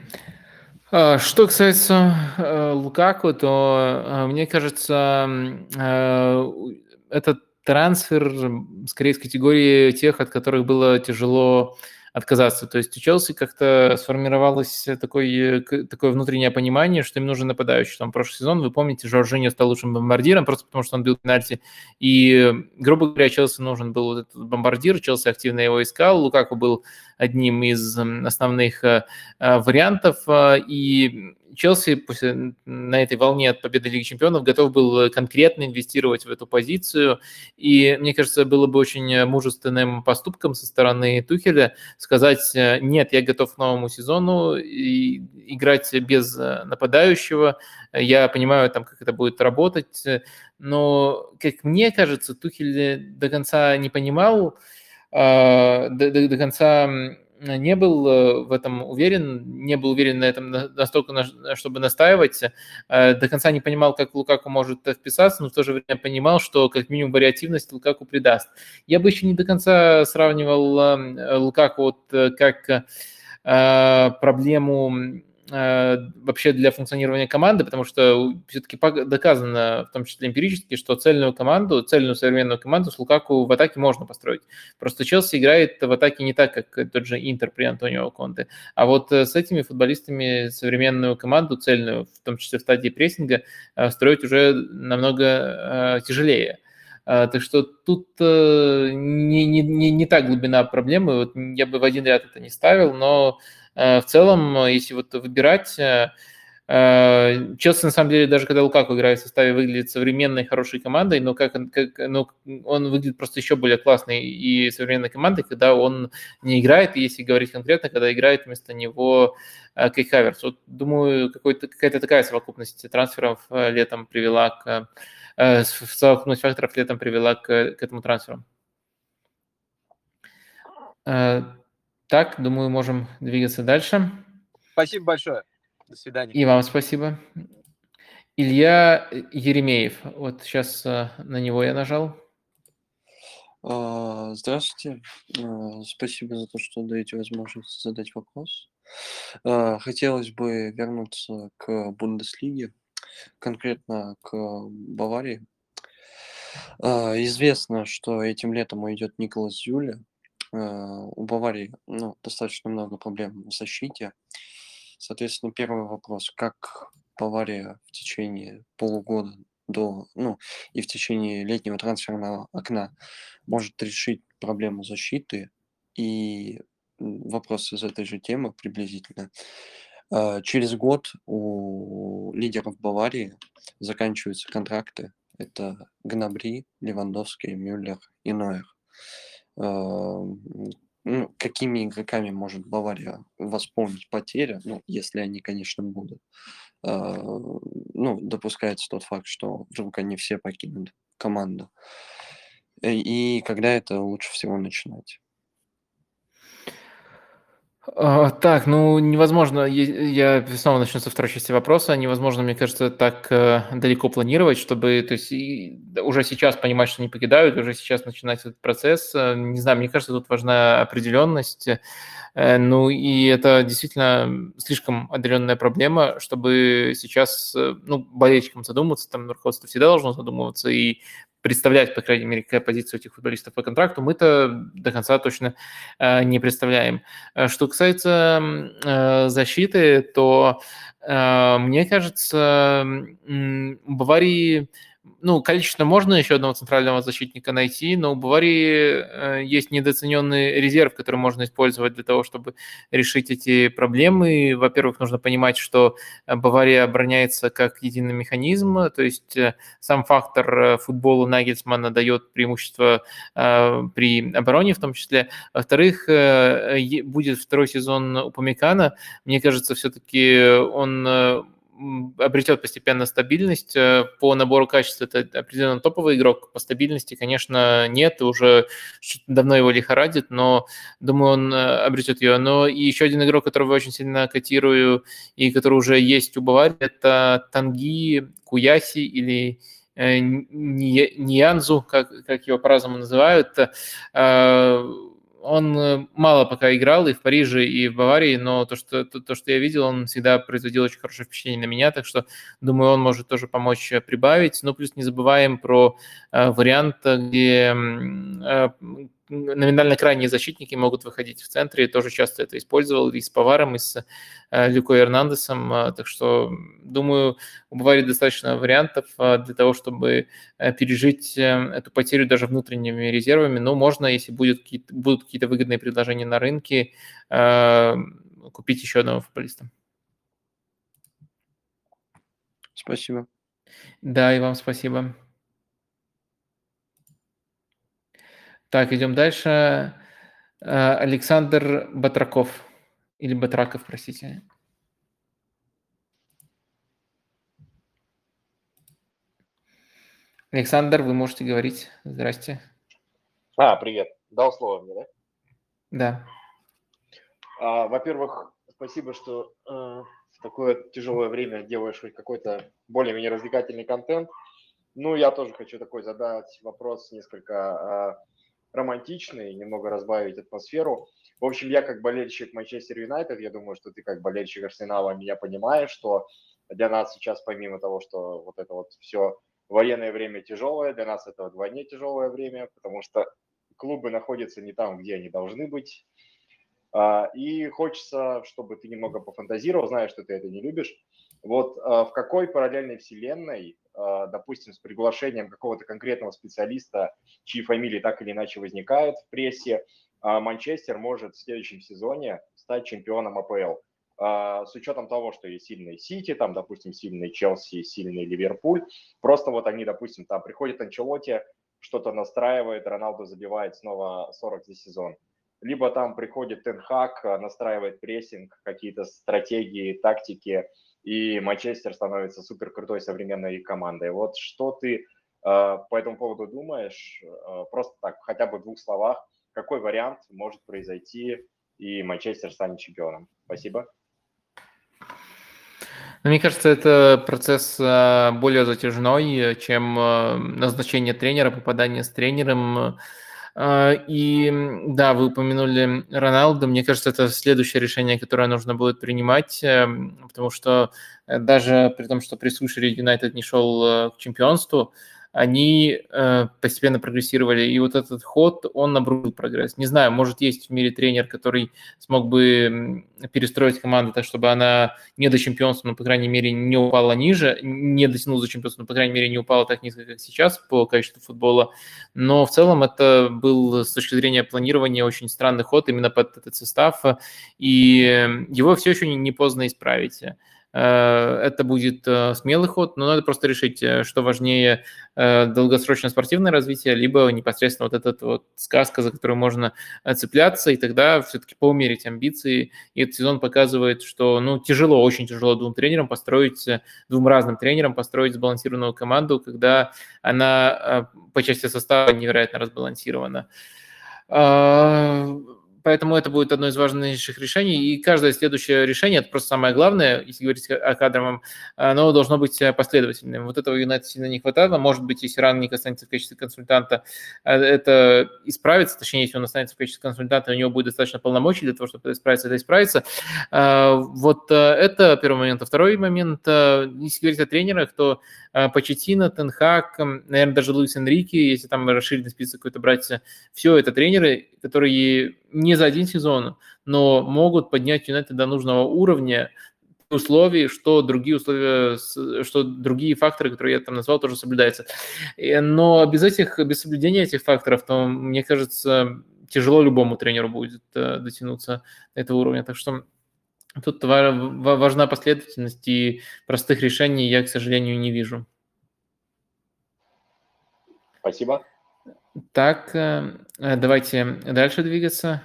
Speaker 1: Что касается э, Лукаку, то э, мне кажется, э, этот трансфер, скорее, из категории тех, от которых было тяжело отказаться. То есть у Челси как-то сформировалось такое, такое внутреннее понимание, что им нужен нападающий. Там прошлый сезон, вы помните, Жоржиньо стал лучшим бомбардиром, просто потому что он бил пенальти. И, грубо говоря, Челси нужен был вот этот бомбардир, Челси активно его искал, Лукаку был одним из основных э, э, вариантов, э, и Челси после, на этой волне от победы Лиги Чемпионов готов был конкретно инвестировать в эту позицию. И мне кажется, было бы очень мужественным поступком со стороны Тухеля сказать, нет, я готов к новому сезону и играть без нападающего. Я понимаю, там, как это будет работать, но, как мне кажется, Тухель до конца не понимал, до, до, до конца не был э, в этом уверен, не был уверен на этом настолько, чтобы настаивать. Э, до конца не понимал, как Лукаку может вписаться, но в то же время понимал, что как минимум вариативность Лукаку придаст. Я бы еще не до конца сравнивал э, Лукаку вот как проблему Э, вообще для функционирования команды, потому что все-таки доказано, в том числе эмпирически, что цельную команду, цельную современную команду с Лукаку в атаке можно построить. Просто Челси играет в атаке не так, как тот же Интер при Антонио Конте. А вот э, с этими футболистами современную команду, цельную, в том числе в стадии прессинга, э, строить уже намного тяжелее. Так что тут не, не, не, не та глубина проблемы. Вот я бы в один ряд это не ставил, но Э, в целом, э, если вот выбирать, э, Челси, на самом деле, даже когда Лукаку играет в составе, выглядит современной, хорошей командой, но как, как ну, он выглядит просто еще более классной и современной командой, когда он не играет, если говорить конкретно, когда играет вместо него Кей Хаверс. Вот, думаю, какая-то такая совокупность трансферов летом привела к... совокупность факторов летом привела к, к этому трансферу. Так, думаю, можем двигаться дальше.
Speaker 29: Спасибо большое. До свидания.
Speaker 1: И вам спасибо. Илья Еремеев. Вот сейчас э, на него я нажал.
Speaker 30: А, здравствуйте. А, спасибо за то, что даете возможность задать вопрос. А, хотелось бы вернуться к Бундеслиге, конкретно к Баварии. Известно, что этим летом уйдет Николас Зюля. Э, у Баварии ну, достаточно много проблем в защите. Соответственно, первый вопрос, как Бавария в течение полугода до, ну, и в течение летнего трансферного окна может решить проблему защиты. И вопрос из этой же темы приблизительно. Э, через год у лидеров Баварии заканчиваются контракты. Это Гнабри, Левандовский, Мюллер и Нойер ну, какими игроками может Бавария восполнить потери, ну, если они, конечно, будут. А, ну, допускается тот факт, что вдруг они все покинут команду. И когда это лучше всего начинать?
Speaker 1: А, Так, ну невозможно, я снова начну со второй части вопроса, невозможно, мне кажется, так э, далеко планировать, чтобы, то есть уже сейчас понимать, что не покидают, уже сейчас начинать этот процесс. Э, Не знаю, мне кажется, тут важна определенность, Э, ну и это действительно слишком отдаленная проблема, чтобы сейчас, ну, болельщикам задуматься, там руководство всегда должно задумываться. И представлять, по крайней мере, какая позиция у этих футболистов по контракту, мы-то до конца точно э, не представляем. Э, Что касается э, защиты, то э, мне кажется, у Баварии ну, количественно можно еще одного центрального защитника найти, но у Баварии э, есть недооцененный резерв, который можно использовать для того, чтобы решить эти проблемы. Во-первых, нужно понимать, что э, Бавария обороняется как единый механизм, то есть э, сам фактор футбола Нагельсмана дает преимущество при обороне в том числе. Во-вторых, будет второй сезон у Памекана. Мне кажется, все-таки он обретет постепенно стабильность. Э, По набору качеств это определенно топовый игрок. По стабильности, конечно, нет. Уже давно его лихорадит, но думаю, он э, обретет ее. Но и еще один игрок, которого я очень сильно котирую и который уже есть у Баварии, это Танги Куяси или э, Ни- Ниянзу, как, как его по-разному называют. Он э, мало пока играл и в Париже, и в Баварии, но то, что, то, то, что я видел, он всегда производил очень хорошее впечатление на меня, так что, думаю, он может тоже помочь э, прибавить. Ну, плюс не забываем про э, вариант, э, где э, номинально крайние защитники могут выходить в центре, тоже часто это использовал и с Поваром, и с э, Люко Эрнандесом, э, так что, думаю, у Баварии достаточно вариантов э, для того, чтобы пережить эту потерю даже внутренними резервами, но можно, если будет будут какие-то выгодные предложения на рынке, купить еще одного футболиста.
Speaker 30: Спасибо.
Speaker 1: Да, и вам спасибо. Так, идем дальше. Э, Александр Батраков. Или Батраков, простите. Александр, вы можете говорить. Здрасте.
Speaker 31: А, привет. Дал слово мне, да?
Speaker 1: Да.
Speaker 31: А, во-первых, спасибо, что э, в такое тяжелое время делаешь хоть какой-то более-менее развлекательный контент. Ну, я тоже хочу такой задать вопрос несколько э, романтичный, немного разбавить атмосферу. В общем, я как болельщик Манчестер Юнайтед, я думаю, что ты как болельщик Арсенала меня понимаешь, что для нас сейчас, помимо того, что вот это вот все военное время тяжелое, для нас это вдвойне тяжелое время, потому что клубы находятся не там, где они должны быть. А, И хочется, чтобы ты немного пофантазировал, знаю, что ты это не любишь. Вот а, в какой параллельной вселенной, допустим, с приглашением какого-то конкретного специалиста, чьи фамилии так или иначе возникают в прессе, а, Манчестер может в следующем сезоне стать чемпионом АПЛ? А, С учетом того, что есть сильный Сити, там, допустим, сильный Челси, сильный Ливерпуль. Просто вот они, допустим, там приходит Анчелоти, что-то настраивает, Роналду забивает снова 40 за сезон. Либо там приходит Тенхак, настраивает прессинг, какие-то стратегии, тактики, и Манчестер становится супер крутой современной командой. Вот что ты э, по этому поводу думаешь? Э, просто так, хотя бы в двух словах, какой вариант может произойти, и Манчестер станет чемпионом? Спасибо.
Speaker 1: Ну, Мне кажется, это процесс э, более затяжной, чем назначение тренера, попадание с тренером. Э, И да, вы упомянули Роналду. Мне кажется, это следующее решение, которое нужно будет принимать, эм, потому что э, даже при том, что Сушере Юнайтед не шел э, к чемпионству, они э, постепенно прогрессировали, и вот этот ход, он обрушил прогресс. Не знаю, может, есть в мире тренер, который смог бы перестроить команду так, чтобы она не до чемпионства, но, по крайней мере, не упала ниже, не дотянула до чемпионства, но, по крайней мере, не упала так низко, как сейчас по качеству футбола. Но в целом это был с точки зрения планирования очень странный ход именно под этот состав, и его все еще не поздно исправить. Э, Это будет э, смелый ход, но надо просто решить, э, что важнее, долгосрочное спортивное развитие, либо непосредственно вот эта вот сказка, за которую можно цепляться, и тогда все-таки поумерить амбиции. И этот сезон показывает, что ну, тяжело, очень тяжело двум тренерам построить, двум разным тренерам построить сбалансированную команду, когда она по части состава невероятно разбалансирована. Поэтому это будет одно из важнейших решений, и каждое следующее решение, это просто самое главное, если говорить о кадровом, оно должно быть последовательным. Вот этого Юнайтед сильно не хватало, может быть, если Рангник останется в качестве консультанта, это исправится, точнее, если он останется в качестве консультанта, у него будет достаточно полномочий для того, чтобы исправиться, это исправится. Вот это первый момент. А второй момент, если говорить о тренерах, то Почетина, Тенхак, наверное, даже Луис Энрике, если там расширенный список какой-то брать, все это тренеры, которые не за один сезон, но могут поднять Юнайтед до нужного уровня, условий, что другие условия, что другие факторы, которые я там назвал, тоже соблюдаются. Но без этих, без соблюдения этих факторов, то, мне кажется, тяжело любому тренеру будет э, дотянуться до этого уровня. Так что Тут важна последовательность, и простых решений я, к сожалению, не вижу.
Speaker 31: Спасибо.
Speaker 1: Так, э, давайте дальше двигаться.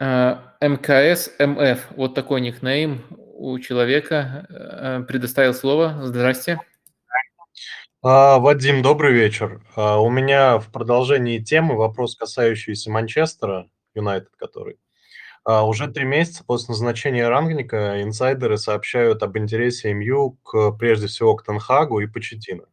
Speaker 1: Э, МКС МФ, вот такой никнейм у человека. Э, предоставил слово. Здрасте.
Speaker 32: А, Вадим, добрый вечер. А, у меня в продолжении темы вопрос, касающийся Манчестера, Юнайтед, который. А, уже три месяца после назначения Рангника инсайдеры сообщают об интересе МЮ к, прежде всего к Тенхагу и Почетину.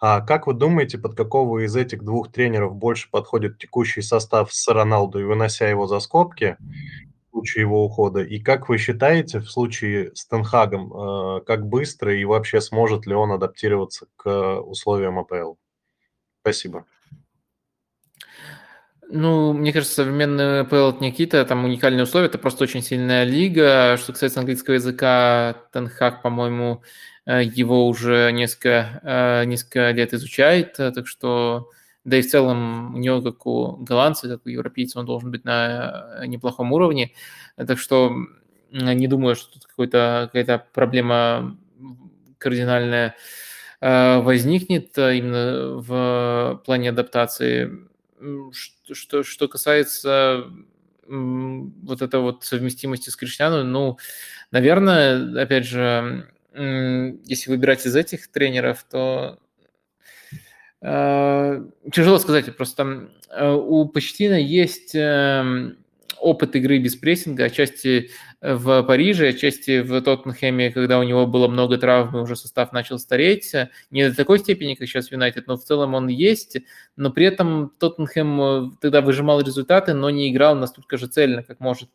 Speaker 32: А как вы думаете, под какого из этих двух тренеров больше подходит текущий состав с Роналду и вынося его за скобки в случае его ухода? И как вы считаете в случае с Тенхагом, э, как быстро и вообще сможет ли он адаптироваться к условиям АПЛ? Спасибо.
Speaker 1: Ну, мне кажется, современный ПЛ не какие-то там уникальные условия, это просто очень сильная лига. Что касается английского языка, Тенхак, по-моему, его уже несколько, э, несколько лет изучает, э, так что, да и в целом у него, как у голландца, как у европейца, он должен быть на неплохом уровне. Так что не думаю, что тут какая-то проблема кардинальная возникнет именно в плане адаптации что, что касается вот этой вот совместимости с Криштиану, ну, наверное, опять же, если выбирать из этих тренеров, то э, тяжело сказать, просто э, у Почтина есть э, опыт игры без прессинга, отчасти в Париже, отчасти в Тоттенхэме, когда у него было много травм, и уже состав начал стареть. Не до такой степени, как сейчас в Юнайтед, но в целом он есть. Но при этом Тоттенхэм тогда выжимал результаты, но не играл настолько же цельно, как может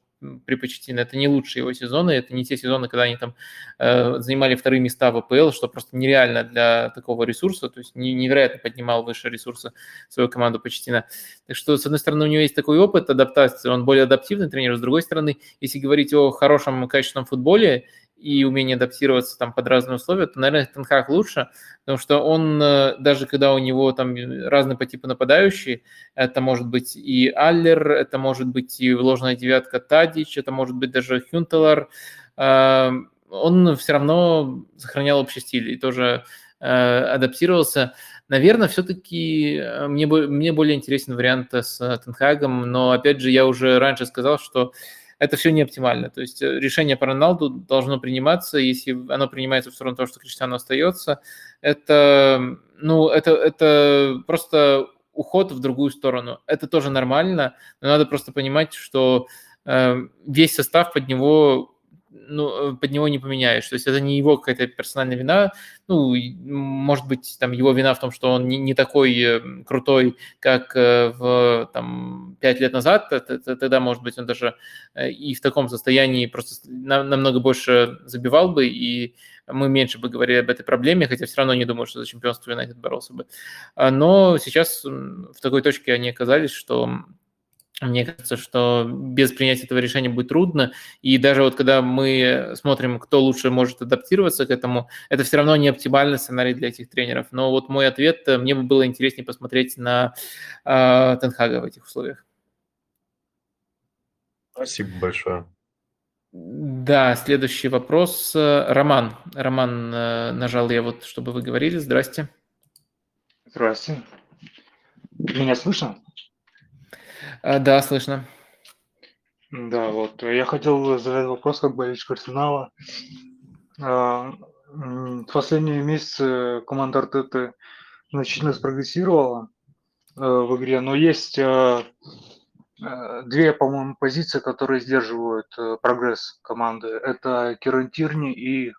Speaker 1: при Почетино. Это не лучшие его сезоны, это не те сезоны, когда они там э, занимали вторые места в АПЛ, что просто нереально для такого ресурса, то есть невероятно поднимал выше ресурса свою команду Почетина. Так что, с одной стороны, у него есть такой опыт адаптации, он более адаптивный тренер, с другой стороны, если говорить о хорошем качественном футболе и умение адаптироваться там под разные условия, то, наверное, Тенхак лучше, потому что он, э, даже когда у него там разные по типу нападающие, это может быть и Аллер, это может быть и ложная девятка Тадич, это может быть даже Хюнтелар, э, он все равно сохранял общий стиль и тоже э, адаптировался. Наверное, все-таки мне, мне более интересен вариант с Тенхагом, но, опять же, я уже раньше сказал, что это все не оптимально. То есть э, решение по Роналду должно приниматься, если оно принимается в сторону того, что Криштиану остается, это, ну, это, это просто уход в другую сторону. Это тоже нормально, но надо просто понимать, что э, весь состав под него ну, э, под него не поменяешь. То есть это не его какая-то персональная вина. Ну, может быть, там его вина в том, что он не, не такой э, крутой, как э, в там, 5 лет назад. Тогда, может быть, он даже и в таком состоянии просто намного больше забивал бы, и мы меньше бы говорили об этой проблеме, хотя все равно не думаю, что за чемпионство Юнайтед боролся бы. А, но сейчас в такой точке они оказались, что мне кажется, что без принятия этого решения будет трудно. И даже вот когда мы смотрим, кто лучше может адаптироваться к этому, это все равно не оптимальный сценарий для этих тренеров. Но вот мой ответ, э, мне бы было интереснее посмотреть на э, Тенхага в этих условиях.
Speaker 32: Спасибо большое.
Speaker 1: Да, следующий вопрос. Роман. Роман, э, нажал я вот, чтобы вы говорили. Здрасте.
Speaker 33: Здрасте. Меня слышно?
Speaker 1: А, да, слышно.
Speaker 33: Да, вот. Я хотел задать вопрос как болельщик Арсенала. А, в последние месяцы команда Артеты значительно спрогрессировала э, в игре, но есть э, э, две, по-моему, позиции, которые сдерживают прогресс команды. Это Киран Тирни и.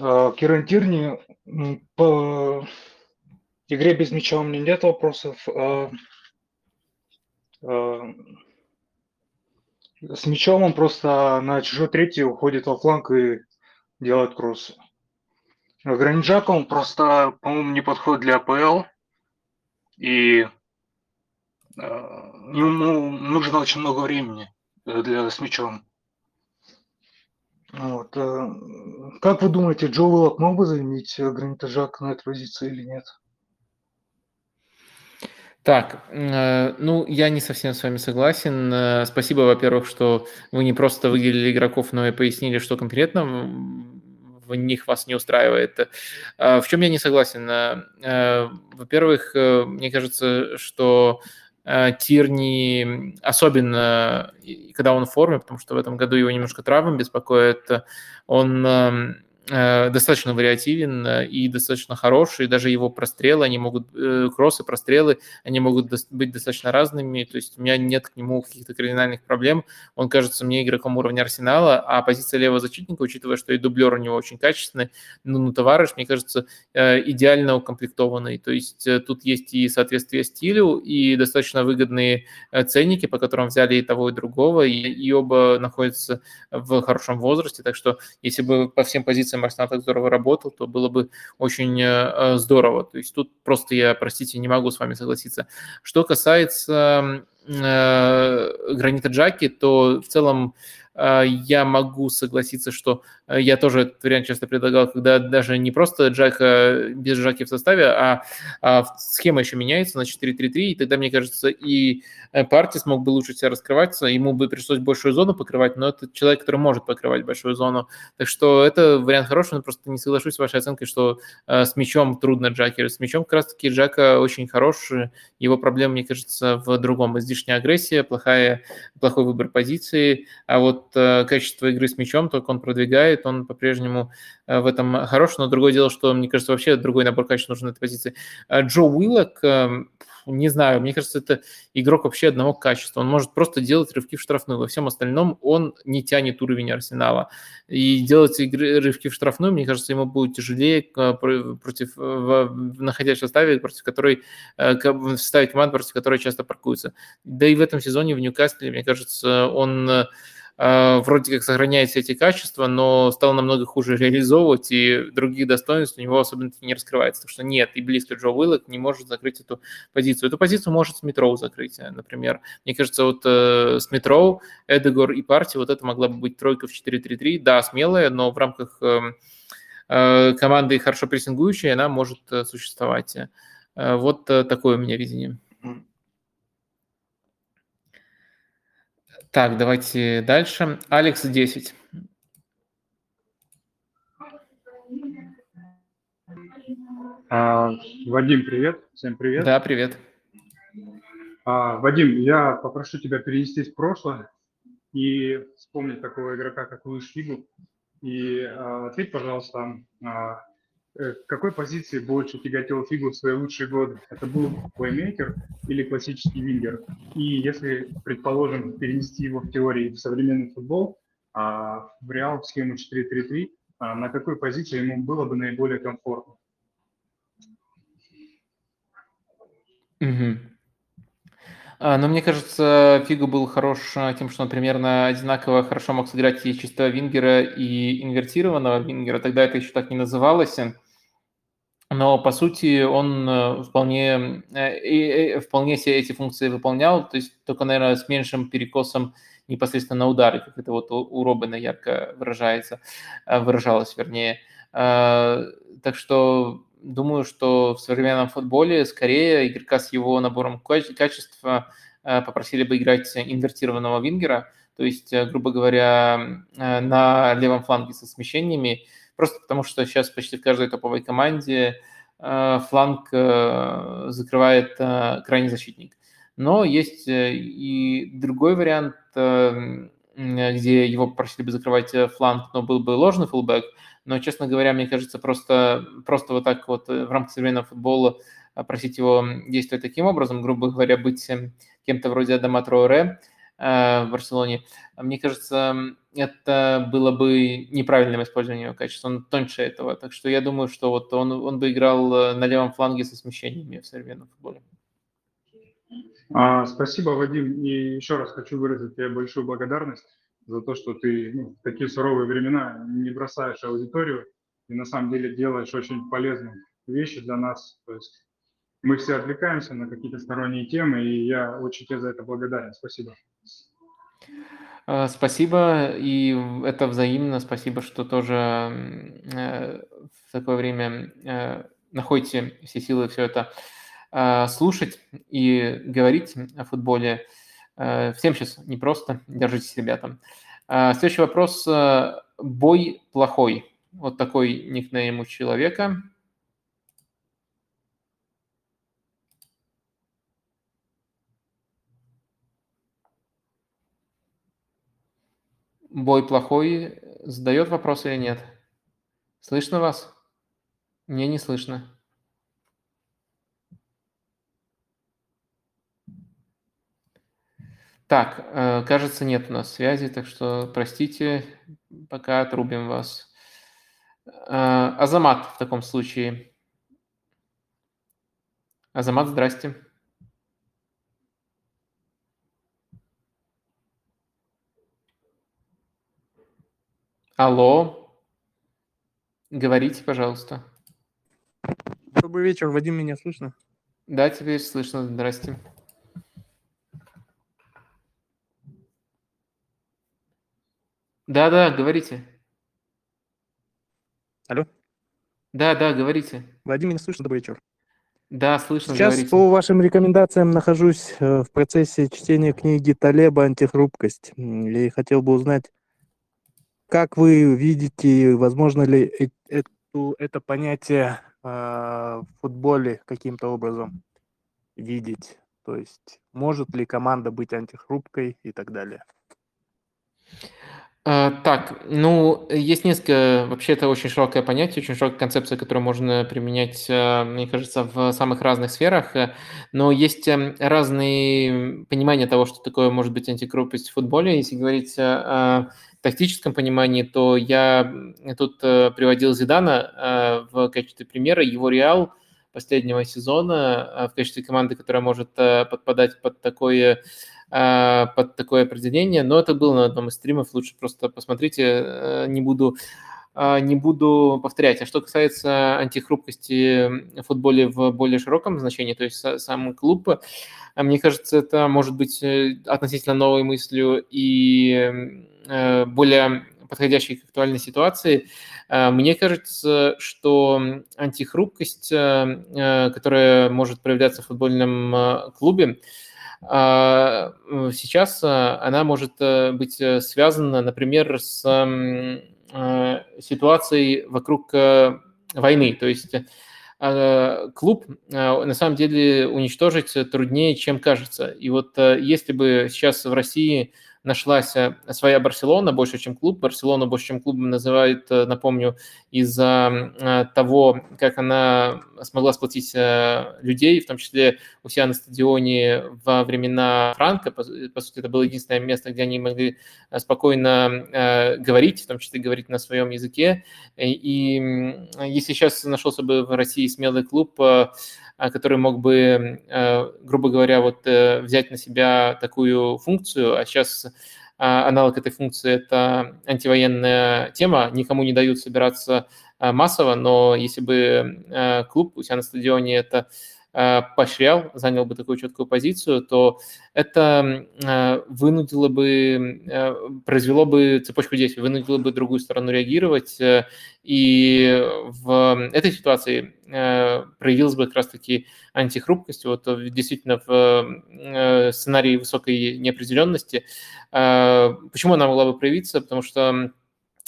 Speaker 33: Э, Киран Тирни по игре без мяча у меня нет вопросов. А, а, с мячом он просто на чужой третий уходит во фланг и делает кросс. Гранит Жака он просто, по-моему, не подходит для АПЛ. И ему нужно очень много времени для с мячом. Вот. Как вы думаете, Джо Уиллок мог бы заменить Гранита Жака на этой позиции или нет?
Speaker 1: Так, э, ну, я не совсем с вами согласен. Э, спасибо, во-первых, что вы не просто выделили игроков, но и пояснили, что конкретно в них вас не устраивает. Э, в чем я не согласен? Во-первых, мне кажется, что Тирни, особенно когда он в форме, потому что в этом году его немножко травмы беспокоит, он эм, достаточно вариативен э, и достаточно хороший. Даже его прострелы, они могут, э, кроссы, прострелы, они могут быть достаточно разными. То есть у меня нет к нему каких-то кардинальных проблем. Он кажется мне игроком уровня Арсенала, а позиция левого защитника, учитывая, что и дублер у него очень качественный, ну, ну товарищ, мне кажется, идеально укомплектованный. То есть тут есть и соответствие стилю, и достаточно выгодные ценники, по которым взяли и того, и другого, и, и оба находятся в хорошем возрасте. Так что если бы по всем позициям позициям Арсенал так здорово работал, то было бы очень э, э, здорово. То есть тут просто я, простите, не могу с вами согласиться. Что касается э, Гранита Джаки, то в целом я могу согласиться, что Э, я тоже этот вариант часто предлагал, когда даже не просто Джака без Джаки в составе, а, а схема еще меняется на 4-3-3, и тогда, мне кажется, и э, Парти смог бы лучше себя раскрываться, ему бы пришлось большую зону покрывать, но это человек, который может покрывать большую зону. Так что это вариант хороший, но просто не соглашусь с вашей оценкой, что э, с мячом трудно Джаки. С мячом как раз-таки Джака очень хороший, его проблема, мне кажется, в другом. Излишняя агрессия, плохая, плохой выбор позиции, а вот э, качество игры с мячом только он продвигает, он по-прежнему э, в этом хорош, но другое дело, что, мне кажется, вообще другой набор качеств нужен этой позиции. Э, Джо Уиллок, эм, не знаю, мне кажется, это игрок вообще одного качества. Он может просто делать рывки в штрафную. Во всем остальном он не тянет уровень Арсенала. И делать игры, рывки в штрафную, мне кажется, ему будет тяжелее э, против, находясь в составе, против которой, в составе команд, против которой часто паркуются. Да и в этом сезоне в Ньюкасле, мне кажется, он вроде как сохраняет все эти качества, но стал намного хуже реализовывать, и других достоинств у него особенно не раскрывается. Так что нет, и близко Джо Уиллок не может закрыть эту позицию. Эту позицию может с Метроу закрыть, э, например. Мне кажется, вот э, с Метроу, Эдегор и Парти, вот это могла бы быть тройка в 4-3-3. Да, смелая, но в рамках э, э, команды хорошо прессингующей она может э, существовать. Э, вот э, такое у меня видение. Так, давайте дальше. Алекс 10.
Speaker 34: А, Вадим, привет. Всем привет.
Speaker 1: Да, привет.
Speaker 34: А, Вадим, я попрошу тебя перенестись в прошлое и вспомнить такого игрока, как Луиш Фигу. И а, ответь, пожалуйста, а, к какой позиции больше тяготел Фигу в свои лучшие годы? Это был плеймейкер или классический вингер? И если, предположим, перенести его в теории в современный футбол, а в Реал в схему 4-3-3, а на какой позиции ему было бы наиболее комфортно?
Speaker 1: Угу. А, но мне кажется, Фигу был хорош а, тем, что он примерно одинаково хорошо мог сыграть и чистого вингера, и инвертированного вингера. Тогда это еще так не называлось но по сути он э, вполне, э, вполне все эти функции выполнял, то есть только, наверное, с меньшим перекосом непосредственно на удары, как это вот у Робина ярко выражается, э, выражалось, вернее. Так что думаю, что в современном футболе скорее игрока с его набором качества попросили бы играть инвертированного вингера, то есть, грубо говоря, на левом фланге со смещениями, просто потому что сейчас почти в каждой топовой команде э, фланг э, закрывает э, крайний защитник. Но есть и другой вариант. где его просили бы закрывать фланг, но был бы ложный фулбэк. Но, честно говоря, мне кажется, просто, просто вот так вот в рамках современного футбола просить его действовать таким образом, грубо говоря, быть кем-то вроде Адама Троуре в Барселоне, мне кажется, это было бы неправильным использованием его качества. Он тоньше этого. Так что я думаю, что вот он, он бы играл на левом фланге со смещениями в современном футболе.
Speaker 34: А, спасибо, Вадим. И еще раз хочу выразить тебе большую благодарность за то, что ты ну, в такие суровые времена не бросаешь аудиторию и на самом деле делаешь очень полезные вещи для нас. То есть мы все отвлекаемся на какие-то сторонние темы, и я очень тебе за это благодарен. Спасибо.
Speaker 1: А, спасибо, и это взаимно. Спасибо, что тоже э, в такое время э, находите все силы все это слушать и говорить о футболе. Э, всем сейчас непросто, держитесь, ребята. Следующий вопрос. Бой плохой. Вот такой никнейм у человека. Бой плохой задает вопрос или нет? Слышно вас? Мне не слышно. Так, э, кажется, нет у нас связи, так что простите, пока отрубим вас. Э, Азамат в таком случае. Азамат, здрасте. Алло. Говорите, пожалуйста.
Speaker 35: Добрый вечер, Вадим, меня слышно?
Speaker 1: Да, теперь слышно. Здрасте. Да-да, говорите.
Speaker 35: Алло.
Speaker 1: Да, да, говорите.
Speaker 35: Вадим, меня слышно? Добрый вечер.
Speaker 1: Да, слышно,
Speaker 35: Сейчас
Speaker 1: говорите.
Speaker 35: по вашим рекомендациям нахожусь э, в процессе чтения книги Талеба «Антихрупкость». И хотел бы узнать, как вы видите, возможно ли э- это понятие э, в футболе каким-то образом видеть? То есть может ли команда быть антихрупкой и так далее?
Speaker 1: А, Так, ну, есть несколько, вообще это очень широкое понятие, очень широкая концепция, которую можно применять, э, мне кажется, в самых разных сферах, но есть эм, разные понимания того, что такое может быть антикрупность в футболе. Если говорить тактическом понимании, то я тут э, приводил Зидана э, в качестве примера, его Реал последнего сезона э, в качестве команды, которая может подпадать под такое под такое определение, но это было на одном из стримов, лучше просто посмотрите, не буду не буду повторять. А что касается антихрупкости в футболе в более широком значении, то есть са- сам клуб, мне кажется, это может быть относительно новой мыслью и более подходящей к актуальной ситуации. Э, Мне кажется, что антихрупкость, э, э, которая может проявляться в футбольном э, клубе, сейчас она может э, быть э, связана, например, с э, ситуацией вокруг э, войны. То есть э, клуб э, на самом деле уничтожить труднее, чем кажется. И вот э, если бы сейчас в России нашлась своя Барселона больше, чем клуб, Барселона больше, чем клуб называют, э, напомню, из-за э, того, как она смогла сплотить э, людей, в том числе у себя на стадионе во времена Франка. По, сути, это было единственное место, где они могли спокойно говорить, в том числе говорить на своем языке. И, если сейчас нашелся бы в России смелый клуб, который мог бы, грубо говоря, вот взять на себя такую функцию, а сейчас аналог этой функции – это антивоенная тема, никому не дают собираться а, массово, но если бы э, клуб у себя на стадионе это поощрял, занял бы такую четкую позицию, то это э, вынудило бы, э, произвело бы цепочку действий, вынудило бы другую сторону реагировать, э, и в этой ситуации э, проявилась бы как раз-таки антихрупкость. Вот э, действительно в э, сценарии высокой неопределенности. Э, Почему она могла бы проявиться? Потому что э,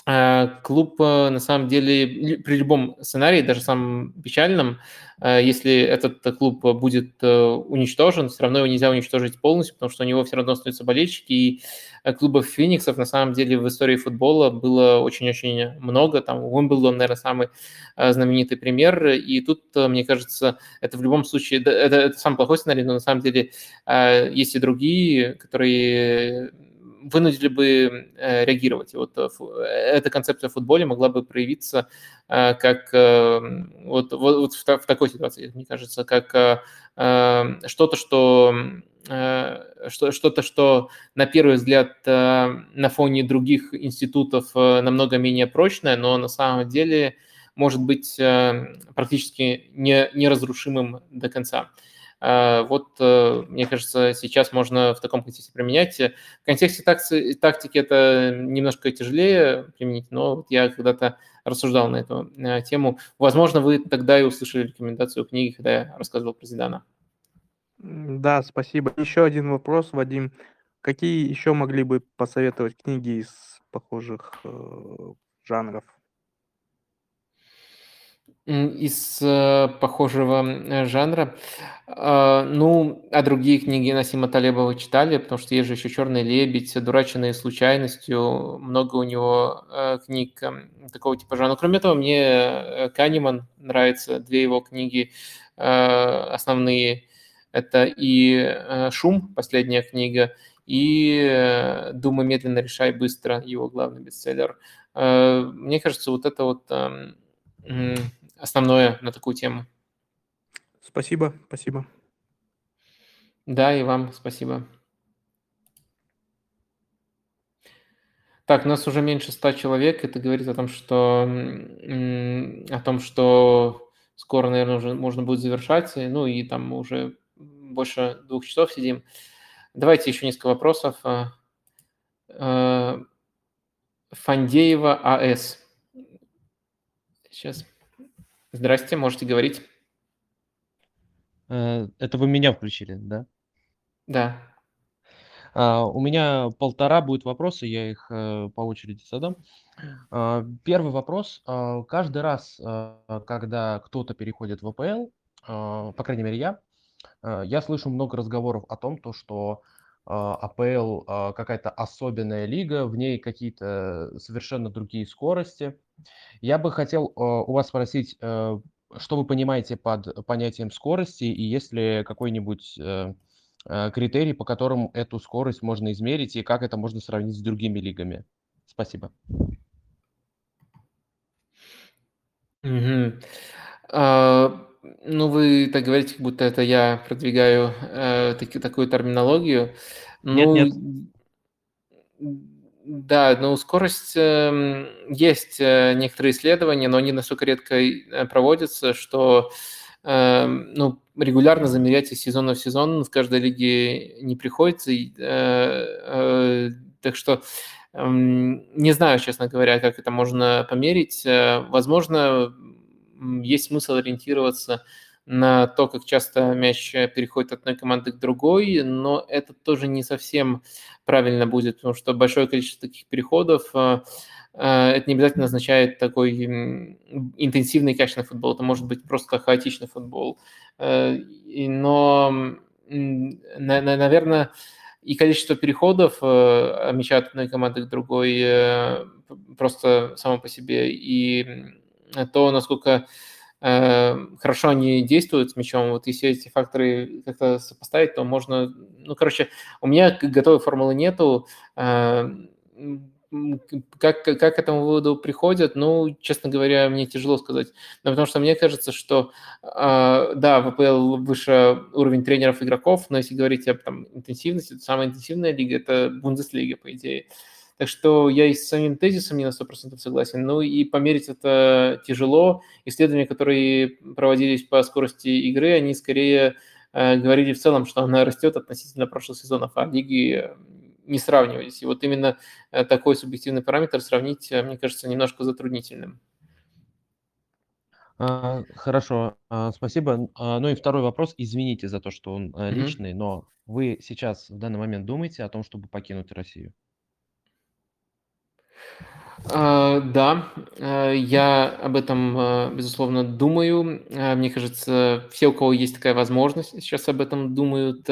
Speaker 1: клуб э, на самом деле при любом сценарии, даже самом печальном, э, если этот клуб будет уничтожен, все равно его нельзя уничтожить полностью, потому что у него все равно остаются болельщики, и клубов Фениксов на самом деле в истории футбола было очень-очень много, там Уимблдон, наверное, самый знаменитый пример, и тут, мне кажется, это в любом случае, это, это самый плохой сценарий, но на самом деле есть и другие, которые вынудили бы э, реагировать. И вот э, эта концепция в футболе могла бы проявиться э, как вот, вот, вот в, такой ситуации, мне кажется, как что-то, что что-то, что на первый взгляд на фоне других институтов намного менее прочное, но на самом деле может быть практически не, неразрушимым до конца. А, вот, э, мне кажется, сейчас можно в таком контексте применять. В контексте тактики это немножко тяжелее применить, но я когда-то рассуждал на эту э, тему. Возможно, вы тогда и услышали рекомендацию книги, когда я рассказывал про Зидана.
Speaker 35: Да, спасибо. Еще один вопрос, Вадим. Какие еще могли бы посоветовать книги из похожих э, жанров?
Speaker 1: Из э, похожего э, жанра. А, ну, а другие книги Насима Талебова читали, потому что есть же еще «Черный лебедь», «Дураченные случайностью», много у него э, книг такого типа жанра. Кроме этого, мне Канеман нравится, две его книги основные. Это и «Шум», последняя книга, и «Думай медленно, решай быстро», его главный бестселлер. Мне кажется, вот это вот эм, основное на такую тему.
Speaker 35: Спасибо, спасибо.
Speaker 1: Да, и вам спасибо. Так, у нас уже меньше ста человек. Это говорит о том, что о том, что скоро, наверное, уже можно будет завершать. Ну и там уже больше двух часов сидим. Давайте еще несколько вопросов. А, а, Фандеева АС. Сейчас. Здрасте, можете говорить.
Speaker 36: Э, это вы меня включили, да?
Speaker 1: Да.
Speaker 36: А, у меня полтора будет вопроса, я их э, по очереди задам. А, первый вопрос. А, каждый раз, когда кто-то переходит в АПЛ, по крайней мере я, я слышу много разговоров о том, то, что АПЛ какая-то особенная лига, в ней какие-то совершенно другие скорости. Я бы хотел у вас спросить, э, что вы понимаете под понятием скорости, и есть ли какой-нибудь э, э, критерий, по которым эту скорость можно измерить, и как это можно сравнить с другими лигами? Спасибо.
Speaker 1: Мгм. А, ну, вы так говорите, как будто это я продвигаю э, таки- такую терминологию.
Speaker 36: Нет,
Speaker 1: Ну,
Speaker 36: нет.
Speaker 1: да, ну, скорость эм, есть э, некоторые исследования, но они настолько редко э, проводятся, что эм, ну, регулярно замерять из сезона в сезон в каждой лиге не приходится. Э, так что эм, не знаю, честно говоря, как это можно померить. Возможно, есть смысл ориентироваться на то, как часто мяч переходит от одной команды к другой, но это тоже не совсем правильно будет, потому что большое количество таких переходов э, э, это не обязательно означает такой интенсивный качественный футбол, это может быть просто хаотичный футбол. Э, но, наверное, и количество переходов мяча от одной команды к другой просто само по себе, и то, насколько Эм, хорошо они действуют с мячом. Вот если эти факторы как-то сопоставить, то можно... Ну, короче, у меня готовой формулы нету. Эм, как, как к этому выводу приходят, ну, честно говоря, мне тяжело сказать. Но потому что мне кажется, что, э, да, ВПЛ выше уровень тренеров, игроков, но если говорить об там, интенсивности, то самая интенсивная лига – это Бундеслига, по идее. Так что я и с самим тезисом не на 100% согласен. Ну и померить это тяжело. Исследования, которые проводились по скорости игры, они скорее э, говорили в целом, что она растет относительно прошлых сезонов, а лиги не сравнивались. И вот именно э, такой субъективный параметр сравнить, э, мне кажется, немножко затруднительным.
Speaker 36: А, хорошо, а, спасибо. А, ну и второй вопрос. Извините за то, что он личный, но вы сейчас в данный момент думаете о том, чтобы покинуть Россию?
Speaker 1: А, Да, а, я об этом, а, безусловно, думаю. Мне кажется, все, у кого есть такая возможность, сейчас об этом думают.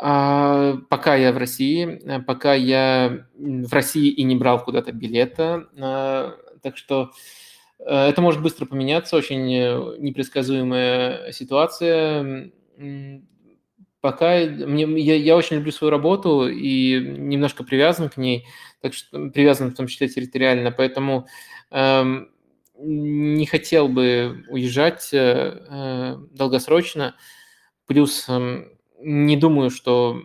Speaker 1: А, Пока я в России, а, пока я в России и не брал куда-то билета, так что э, это может быстро поменяться, очень э, непредсказуемая ситуация. Пока мне, я, я очень люблю свою работу и немножко привязан к ней, так что привязан в том числе территориально, поэтому эм, не хотел бы уезжать э, э, долгосрочно. Плюс эм, не думаю, что,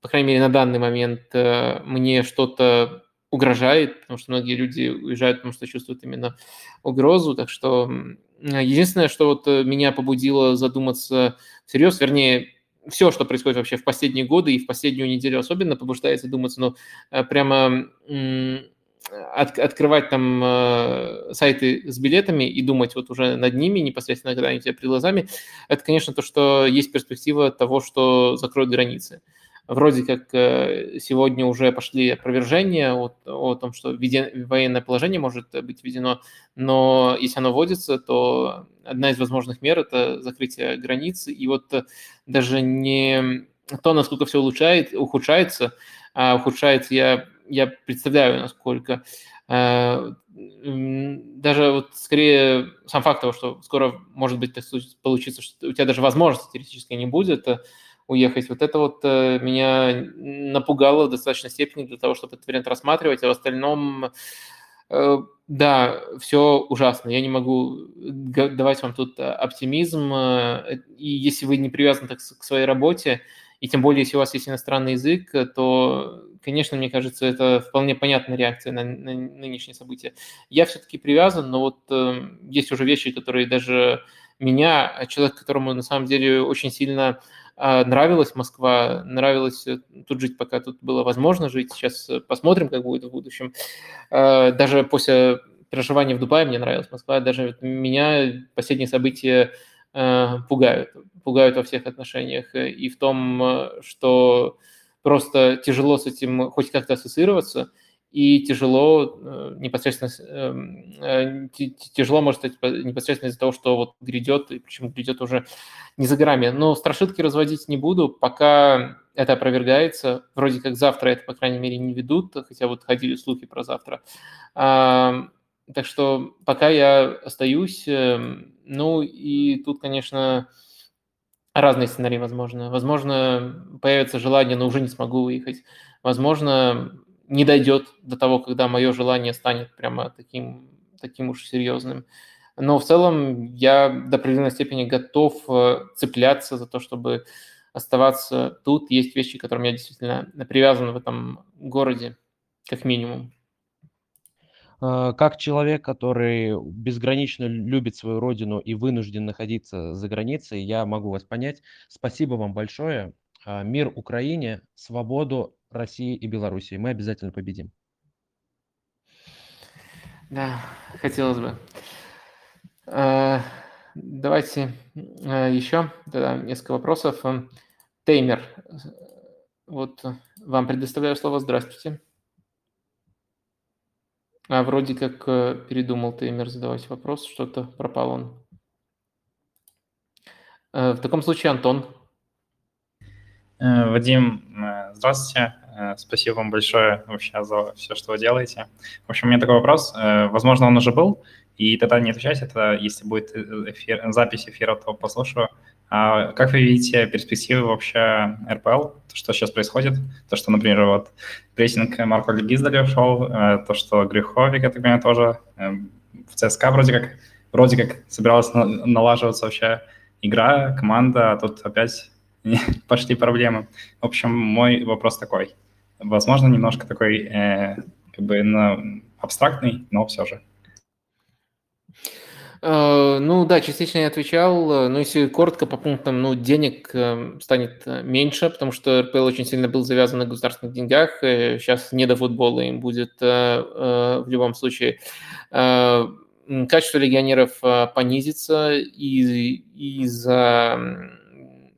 Speaker 1: по крайней мере, на данный момент э, мне что-то угрожает, потому что многие люди уезжают, потому что чувствуют именно угрозу. Так что м, единственное, что вот э, меня побудило задуматься всерьез, вернее, все, что происходит вообще в последние годы и в последнюю неделю особенно побуждает задуматься, но э, прямо от- открывать там э, сайты с билетами и думать вот уже над ними непосредственно, когда они у тебя перед глазами, это, конечно, то, что есть перспектива того, что закроют границы. Вроде как э, сегодня уже пошли опровержения о, о том, что военное положение может быть введено, но если оно вводится, то одна из возможных мер– это закрытие границ. И вот даже не то, насколько все улучшает, ухудшается, а ухудшается, я, я представляю, насколько. Э, Даже вот скорее сам факт того, что скоро может быть так случ- получится, что у тебя даже возможности теоретически не будет э, уехать, вот это вот э, меня напугало в достаточной степени для того, чтобы этот вариант рассматривать, а в остальном Э, Да, все ужасно. Я не могу давать вам тут э, оптимизм. И если вы не привязаны так к своей работе, и тем более, если у вас есть иностранный язык, то, конечно, мне кажется, это вполне понятная реакция на, на нынешние события. Я все-таки привязан, но вот э, есть уже вещи, которые даже меня, а человек, которому на самом деле очень сильно а, нравилась Москва, нравилось э, тут жить, пока тут было возможно жить. Сейчас э, посмотрим, как будет в будущем. Э, Даже после проживания в Дубае мне нравилась Москва. Даже меня последние события э, пугают. Пугают во всех отношениях. Э, И в том, э, что просто тяжело с этим хоть как-то ассоциироваться, и тяжело э, непосредственно, эм, э, тяжело может быть по- непосредственно из-за того, что вот грядет, и причем грядет уже не за горами. Но страшилки разводить не буду, пока это опровергается. Вроде как завтра это, по крайней мере, не ведут, хотя вот ходили слухи про завтра. Так что пока я остаюсь, эм, ну и тут, конечно, разные сценарии возможны. Возможно, появится желание, но уже не смогу выехать. Возможно, не дойдет до того, когда мое желание станет прямо таким, таким уж серьезным. Но в целом я до определенной степени готов э, цепляться за то, чтобы оставаться тут. Есть вещи, к которым я действительно привязан в этом городе, как минимум.
Speaker 36: Э, Как человек, который безгранично любит свою родину и вынужден находиться за границей, я могу вас понять. Спасибо вам большое. А, Мир Украине, свободу России и Белоруссии. Мы обязательно победим.
Speaker 1: Да, хотелось бы. Э, Давайте э, еще тогда несколько вопросов. Теймер, вот вам предоставляю слово. Здравствуйте. А вроде как э, передумал Теймер задавать вопрос, что-то пропал он. В таком случае Антон.
Speaker 37: Вадим, здравствуйте. Э, Спасибо вам большое вообще за все, что вы делаете. В общем, у меня такой вопрос. Э, Возможно, он уже был, и тогда не отвечайте, это если будет э, эфир, запись эфира, то послушаю. А как вы видите перспективы вообще РПЛ, то, что сейчас происходит? То, что, например, вот прессинг Марко Гиздаля шел, то, что Греховик, я так понимаю, тоже в ЦСКА вроде как, вроде как собиралась на- налаживаться вообще игра, команда, а тут опять пошли проблемы. В общем, мой вопрос такой. Возможно, немножко такой э, как бы ну, абстрактный, но все же.
Speaker 1: Э, Ну да, частично я отвечал, но если коротко по пунктам, ну денег э, станет меньше, потому что РПЛ очень сильно был завязан на государственных деньгах, сейчас не до футбола им будет в любом случае. Качество легионеров понизится из-за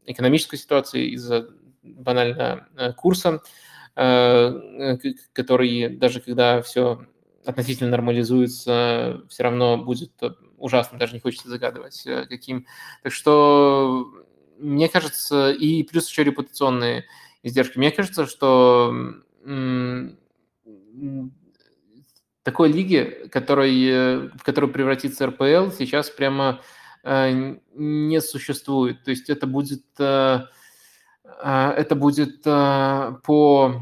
Speaker 1: экономической ситуации, из-за банально курса, который даже когда все относительно нормализуется, все равно будет ужасно, даже не хочется загадывать, каким. Так что мне кажется, и плюс еще репутационные издержки. Мне кажется, что такой лиги, который, в которую превратится РПЛ, сейчас прямо не существует. То есть это будет, это будет по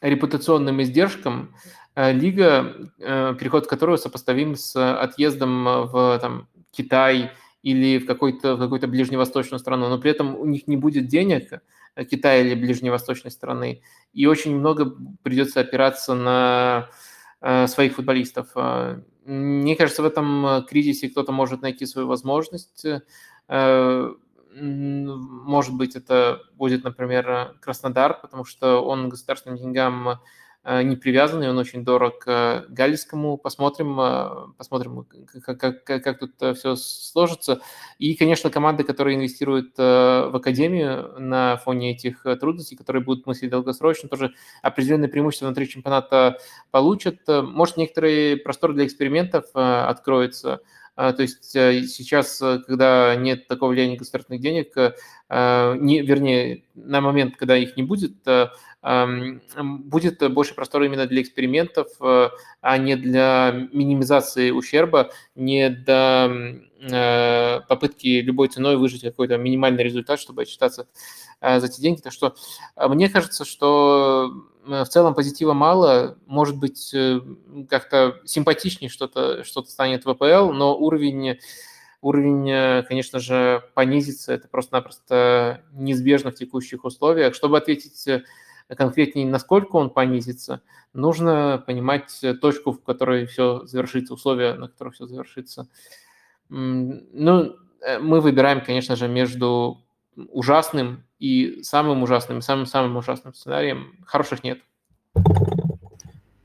Speaker 1: репутационным издержкам лига, переход в которую сопоставим с отъездом в там, Китай или в какую-то ближневосточную страну, но при этом у них не будет денег, Китая или ближневосточной страны, и очень много придется опираться на своих футболистов. Мне кажется, в этом кризисе кто-то может найти свою возможность. Может быть, это будет, например, Краснодар, потому что он государственным деньгам Э, не привязанный, он очень дорог Галийскому. Посмотрим, э, посмотрим, как, как, как тут э, все сложится. И, конечно, команды, которые инвестируют в академию на фоне этих трудностей, которые будут мыслить долгосрочно, тоже определенные преимущества внутри чемпионата получат. Может, некоторые просторы для экспериментов откроются. То есть сейчас, когда нет такого влияния государственных денег, не, вернее, на момент, когда их не будет, будет больше простора именно для экспериментов, э, а не для минимизации ущерба, не для э, попытки любой ценой выжить какой-то минимальный результат, чтобы отчитаться э, за эти деньги. Так что мне кажется, что в целом позитива мало, может быть, как-то симпатичнее что-то что станет в ВПЛ, но уровень уровень, конечно же, понизится. Это просто-напросто неизбежно в текущих условиях. Чтобы ответить конкретнее, насколько он понизится, нужно понимать точку, в которой все завершится, условия, на которых все завершится. Ну, э, мы выбираем, конечно же, между ужасным и самым ужасным, самым-самым ужасным сценарием. Хороших нет.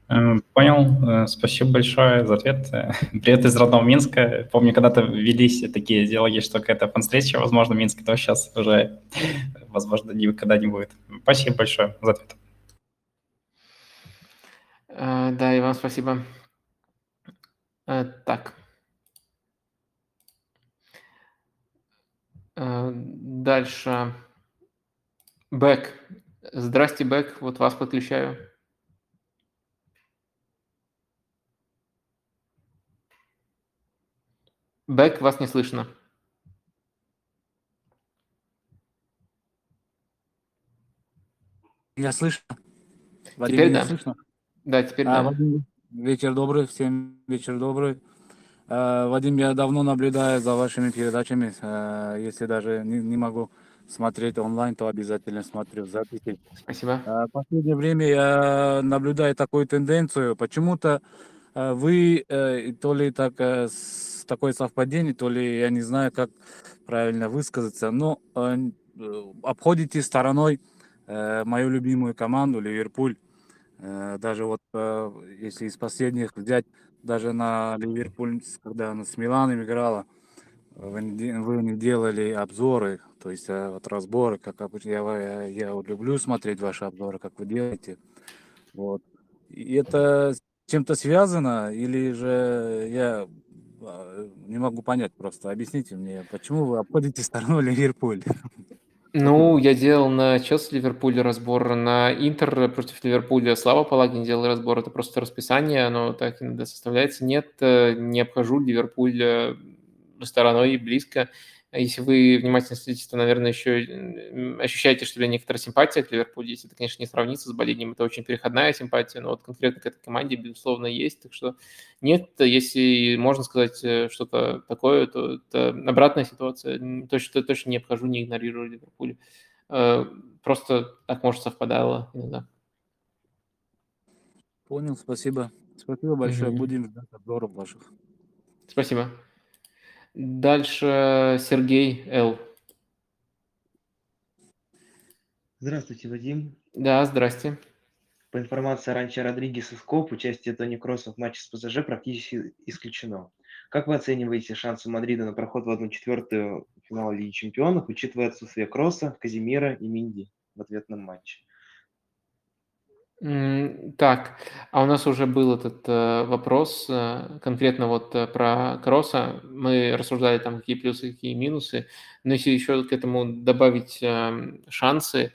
Speaker 37: Э, понял. Э, спасибо большое за ответ. Привет из родного Минска. Помню, когда-то велись такие диалоги, что какая-то фан-встреча, возможно, в Минске, то сейчас уже, возможно, никогда не будет. Спасибо большое за ответ.
Speaker 1: Да, и вам спасибо. Так. Дальше. Бэк. Здрасте, Бэк. Вот вас подключаю. Бэк, вас не слышно.
Speaker 38: Я слышно? Вадим,
Speaker 1: Теперь да.
Speaker 38: слышно?
Speaker 1: Да, теперь
Speaker 38: А,
Speaker 1: да.
Speaker 38: Вадим, вечер добрый, всем вечер добрый. А, Вадим, я давно наблюдаю за вашими передачами. А, Если даже не, могу смотреть онлайн, то обязательно смотрю записи.
Speaker 1: Спасибо.
Speaker 38: А, В последнее время я наблюдаю такую тенденцию. Почему-то вы э, то ли так э, такое совпадение, то ли я не знаю, как правильно высказаться, но э, э, обходите стороной э, мою любимую команду Ливерпуль. Э, даже вот э, если из последних взять даже на Ливерпуль, когда она с Миланом играла, вы, не вы не делали обзоры, то есть э, вот разборы, как обычно. Я, я, вот люблю смотреть ваши обзоры, как вы делаете. Вот. И это чем-то связано, или же я а, не могу понять просто. Объясните мне, почему вы обходите стороной Ливерпуль?
Speaker 1: Ну, я делал на Челси Ливерпуль разбор, на Интер против Ливерпуля Слава Палагин делал разбор, это просто расписание, оно так иногда составляется. Нет, э, не обхожу Ливерпуль э, стороной близко. Если вы внимательно следите, то, наверное, еще ощущаете, что ли, некоторая симпатия к Ливерпулю. Если это, конечно, не сравнится с болением, это очень переходная симпатия, но вот конкретно к этой команде, безусловно, есть. Так что нет, если можно сказать э, что-то такое, то это обратная ситуация. Точно, точно не обхожу, не игнорирую Ливерпуль. Э, просто так, может, совпадало иногда.
Speaker 38: Понял, спасибо. Спасибо большое.
Speaker 1: Мгм.
Speaker 38: Будем ждать обзоров ваших.
Speaker 1: Спасибо. Дальше Сергей Л.
Speaker 39: Здравствуйте, Вадим.
Speaker 1: Да, здрасте.
Speaker 39: По информации раньше Родригес и Скоп, участие Тони Кросса в матче с ПСЖ практически исключено. Как вы оцениваете шансы Мадрида на проход в 1-4 финала Лиги Чемпионов, учитывая отсутствие Кросса, Казимира и Минди в ответном матче?
Speaker 1: Так, а у нас уже был этот э, вопрос э, конкретно вот э, про Кросса. Мы рассуждали там, какие плюсы, какие минусы. Но если еще к этому добавить эм, шансы,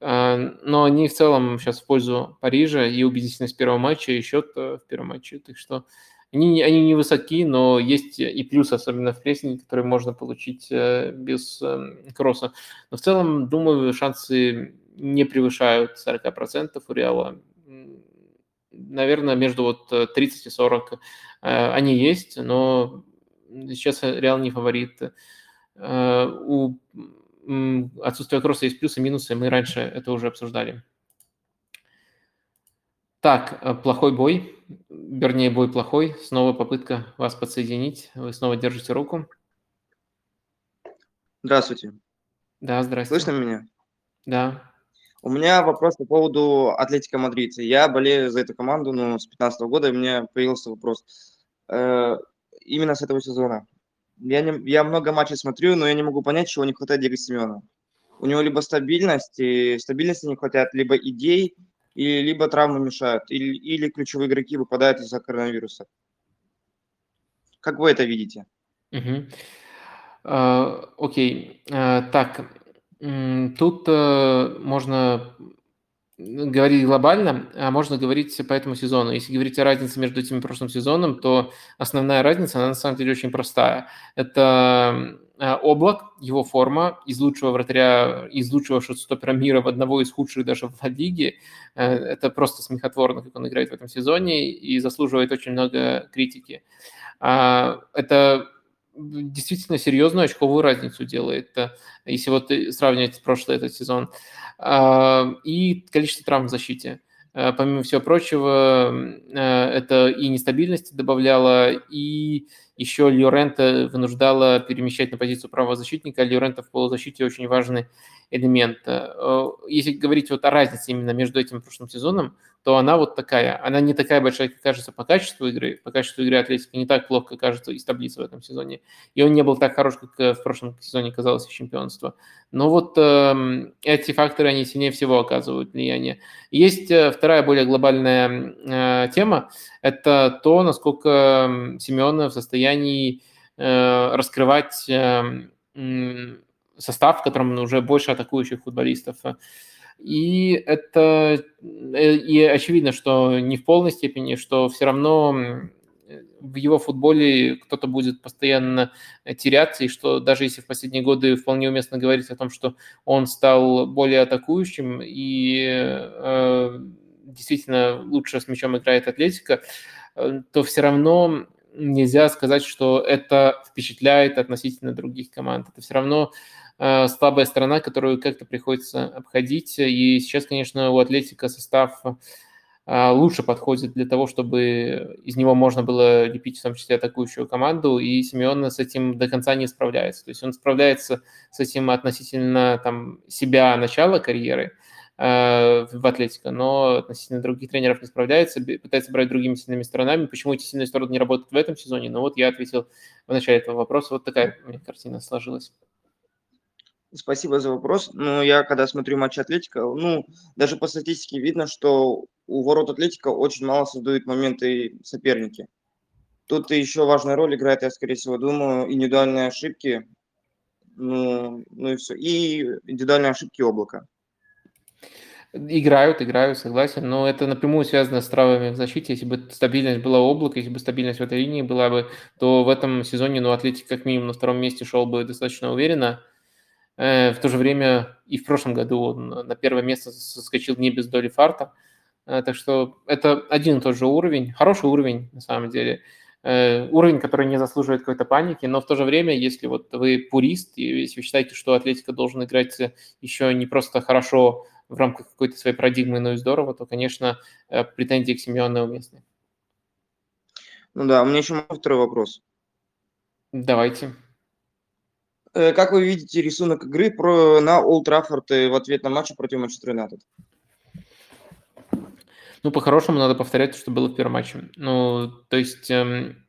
Speaker 1: э, но они в целом сейчас в пользу Парижа и убедительность первого матча, и счет э, в первом матче. Так что они, они не высоки, но есть и плюс, особенно в прессинге, который можно получить э, без эм, Кросса. Но в целом, думаю, шансы не превышают 40% у Реала. Наверное, между вот э, 30 и 40 э, они есть, но сейчас Реал не фаворит. Э, У отсутствия кросса есть плюсы и минусы, мы раньше это уже обсуждали. Так, э, плохой бой, вернее, бой плохой. Снова попытка вас подсоединить. Вы снова держите руку.
Speaker 40: Здравствуйте.
Speaker 1: Да, здрасте.
Speaker 40: Слышно меня?
Speaker 1: Да.
Speaker 40: У меня вопрос по поводу Атлетика Мадрид. Я болею за эту команду ну, с 2015 года, и меня появился вопрос. Э, именно с этого сезона. Я, не, я много матчей смотрю, но я не могу понять, чего не хватает Диего Симеона. У него либо стабильность, и стабильности не хватает, либо идей, и либо травмы мешают, или, или ключевые игроки выпадают из-за коронавируса. Как вы это видите?
Speaker 1: А, Окей. А, Так, м, тут э, можно говорить глобально, а можно говорить по этому сезону. Если говорить о разнице между этим и прошлым сезоном, то основная разница, она на самом деле очень простая. Это э, Облак, его форма из лучшего вратаря, из лучшего шотстопера мира в одного из худших даже в Лиге. Э, Это просто смехотворно, как он играет в этом сезоне и заслуживает очень много критики. А, Это действительно серьезную очковую разницу делает, если вот э, сравнивать прошлый этот сезон. А, И количество травм в защите. Э, Помимо всего прочего, э, это и нестабильности добавляло, и еще Льорента вынуждала перемещать на позицию правого защитника. Льорента в полузащите очень важный элемент. Если говорить вот о разнице именно между этим прошлым сезоном, то она вот такая. Она не такая большая, как кажется по качеству игры. По качеству игры Атлетика не так плохо, как кажется из таблицы в этом сезоне. И он не был так хорош, как э, в прошлом сезоне казалось чемпионство. Но вот эм, эти факторы, они сильнее всего оказывают влияние. Есть э, вторая более глобальная э, тема. Это то, насколько м, Симеона в состоянии э, раскрывать э, состав, в котором уже больше атакующих футболистов. И это э, и очевидно, что не в полной степени, что все равно в его футболе кто-то будет постоянно теряться, и что даже если в последние годы вполне уместно говорить о том, что он стал более атакующим и э, действительно лучше с мячом играет Атлетика, э, то все равно нельзя сказать, что это впечатляет относительно других команд. Это все равно э, слабая сторона, которую как-то приходится обходить. И сейчас, конечно, у Атлетика состав э, лучше подходит для того, чтобы из него можно было лепить в том числе атакующую команду, и Симеон с этим до конца не справляется. То есть он справляется с этим относительно там, себя начала карьеры, э, в Атлетико, но относительно других тренеров не справляется, пытается брать другими сильными сторонами. Почему эти сильные стороны не работают в этом сезоне? Ну вот я ответил в начале этого вопроса. Вот такая у меня картина сложилась.
Speaker 40: Спасибо за вопрос. Ну, я когда смотрю матч Атлетика, ну, даже по статистике видно, что у ворот Атлетика очень мало создают моменты соперники. Тут еще важная роль играет, я скорее всего думаю, индивидуальные ошибки, ну, ну и все, и индивидуальные ошибки облака.
Speaker 1: Играют, играют, согласен, но это напрямую связано с травами в защите. Если бы стабильность была облака, если бы стабильность в этой линии была бы, то в этом сезоне, ну, Атлетик как минимум на втором месте шел бы достаточно уверенно. Э, В то же время и в прошлом году он на первое место соскочил не без доли фарта. Э, Так что это один и тот же уровень, хороший уровень на самом деле. Э, Уровень, который не заслуживает какой-то паники, но в то же время, если вот вы пурист, и если вы считаете, что Атлетика должен играть еще не просто хорошо в рамках какой-то своей парадигмы, но и здорово, то, конечно, претензии к Симеону уместны.
Speaker 40: Ну да, у меня еще второй вопрос.
Speaker 1: Давайте.
Speaker 40: Э, Как вы видите рисунок игры про, на Олд Траффорд э, в ответ на матч против Манчестер Юнайтед?
Speaker 1: Ну, по-хорошему, надо повторять то, что было в первом матче. Ну, то есть эм,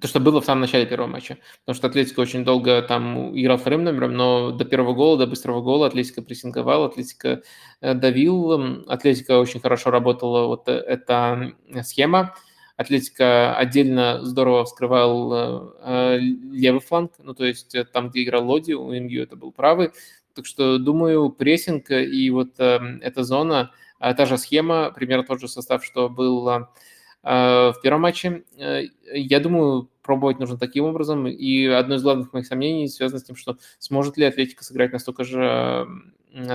Speaker 1: то, что было в самом начале первого матча. Потому что Атлетика очень долго там играл вторым номером, но до первого гола, до быстрого гола Атлетика прессинговал, Атлетика давил, Атлетика очень хорошо работала вот эта схема. Атлетика отдельно здорово вскрывал э, левый фланг, ну то есть там, где играл Лоди, у МГУ это был правый. Так что, думаю, прессинг и вот э, эта зона, э, та же схема, примерно тот же состав, что был э, в первом матче. Э, я думаю, пробовать нужно таким образом. И одно из главных моих сомнений связано с тем, что сможет ли Атлетика сыграть настолько же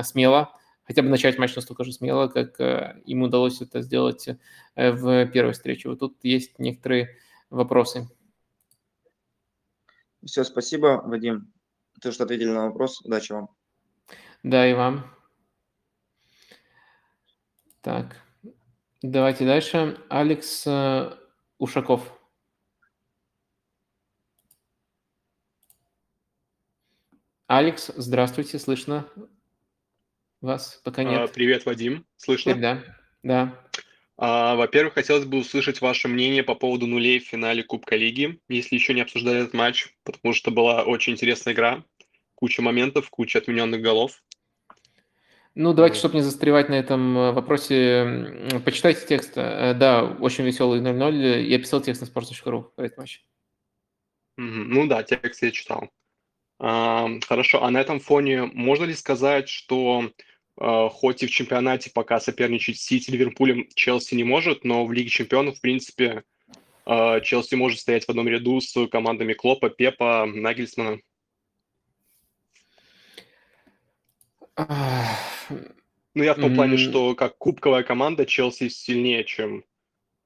Speaker 1: смело, хотя бы начать матч настолько же смело, как э, им удалось это сделать э, в первой встрече. Вот тут есть некоторые вопросы.
Speaker 40: Все, спасибо, Вадим. Ты что ответили на вопрос. Удачи вам.
Speaker 1: Да, и вам. Так, давайте дальше. Алекс э, Ушаков. Алекс, здравствуйте, слышно вас пока нет.
Speaker 41: А, Привет, Вадим. Слышно?
Speaker 1: Да, да.
Speaker 41: А, Во-первых, хотелось бы услышать ваше мнение по поводу нулей в финале Кубка Лиги, если еще не обсуждали этот матч, потому что была очень интересная игра, куча моментов, куча отмененных голов.
Speaker 1: Ну, давайте, чтобы не застревать на этом э, вопросе, почитайте текст. Э, Да, очень веселый 0-0. Я писал текст на sports.ru про этот матч.
Speaker 41: Ну да, текст я читал. Хорошо, а на этом фоне можно ли сказать, что а, хоть и в чемпионате пока соперничать с Сити, Ливерпулем Челси не может, но в Лиге чемпионов, в принципе, а, Челси может стоять в одном ряду с командами Клопа, Пепа, Нагельсмана? Ну, я в том плане, что как кубковая команда Челси сильнее, чем,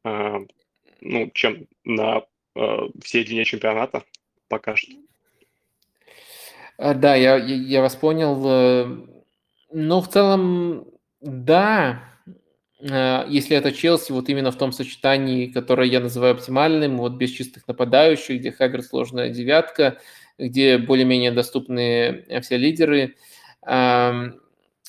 Speaker 41: а, ну, чем на всей длине чемпионата пока что.
Speaker 1: А, Да, я, я вас понял. э, Ну, в целом, да, Э, если это Челси, вот именно в том сочетании, которое я называю оптимальным, вот без чистых нападающих, где Хавер сложная девятка, где более-менее доступны э, все лидеры.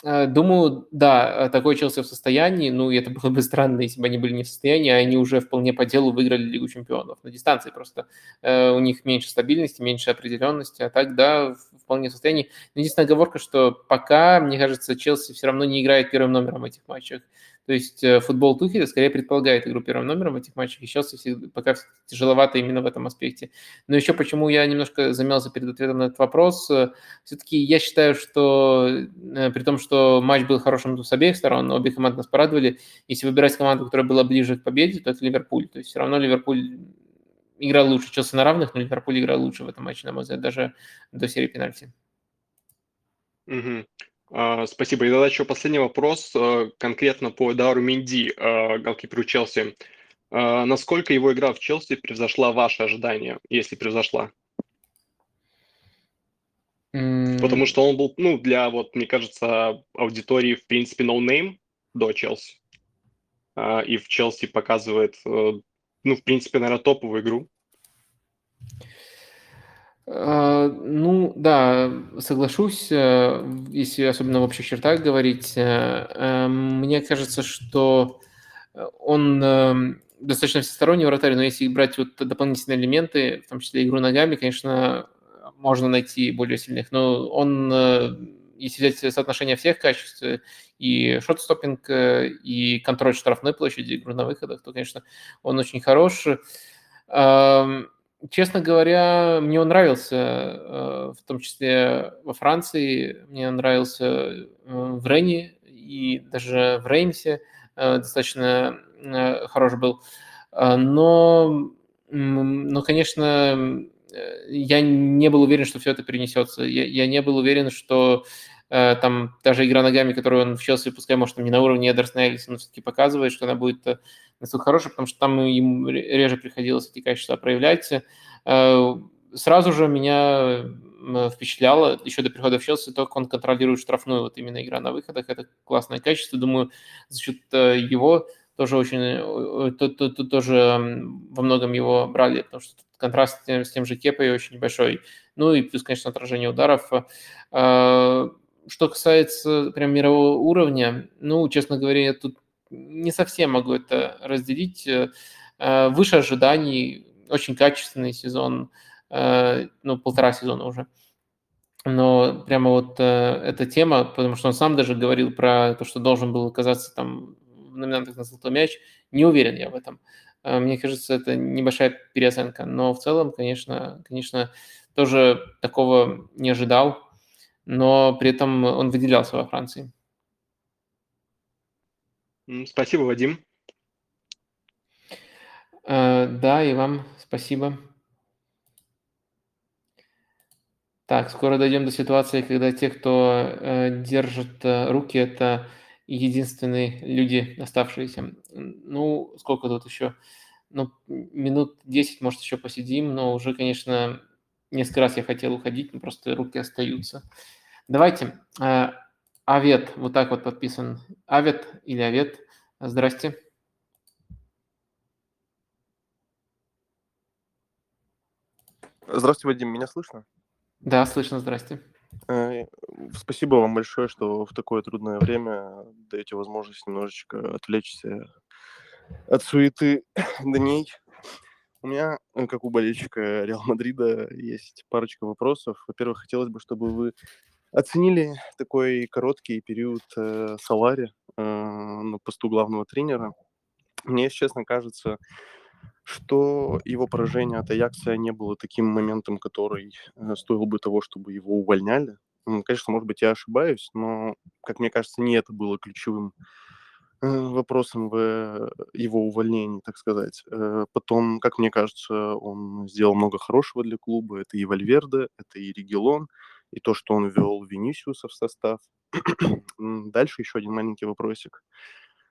Speaker 1: Э, Думаю, да, такой Челси в состоянии, ну, и это было бы странно, если бы они были не в состоянии, а они уже вполне по делу выиграли Лигу Чемпионов. На дистанции просто э, у них меньше стабильности, меньше определенности, а так, да, вполне в состоянии. Но единственная оговорка, что пока, мне кажется, Челси все равно не играет первым номером в этих матчах. То есть э, футбол Тухеля скорее предполагает игру первым номером в этих матчах, и всегда- пока тяжеловато именно в этом аспекте. Но еще почему я немножко замялся перед ответом на этот вопрос, э, все-таки я считаю, что э, при том, что матч был хорошим с обеих сторон, обе команды нас порадовали, если выбирать команду, которая была ближе к победе, то это Ливерпуль. То есть все равно Ливерпуль играл лучше, Челси на равных, но Ливерпуль играл лучше в этом матче, на мой взгляд, даже до серии пенальти.
Speaker 41: Мгм. А, Спасибо. И тогда еще последний вопрос э, конкретно по Эдару Минди, э, голкиперу Челси. А, Насколько его игра в Челси превзошла ваши ожидания, если превзошла? Потому
Speaker 1: М,
Speaker 41: что он был, ну, для, вот, мне кажется, аудитории, в принципе, ноунейм до Челси. А, И в Челси показывает, э, ну, в принципе, наверное, топовую игру.
Speaker 1: А, Ну, да, соглашусь, э, если особенно в общих чертах говорить. э, э, Мне кажется, что он э, достаточно всесторонний вратарь, но если брать вот дополнительные элементы, в том числе игру ногами, конечно, можно найти более сильных. Но он, если взять соотношение всех качеств, и шот-стоппинг, э, и контроль штрафной площади, игру на выходах, то, конечно, он очень хорош. Честно говоря, мне он нравился, э, в том числе во Франции, мне нравился э, в Рене и даже в Реймсе э, достаточно хорош был. Но, но, конечно, я не был уверен, что все это перенесется. Я, я не был уверен, что там даже игра ногами, которую он в Челси, пускай, может, там не на уровне Эдерсона Эллиса, но все-таки показывает, что она будет э, настолько хорошая, потому что там ему ре- реже приходилось эти качества проявлять. Э, Сразу же меня впечатляло еще до прихода в Челси то, как он контролирует штрафную, вот именно игра на выходах, это классное качество. Думаю, за счет э, его тоже очень, э, то- то- то- тоже во многом его брали, потому что тут контраст с тем же Кепой очень большой. Ну и плюс, конечно, отражение ударов. Э, Что касается прям мирового уровня, ну, честно говоря, я тут не совсем могу это разделить. Э, э, Выше ожиданий, очень качественный сезон, ну, полтора сезона уже. Но прямо вот эта тема, потому что он сам даже говорил про то, что должен был оказаться там в номинантах на золотой мяч, не уверен я в этом. Мне кажется, это небольшая переоценка. Но в целом, конечно, конечно, тоже такого не ожидал, но при этом он выделялся во Франции.
Speaker 41: Спасибо, Вадим.
Speaker 1: Да, и вам спасибо. Так, скоро дойдем до ситуации, когда те, кто держит руки, это единственные люди оставшиеся. Ну, сколько тут еще? Ну, минут 10, может, еще посидим, но уже, конечно, несколько раз я хотел уходить, но просто руки остаются. Давайте. Авет, вот так вот подписан. Авет или Авет. Здрасте.
Speaker 42: Здравствуйте, Вадим, меня слышно?
Speaker 1: Да, слышно, здрасте.
Speaker 42: Э, Спасибо вам большое, что в такое трудное время даете возможность немножечко отвлечься от суеты дней. У меня, э, как у болельщика Реал Мадрида, есть парочка вопросов. Во-первых, хотелось бы, чтобы вы оценили такой короткий период э, Салари э, на посту главного тренера. Мне, если честно, кажется, что его поражение от Аякса не было таким моментом, который э, стоил бы того, чтобы его увольняли. Конечно, может быть, я ошибаюсь, но, как мне кажется, не это было ключевым вопросом в э, его увольнении, так сказать. Э, Потом, как мне кажется, он сделал много хорошего для клуба. Это и Вальверде, это и Регелон, и то, что он ввел Винисиуса в состав. Дальше еще один маленький вопросик.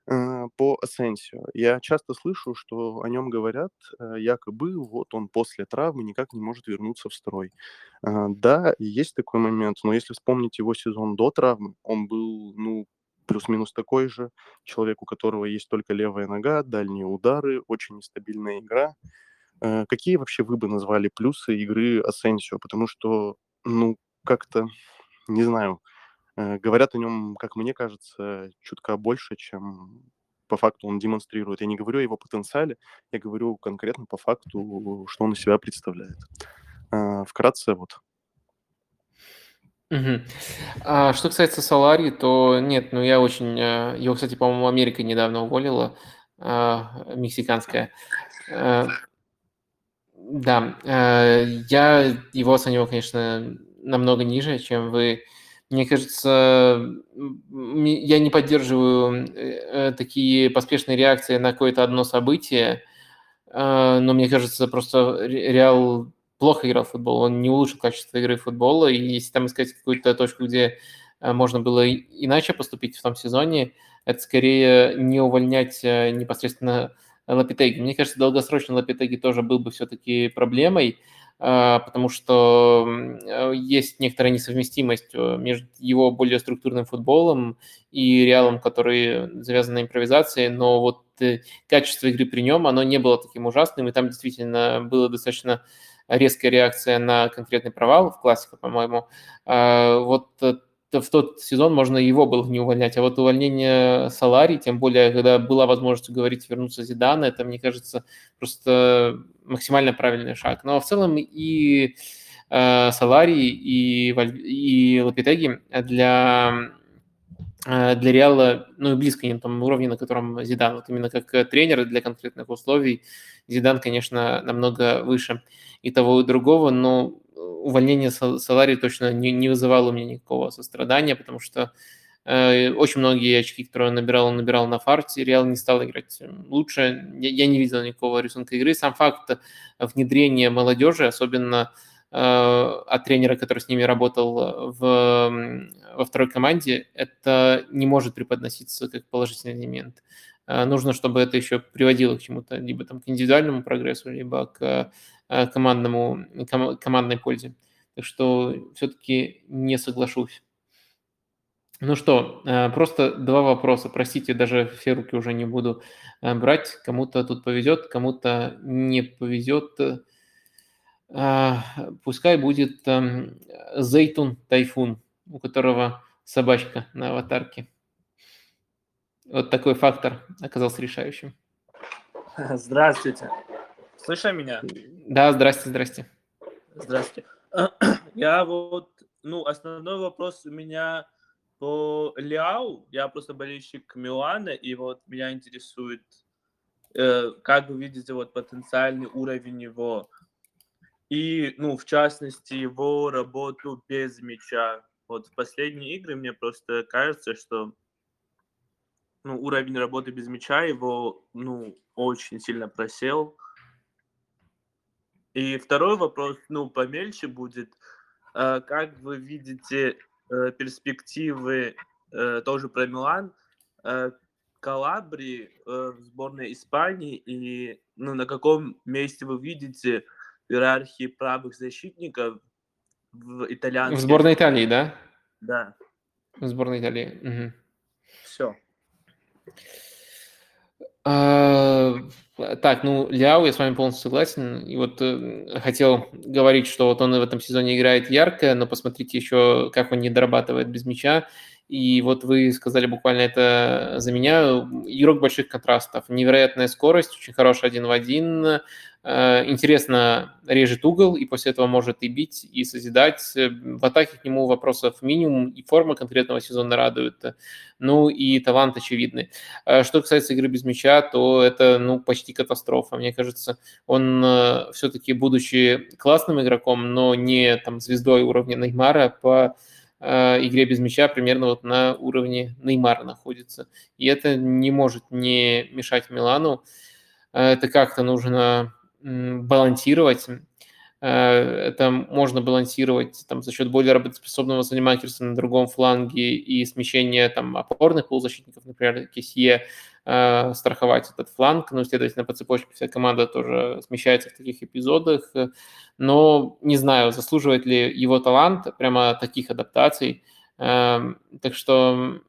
Speaker 42: Э, По Асенсио. Я часто слышу, что о нем говорят, э, якобы вот он после травмы никак не может вернуться в строй. Э, Да, есть такой момент, но если вспомнить его сезон до травмы, он был, ну, плюс-минус такой же. Человек, у которого есть только левая нога, дальние удары, очень нестабильная игра. Э, Какие вообще вы бы назвали плюсы игры Асенсио? Потому что, ну, как-то, не знаю, э, говорят о нем, как мне кажется, чутка больше, чем по факту он демонстрирует. Я не говорю о его потенциале, я говорю конкретно по факту, что он из себя представляет. Э, Вкратце вот.
Speaker 1: Мгм. А что касается Солари, то нет, ну я очень... э, Его, кстати, по-моему, Америка недавно уволила, а, мексиканская. Э, Да, э, я его оценивал, конечно, намного ниже, чем вы. Мне кажется, я не поддерживаю э, такие поспешные реакции на какое-то одно событие, э, но мне кажется, просто Ре- Реал плохо играл в футбол, он не улучшил качество игры футбола, и если там искать какую-то точку, где э, можно было иначе поступить в том сезоне, это скорее не увольнять э, непосредственно Лапитеги. Мне кажется, долгосрочно Лапитеги тоже был бы все-таки проблемой, а, потому что э, есть некоторая несовместимость э, между его более структурным футболом и Реалом, который завязан на импровизации, но вот э, качество игры при нем, оно не было таким ужасным, и там действительно была достаточно резкая реакция на конкретный провал в классике, по-моему. А, Вот э, в тот сезон можно его было не увольнять, а вот увольнение Салари, тем более, когда была возможность говорить вернуться Зидана, это, мне кажется, просто максимально правильный шаг. Но в целом и э, Салари, и, и Лапитеги для, э, для Реала, ну и близко не на том уровне, на котором Зидан. Вот именно как тренер для конкретных условий Зидан, конечно, намного выше и того, и другого, но увольнение Са- Салари точно не, не вызывало у меня никакого сострадания, потому что э, очень многие очки, которые он набирал, он набирал на фарте. Реал не стал играть лучше. Я, я не видел никакого рисунка игры. Сам факт внедрения молодежи, особенно э, от тренера, который с ними работал в, м, во второй команде, это не может преподноситься как положительный элемент. Э, Нужно, чтобы это еще приводило к чему-то, либо там к индивидуальному прогрессу, либо к э, командному, ком- командной пользе. Так что все-таки не соглашусь. Ну что, э, просто два вопроса. Простите, даже все руки уже не буду э, брать. Кому-то тут повезет, кому-то не повезет. Пускай будет эм, Зейтун Тайфун, у которого собачка на аватарке. Вот такой фактор оказался решающим.
Speaker 43: Здравствуйте.
Speaker 44: Слышно меня?
Speaker 1: Да, здрасте, здрасте.
Speaker 44: Здравствуйте. Я вот, ну, основной вопрос у меня по Ляу. Я просто болельщик Милана, и вот меня интересует, э, как вы видите вот потенциальный уровень его и, ну, в частности, его работу без мяча. Вот в последние игры мне просто кажется, что ну, уровень работы без мяча его, ну, очень сильно просел. И второй вопрос, ну, помельче будет. Э, Как вы видите э, перспективы э, тоже про Милан, э, Калабри в сборной Испании и ну, на каком месте вы видите в иерархии правых защитников в
Speaker 1: В
Speaker 44: итальянской
Speaker 1: сборной? Италии, да?
Speaker 44: Да,
Speaker 1: В сборной Италии. Мгм.
Speaker 44: все.
Speaker 1: А, Так, ну, Ляо, я с вами полностью согласен. И вот э, хотел говорить, что вот он в этом сезоне играет ярко, но посмотрите еще, как он не дорабатывает без мяча. И вот вы сказали буквально это за меня. Игрок больших контрастов. Невероятная скорость, очень хороший один в один. Э, Интересно режет угол, и после этого может и бить, и созидать. Э, В атаке к нему вопросов минимум, и форма конкретного сезона радует. Ну и талант очевидный. Э, Что касается игры без мяча, то это ну, почти катастрофа. Мне кажется, он все-таки, будучи классным игроком, но не там звездой уровня Неймара, по э, игре без мяча примерно вот на уровне Неймара находится. И это не может не мешать Милану. Э, Это как-то нужно балансировать. Э, Это можно балансировать там, за счет более работоспособного занимательства на другом фланге и смещения там, опорных полузащитников, например, Кесье, э, страховать этот фланг. Ну, следовательно, по цепочке вся команда тоже смещается в таких эпизодах. Но не знаю, заслуживает ли его талант прямо таких адаптаций. Эм, Так что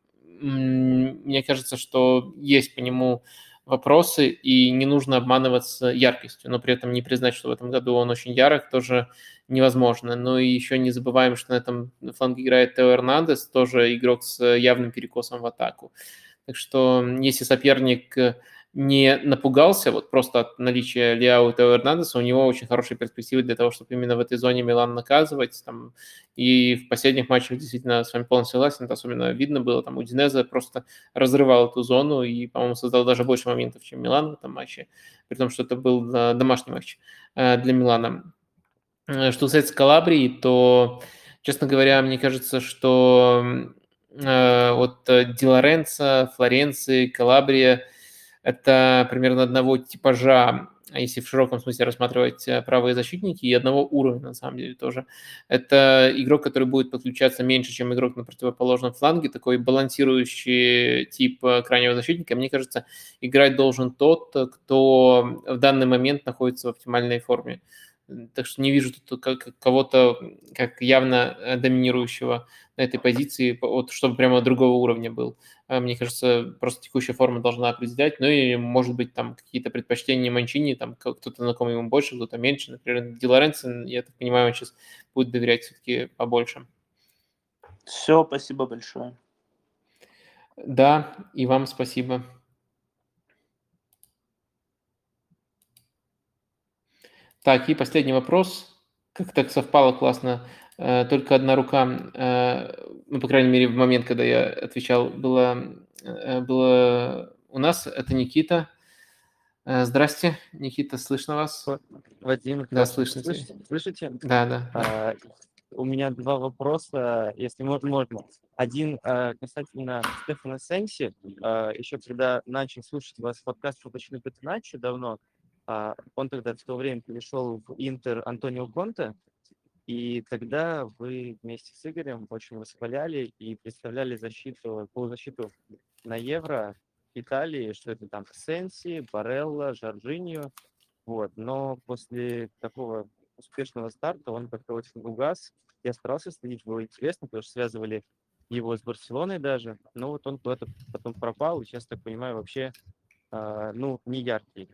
Speaker 1: мне кажется, что есть по нему вопросы, и не нужно обманываться яркостью, но при этом не признать, что в этом году он очень ярок, тоже невозможно. Ну и еще не забываем, что на этом фланге играет Тео Эрнандес, тоже игрок с явным перекосом в атаку. Так что если соперник не напугался вот просто от наличия Лиао и Эрнандеса, у него очень хорошие перспективы для того, чтобы именно в этой зоне Милан наказывать. Там, и в последних матчах действительно с вами полностью согласен, это особенно видно было, там Удинеза просто разрывал эту зону и, по-моему, создал даже больше моментов, чем Милан в этом матче, при том, что это был домашний матч э, для Милана. Э, Что касается Калабрии, то, честно говоря, мне кажется, что э, вот Ди Лоренцо, Флоренции, Калабрия – это примерно одного типажа, если в широком смысле рассматривать э, правые защитники, и одного уровня, на самом деле, тоже. Это игрок, который будет подключаться меньше, чем игрок на противоположном фланге, такой балансирующий тип э, крайнего защитника. Мне кажется, играть должен тот, кто в данный момент находится в оптимальной форме. Так что не вижу тут как- кого-то как явно э, доминирующего на этой позиции, вот, чтобы прямо другого уровня был. А, Мне кажется, просто текущая форма должна определять. Ну и, может быть, там какие-то предпочтения Манчини, там кто-то знакомый ему больше, кто-то меньше. Например, Ди Лоренцо, я так понимаю, он сейчас будет доверять все-таки побольше.
Speaker 44: Все, спасибо большое.
Speaker 1: Да, и вам спасибо. Так, и последний вопрос. Как так совпало классно. Э, Только одна рука, э, ну, по крайней мере, в момент, когда я отвечал, была, э, было у нас. Это Никита. Здрасте, Никита, слышно вас?
Speaker 43: Вадим,
Speaker 1: Да, слышно.
Speaker 43: Слышите? Слышите?
Speaker 1: Да, да.
Speaker 43: А, У меня два вопроса, если мо- можно. Один а, касательно Стефана Сенси. А, Еще когда начал слушать вас подкаст «Футбольный Петиначо» давно, он тогда в то время перешел в Интер Антонио Конте, и тогда вы вместе с Игорем очень восхваляли и представляли защиту, полузащиту на Евро Италии, что это там Сенси, Барелла, Жоржиньо. Вот. Но после такого успешного старта он как-то очень угас. Я старался следить, было интересно, потому что связывали его с Барселоной даже. Но вот он куда-то потом пропал, и сейчас, так понимаю, вообще, а, ну, не яркий.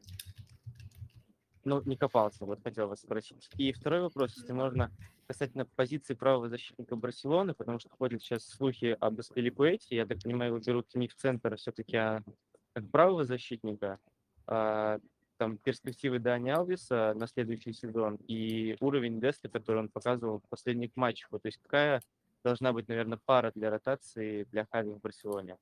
Speaker 43: Ну, не копался, вот хотел вас спросить. И второй вопрос, если можно, касательно позиции правого защитника Барселоны, потому что ходят сейчас слухи об Эспеликуэте, я так понимаю, его берут не в центр, а все-таки а как правого защитника. А, там перспективы Дани Алвиса на следующий сезон и уровень Деста, который он показывал в последних матчах. То есть какая должна быть, наверное, пара для ротации для Хави в Барселоне?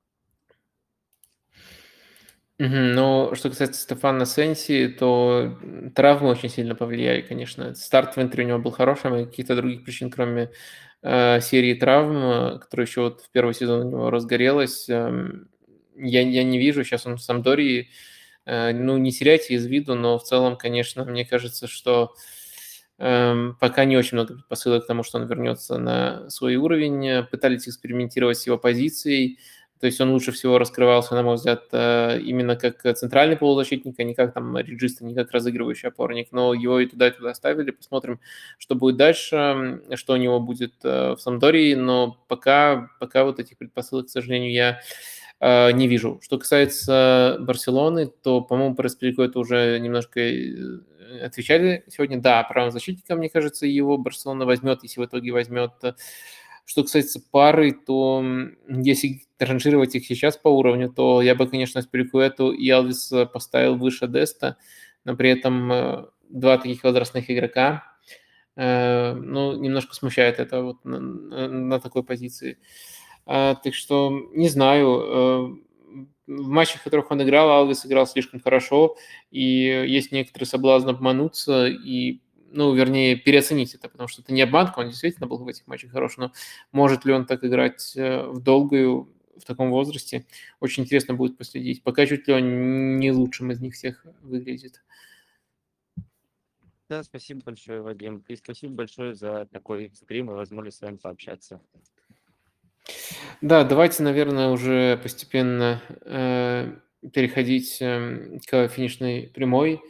Speaker 1: Но что касается Стефана Сенси, то травмы очень сильно повлияли, конечно. Старт в Интере у него был хорошим, и каких-то других причин, кроме э, серии травм, э, которая еще вот в первый сезон у него разгорелась, эм, я, я не вижу. Сейчас он в Самдории. Э, ну, не теряйте из виду, но в целом, конечно, мне кажется, что эм, пока не очень много предпосылок к тому, что он вернется на свой уровень. Пытались экспериментировать с его позицией. То есть он лучше всего раскрывался, на мой взгляд, э, именно как центральный полузащитник, а не как там реджиста, не как разыгрывающий опорник. Но его и туда, и туда ставили. Посмотрим, что будет дальше, что у него будет э, в Самдории. Но пока, пока вот этих предпосылок, к сожалению, я э, не вижу. Что касается Барселоны, то, по-моему, про это уже немножко отвечали сегодня. Да, правым защитником, мне кажется, его Барселона возьмет, если в итоге возьмет что касается пары, то если ранжировать их сейчас по уровню, то я бы, конечно, Спирикуэту и Алвис поставил выше Деста, но при этом э, два таких возрастных игрока, э, ну, немножко смущает это вот на, на такой позиции. А, так что, не знаю, э, в матчах, в которых он играл, Алвис играл слишком хорошо, и есть некоторый соблазн обмануться и ну, вернее, переоценить это, потому что это не обманка, он действительно был в этих матчах хорош, но может ли он так играть э, в долгую в таком возрасте, очень интересно будет последить. Пока чуть ли он не лучшим из них всех выглядит.
Speaker 43: Да, спасибо большое, Вадим. И спасибо большое за такой стрим и возможность с вами пообщаться.
Speaker 1: Да, давайте, наверное, уже постепенно э, переходить э, к финишной прямой,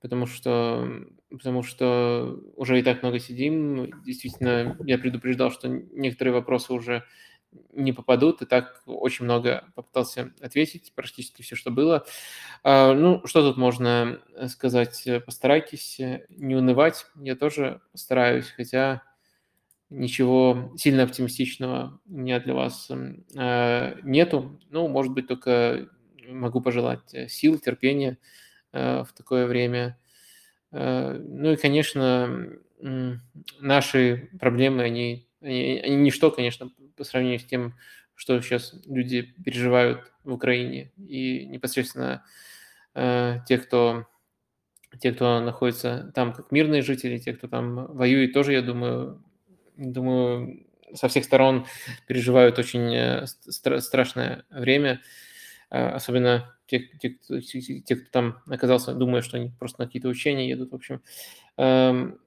Speaker 1: потому что потому что уже и так много сидим. Действительно, я предупреждал, что некоторые вопросы уже не попадут, и так очень много попытался ответить, практически все, что было. А, ну, что тут можно сказать? Постарайтесь не унывать, я тоже постараюсь, хотя ничего сильно оптимистичного у меня для вас а, нету. Ну, может быть, только могу пожелать сил, терпения в такое время. Э, ну и, конечно, наши проблемы, они, они, они ничто, конечно, по сравнению с тем, что сейчас люди переживают в Украине. И непосредственно э, те, кто, те, кто находится там как мирные жители, те, кто там воюет, тоже, я думаю, думаю, со всех сторон переживают очень э, стра- страшное время. Э, особенно те, те, кто, те, кто там оказался, думая, что они просто на какие-то учения едут. В общем, эм,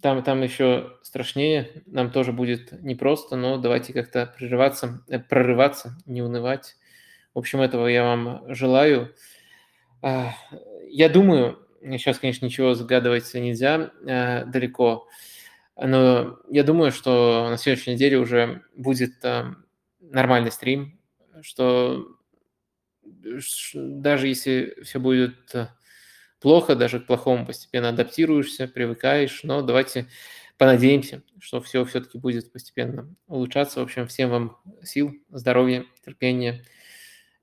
Speaker 1: там, там еще страшнее, нам тоже будет непросто, но давайте как-то прорываться, э, прорываться, не унывать. В общем, этого я вам желаю. Э, я думаю, сейчас, конечно, ничего загадывать нельзя далеко, но я думаю, что на следующей неделе уже будет нормальный стрим, что даже если все будет э, плохо, даже к плохому постепенно адаптируешься, привыкаешь, но давайте понадеемся, что все все-таки будет постепенно улучшаться. В общем, всем вам сил, здоровья, терпения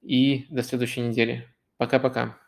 Speaker 1: и до следующей недели. Пока-пока.